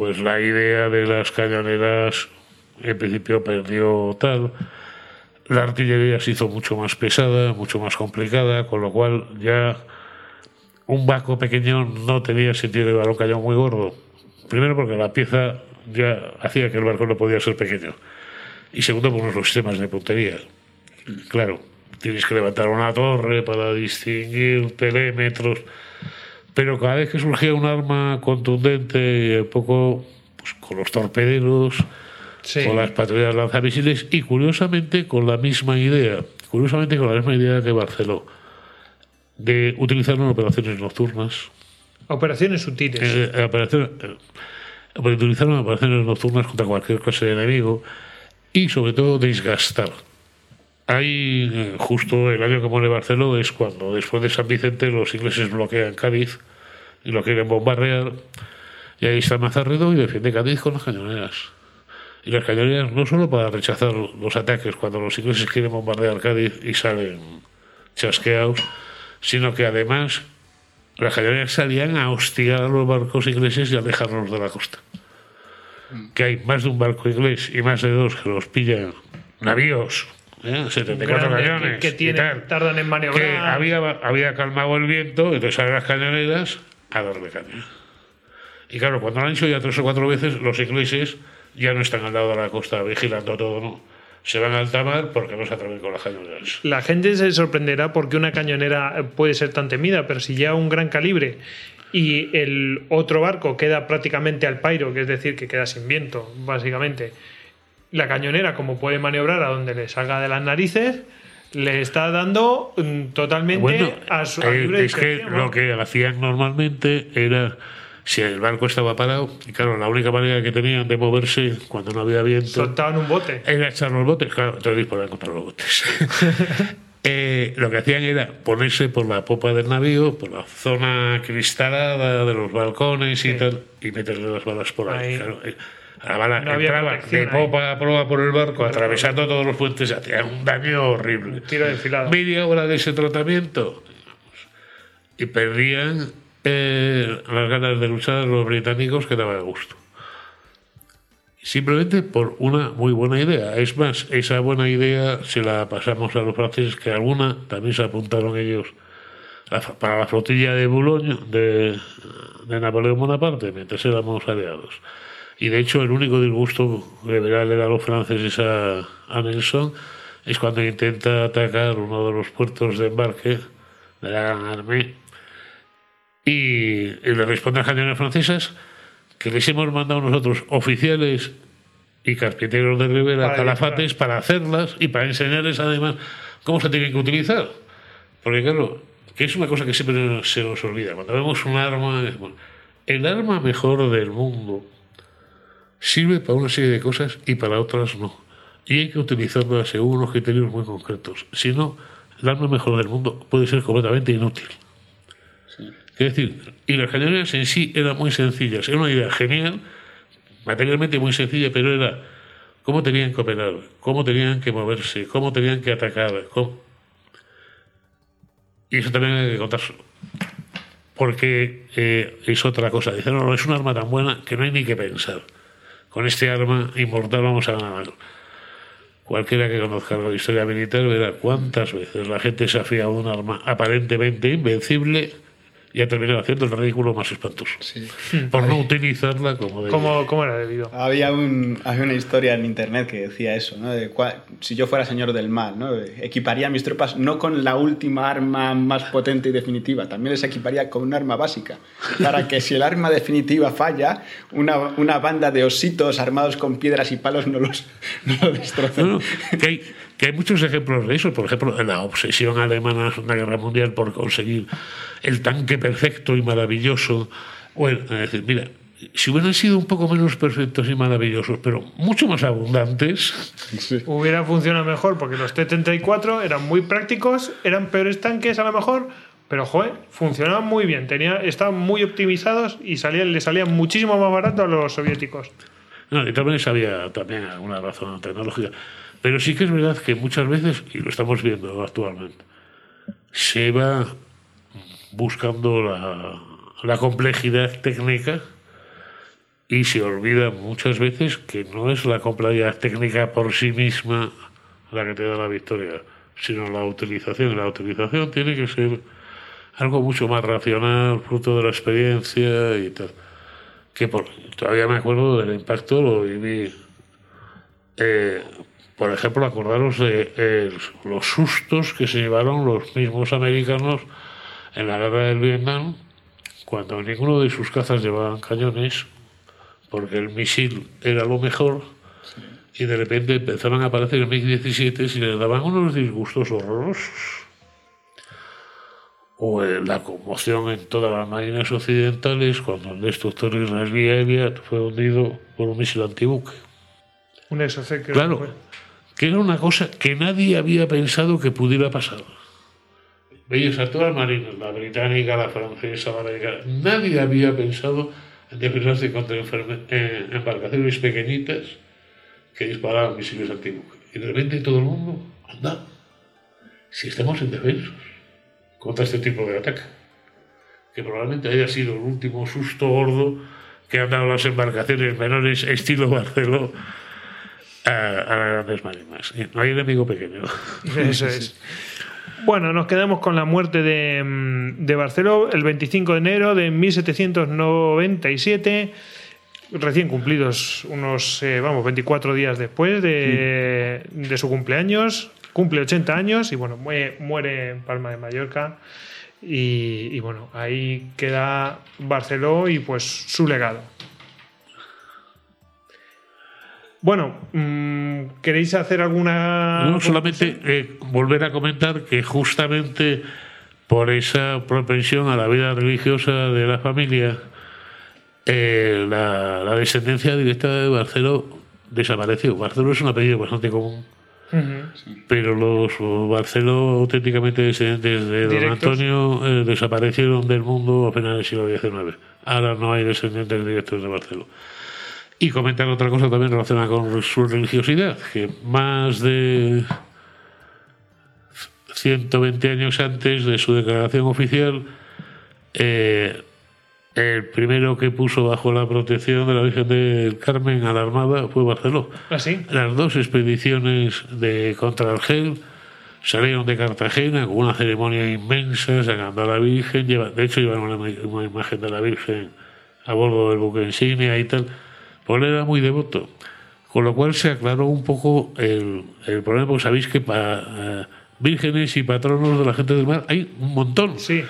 pues la idea de las cañoneras en principio perdió tal. La artillería se hizo mucho más pesada, mucho más complicada, con lo cual ya un barco pequeño no tenía sentido llevar un cañón muy gordo. Primero porque la pieza ya hacía que el barco no podía ser pequeño. Y segundo por los sistemas de puntería. Claro, tienes que levantar una torre para distinguir telémetros pero cada vez que surgía un arma contundente, un poco pues, con los torpederos, con las patrullas lanzamisiles y curiosamente con la misma idea, curiosamente con la misma idea que Barceló, de utilizarlo en operaciones nocturnas. Operaciones sutiles. Eh, eh, operaciones, eh, utilizarlo en operaciones nocturnas contra cualquier clase de enemigo y sobre todo desgastar. Ahí, justo el año que muere Barceló, es cuando después de San Vicente los ingleses bloquean Cádiz y lo quieren bombardear. Y ahí está Mazarredo y defiende Cádiz con las cañoneras. Y las cañoneras no solo para rechazar los ataques cuando los ingleses quieren bombardear Cádiz y salen chasqueados, sino que además las cañoneras salían a hostigar a los barcos ingleses y a dejarlos de la costa. Que hay más de un barco inglés y más de dos que los pillan navíos 74 ¿eh? cañones. Que, tardan en maniobrar. Que había, había calmado el viento, entonces salen las cañoneras a darle caña. Y claro, cuando lo han hecho ya tres o cuatro veces, los ingleses ya no están al lado de la costa vigilando todo, ¿no? Se van a alta mar porque no se atreven con las cañoneras. La gente se sorprenderá porque una cañonera puede ser tan temida, pero si ya un gran calibre y el otro barco queda prácticamente al pairo, que es decir, que queda sin viento, básicamente, la cañonera, como puede maniobrar a donde le salga de las narices, le está dando mm, totalmente a su eh, libre Es que lo que hacían normalmente era si el barco estaba parado, y claro, la única manera que tenían de moverse cuando no había viento. Soltaban un bote. Era echar los botes, claro, entonces disparaban contra los botes. Eh, lo que hacían era ponerse por la popa del navío, por la zona cristalada de los balcones y tal, y meterle las balas por ahí. Claro, eh, la bala entraba de popa a proa por el barco, atravesando todos los puentes, hacía un daño horrible. Tiro Media hora de ese tratamiento y perdían eh, las ganas de luchar los británicos que daba gusto. Simplemente por una muy buena idea. Es más, esa buena idea se la pasamos a los franceses, que alguna también se apuntaron ellos para la flotilla de Boulogne de, de Napoleón Bonaparte, mientras éramos aliados. Y de hecho, el único disgusto que le da a los franceses a, Nelson es cuando intenta atacar uno de los puertos de embarque de la Gran Armée y, le responden a las cañones francesas que les hemos mandado nosotros oficiales y carpinteros de Rivera, calafates, para hacerlas y para enseñarles además cómo se tienen que utilizar. Porque claro, que es una cosa que siempre se nos olvida. Cuando vemos un arma, el arma mejor del mundo sirve para una serie de cosas y para otras no. Y hay que utilizarla según unos criterios muy concretos. Si no, el arma mejor del mundo puede ser completamente inútil. Es decir, y las cañoneras en sí eran muy sencillas. Era una idea genial, materialmente muy sencilla, pero era cómo tenían que operar, cómo tenían que moverse, cómo tenían que atacar. Y eso también hay que contárselo. Porque eh, es otra cosa. Dicen, no, no, es un arma tan buena que no hay ni que pensar con este arma inmortal vamos a ganar. Cualquiera que conozca la historia militar verá cuántas veces la gente se un arma aparentemente invencible y ha terminado haciendo el ridículo más espantoso. Sí. Por no utilizarla como de. Como, como era debido. Había, un, había una historia en internet que decía eso, ¿no? De cua- si yo fuera señor del mal, ¿no? Equiparía mis tropas no con la última arma más potente y definitiva, también les equiparía con un arma básica, para que si el arma definitiva falla, una, una banda de ositos armados con piedras y palos no los no lo destrocen. No, no, que, hay, que hay muchos ejemplos de eso. Por ejemplo, la obsesión alemana en la Segunda Guerra Mundial por conseguir el tanque perfecto y maravilloso. Bueno, es decir, mira, si hubieran sido un poco menos perfectos y maravillosos, pero mucho más abundantes, Sí. Hubiera funcionado mejor porque los T-34 eran muy prácticos, eran peores tanques a lo mejor, pero joder, funcionaban muy bien, tenía, estaban muy optimizados y salían, le salían muchísimo más barato a los soviéticos. No, y también había también alguna razón tecnológica. Pero sí que es verdad que muchas veces, y lo estamos viendo actualmente, se va buscando la, complejidad técnica y se olvida muchas veces que no es la complejidad técnica por sí misma la que te da la victoria, sino la utilización. La utilización tiene que ser algo mucho más racional, fruto de la experiencia y tal que todavía me acuerdo del impacto, lo viví. Eh, por ejemplo, acordaros de eh, los sustos que se llevaron los mismos americanos en la guerra del Vietnam, cuando ninguno de sus cazas llevaban cañones, porque el misil era lo mejor, y de repente empezaron a aparecer MiG-17 y les daban unos disgustos horrorosos o eh, la conmoción en todas las marinas occidentales cuando el destructor israelí Elliot fue hundido por un misil antibuque. Un SOC creo Claro, que era una cosa que nadie había pensado que pudiera pasar. Veías a todas las marinas, la británica, la francesa, la americana, nadie había pensado en defenderse contra eh, embarcaciones pequeñitas que disparaban misiles antibuque. Y de repente todo el mundo, anda, si estamos indefensos contra este tipo de ataque. Que probablemente haya sido el último susto gordo que han dado las embarcaciones menores estilo Barceló a, a las grandes marinas. Y No hay enemigo pequeño. Eso es. Bueno, nos quedamos con la muerte de, mm, de Barceló el 25 de enero de 1797, recién cumplidos unos, eh, vamos, 24 días después de, de su cumpleaños. Cumple 80 años y bueno, muere, muere en Palma de Mallorca. Y, y bueno, ahí queda Barceló y pues su legado. Bueno, mm, ¿queréis hacer alguna... No, solamente eh, volver a comentar que justamente por esa propensión a la vida religiosa de la familia, eh, la, la descendencia directa de Barceló desapareció. Barceló es un apellido bastante común, pero los Barceló auténticamente descendientes de don. Antonio eh, desaparecieron del mundo a finales del siglo XIX. Ahora no hay descendientes directos de Barceló. Y comentar otra cosa también relacionada con su religiosidad, que más de 120 años antes de su declaración oficial, eh, el primero que puso bajo la protección de la Virgen del Carmen a la Armada fue Barceló. ¿Así? Las dos expediciones de contra Argel salieron de Cartagena con una ceremonia inmensa, sacando a la Virgen. Lleva- de hecho, llevaron una imagen de la Virgen a bordo del buque insignia y tal. Pues él era muy devoto. Con lo cual se aclaró un poco el, el problema, porque sabéis que para eh, vírgenes y patronos de la gente del mar hay un montón. Sí.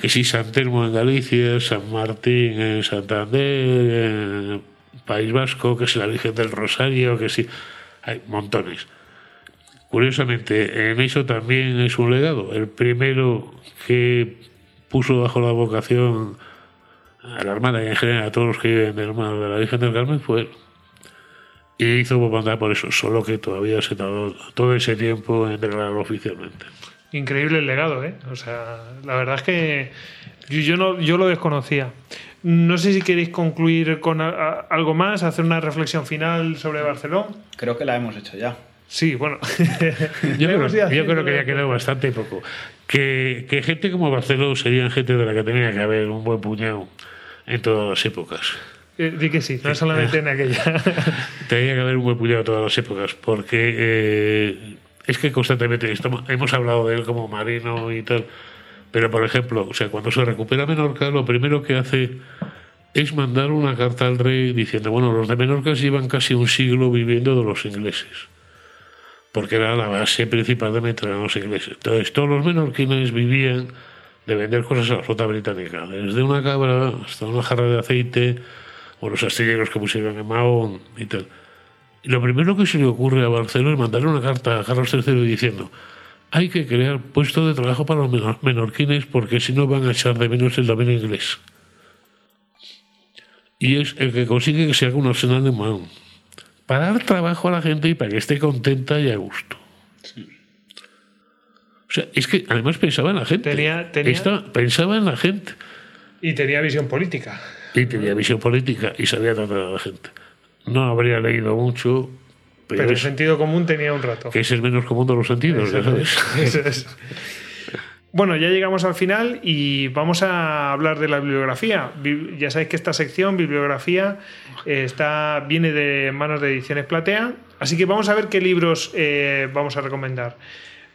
Que si San Telmo en Galicia, San Martín en Santander, en País Vasco, que si la Virgen del Rosario, que si. Hay montones. Curiosamente, en eso también es un legado. El primero que puso bajo la vocación a la Armada y en general a todos los que viven del mar de la Virgen del Carmen fue él. Y hizo mandar por eso, solo que todavía se tardó todo ese tiempo en declararlo oficialmente. Increíble el legado, ¿eh? O sea, la verdad es que yo, yo no, yo lo desconocía. No sé si queréis concluir con a- a- algo más, hacer una reflexión final sobre Barcelona. Creo que la hemos hecho ya. Sí, bueno. Yo creo, yo creo que ya quedó bastante poco. Que, que gente como Barceló serían gente de la que tenía que haber un buen puñado en todas las épocas. Eh, Di que sí, no solamente en aquella. Tenía que haber un buen puñado en todas las épocas, porque eh, es que constantemente estamos- hemos hablado de él como marino y tal, Pero, por ejemplo, o sea, cuando se recupera Menorca, lo primero que hace es mandar una carta al rey diciendo, bueno, los de Menorca llevan casi un siglo viviendo de los ingleses, porque era la base principal de meter a los ingleses. Entonces, todos los menorquines vivían de vender cosas a la flota británica, desde una cabra hasta una jarra de aceite, o los astilleros que pusieron en Mahón y tal. Y lo primero que se le ocurre a Barcelona es mandar una carta a Carlos III diciendo, hay que crear puestos de trabajo para los menorquines porque si no van a echar de menos el dominio inglés y es el que consigue que se haga un arsenal de Mahón. Para dar trabajo a la gente y para que esté contenta y a gusto. O sea, es que además pensaba en la gente. Tenía- tenía- pensaba en la gente. Y tenía visión política. Y tenía visión política y sabía tratar a la gente. No habría leído mucho, pero, Pero el es, sentido común tenía un rato. que es el menos común de los sentidos, ya sabes. Eso es. Bueno, ya llegamos al final y vamos a hablar de la bibliografía. Bi- Ya sabéis que esta sección, bibliografía, eh, está, viene de manos de Ediciones Platea. Así que vamos a ver qué libros eh, vamos a recomendar.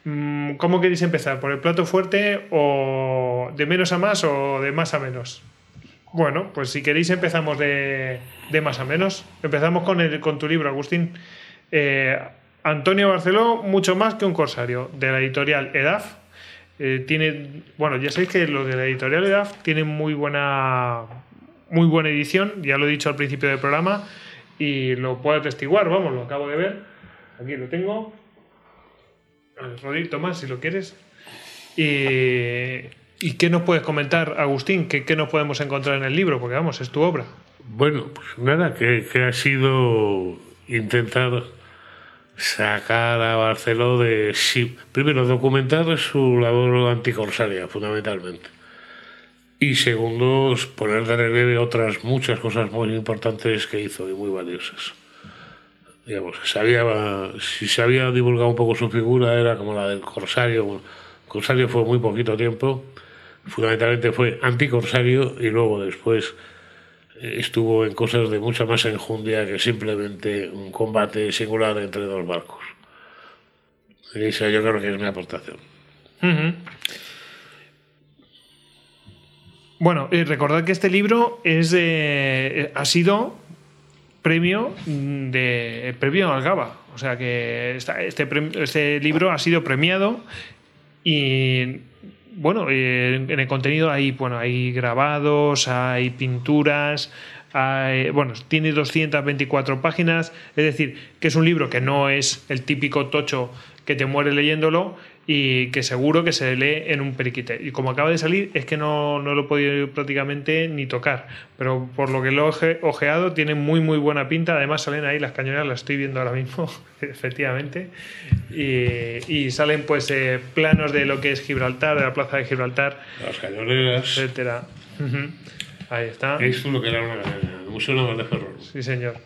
Mm, ¿Cómo queréis empezar? ¿Por el plato fuerte o de menos a más o de más a menos? Bueno, pues si queréis empezamos de, de más a menos. Empezamos con, el, con tu libro, Agustín. Eh, Antonio Barceló, mucho más que un corsario, de la editorial EDAF. Eh, tiene, bueno, ya sabéis que lo de la editorial EDAF tiene muy buena, muy buena edición, ya lo he dicho al principio del programa y lo puedo atestiguar, vamos, lo acabo de ver. Aquí lo tengo. A ver, Rodri, toma, si lo quieres. Y, ¿Y qué nos puedes comentar, Agustín? ¿Qué, ¿Qué nos podemos encontrar en el libro? Porque vamos, es tu obra. Bueno, pues nada, que, que ha sido intentar sacar a Barceló de... sí, primero, documentar su labor anticorsaria, fundamentalmente. Y segundo, poner de relieve otras muchas cosas muy importantes que hizo y muy valiosas. Digamos, sabía, si se había divulgado un poco su figura, era como la del corsario. Corsario fue muy poquito tiempo, fundamentalmente fue anticorsario y luego después estuvo en cosas de mucha más enjundia que simplemente un combate singular entre dos barcos. Y esa yo creo que es mi aportación. Bueno, recordad que este libro es de- ha sido premio de premio Algaba. O sea que este, este libro ha sido premiado y bueno, eh, en el contenido hay, bueno, hay grabados, hay pinturas, hay- bueno, tiene 224 páginas, es decir, que es un libro que no es el típico tocho que te muere leyéndolo y que seguro que se lee en un periquite. Y como acaba de salir, es que no, no lo he podido prácticamente ni tocar, pero por lo que lo he oje- ojeado, tiene muy, muy buena pinta. Además, salen ahí las cañoneras, las estoy viendo ahora mismo, efectivamente. Y, y salen pues eh, planos de lo que es Gibraltar, de la plaza de Gibraltar, Las cañoneras. etcétera. Ahí está. Es lo que era una cañonera, Museo Naval de Ferrol. Sí, señor.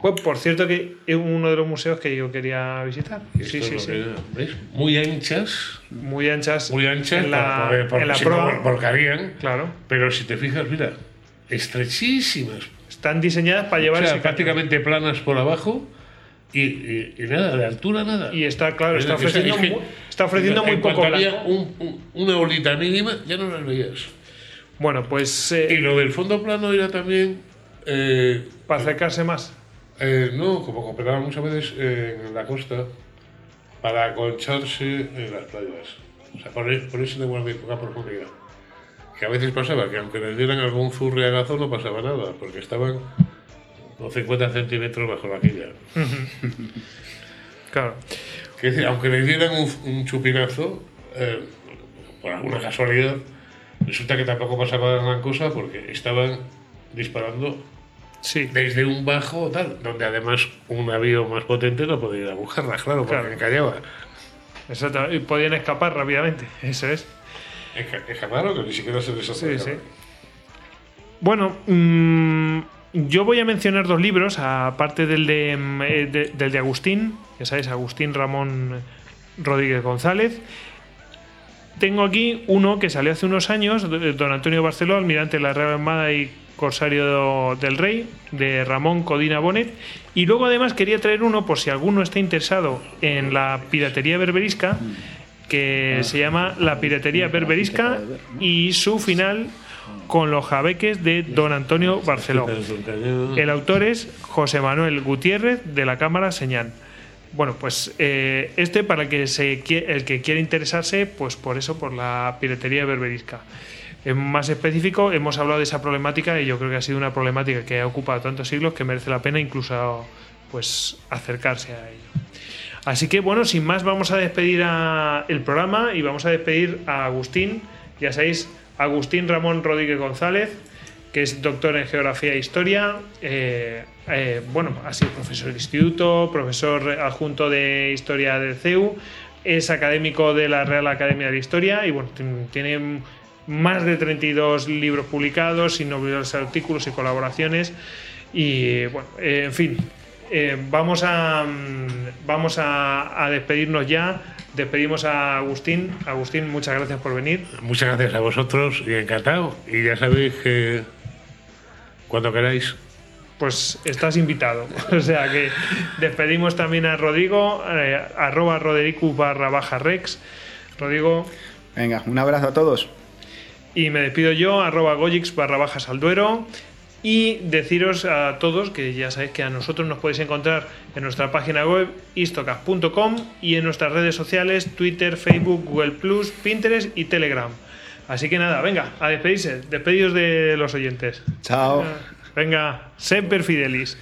Pues por cierto que es uno de los museos que yo quería visitar. Sí, sí, sí. ¿Veis? Muy anchas, Muy anchas. muy anchas, en la, porque- porque en la si no, proa. volcarían. Claro. Pero si te fijas, mira, estrechísimas. Están diseñadas para llevar O sea, prácticamente planas por abajo y, y- y nada, de altura nada. Y está, claro, está ofreciendo, es que mu- está ofreciendo muy poco había un- un- una olita mínima, ya no las veías. Bueno, pues eh, Y lo del fondo plano era también. Eh, para acercarse más. eh, no, como cooperaban muchas veces en la costa para aconcharse en las playas. O sea, poner- ponerse de guardia poca profundidad. Que a veces pasaba que aunque les dieran algún zurriagazo no pasaba nada, porque estaban con 50 centímetros bajo la quilla. Claro. Que decir, aunque les dieran un, un chupinazo, eh, por alguna casualidad, resulta que tampoco pasaba gran cosa porque estaban disparando Sí. desde un bajo tal, donde además un navío más potente no podía ir a buscarla, claro, porque Claro. encallaba. Exacto. Y podían escapar rápidamente. Eso es. Esca- Escaparon que ni siquiera se les Sí, sí. Bueno, mm, yo voy a mencionar dos libros, aparte del de, mm, eh, de- del de Agustín, ya sabéis, Agustín Ramón Rodríguez González. Tengo aquí uno que salió hace unos años, Don Antonio Barceló, almirante de la Real Armada y corsario del Rey, de Ramón Codina Bonet. Y luego además quería traer uno, por si alguno está interesado en la piratería berberisca, que se llama La piratería berberisca y su final con los jabeques de don Antonio Barceló. El autor es José Manuel Gutiérrez de la Cámara Señal. Bueno, pues eh, este para el que, se, el que quiere interesarse, pues por eso, por la piratería berberisca. En más específico, hemos hablado de esa problemática y yo creo que ha sido una problemática que ha ocupado tantos siglos que merece la pena incluso pues acercarse a ello. Así que bueno, sin más vamos a despedir a el programa y vamos a despedir a Agustín, ya sabéis, Agustín Ramón Rodríguez González, que es doctor en Geografía e Historia, eh, eh, bueno, ha sido profesor de instituto, profesor adjunto de Historia del CEU, es académico de la Real Academia de Historia y bueno, tiene más de 32 libros publicados, innumerables artículos y colaboraciones y bueno, eh, en fin, eh, vamos a mm, vamos a, a despedirnos ya. Despedimos a Agustín. Agustín, muchas gracias por venir. Muchas gracias a vosotros y encantado. Y ya sabéis que cuando queráis, Pues estás invitado. O sea que despedimos también a Rodrigo, eh, arroba Rodericu barra baja Rex. Rodrigo, Venga, un abrazo a todos. Y me despido yo, arroba Gojix barra baja Salduero. Y deciros a todos que ya sabéis que a nosotros nos podéis encontrar en nuestra página web istocast.com y en nuestras redes sociales Twitter, Facebook, Google Plus, Pinterest y Telegram. Así que nada, venga, a despedirse. Despedidos de los oyentes. Chao. Venga, Semper Fidelis.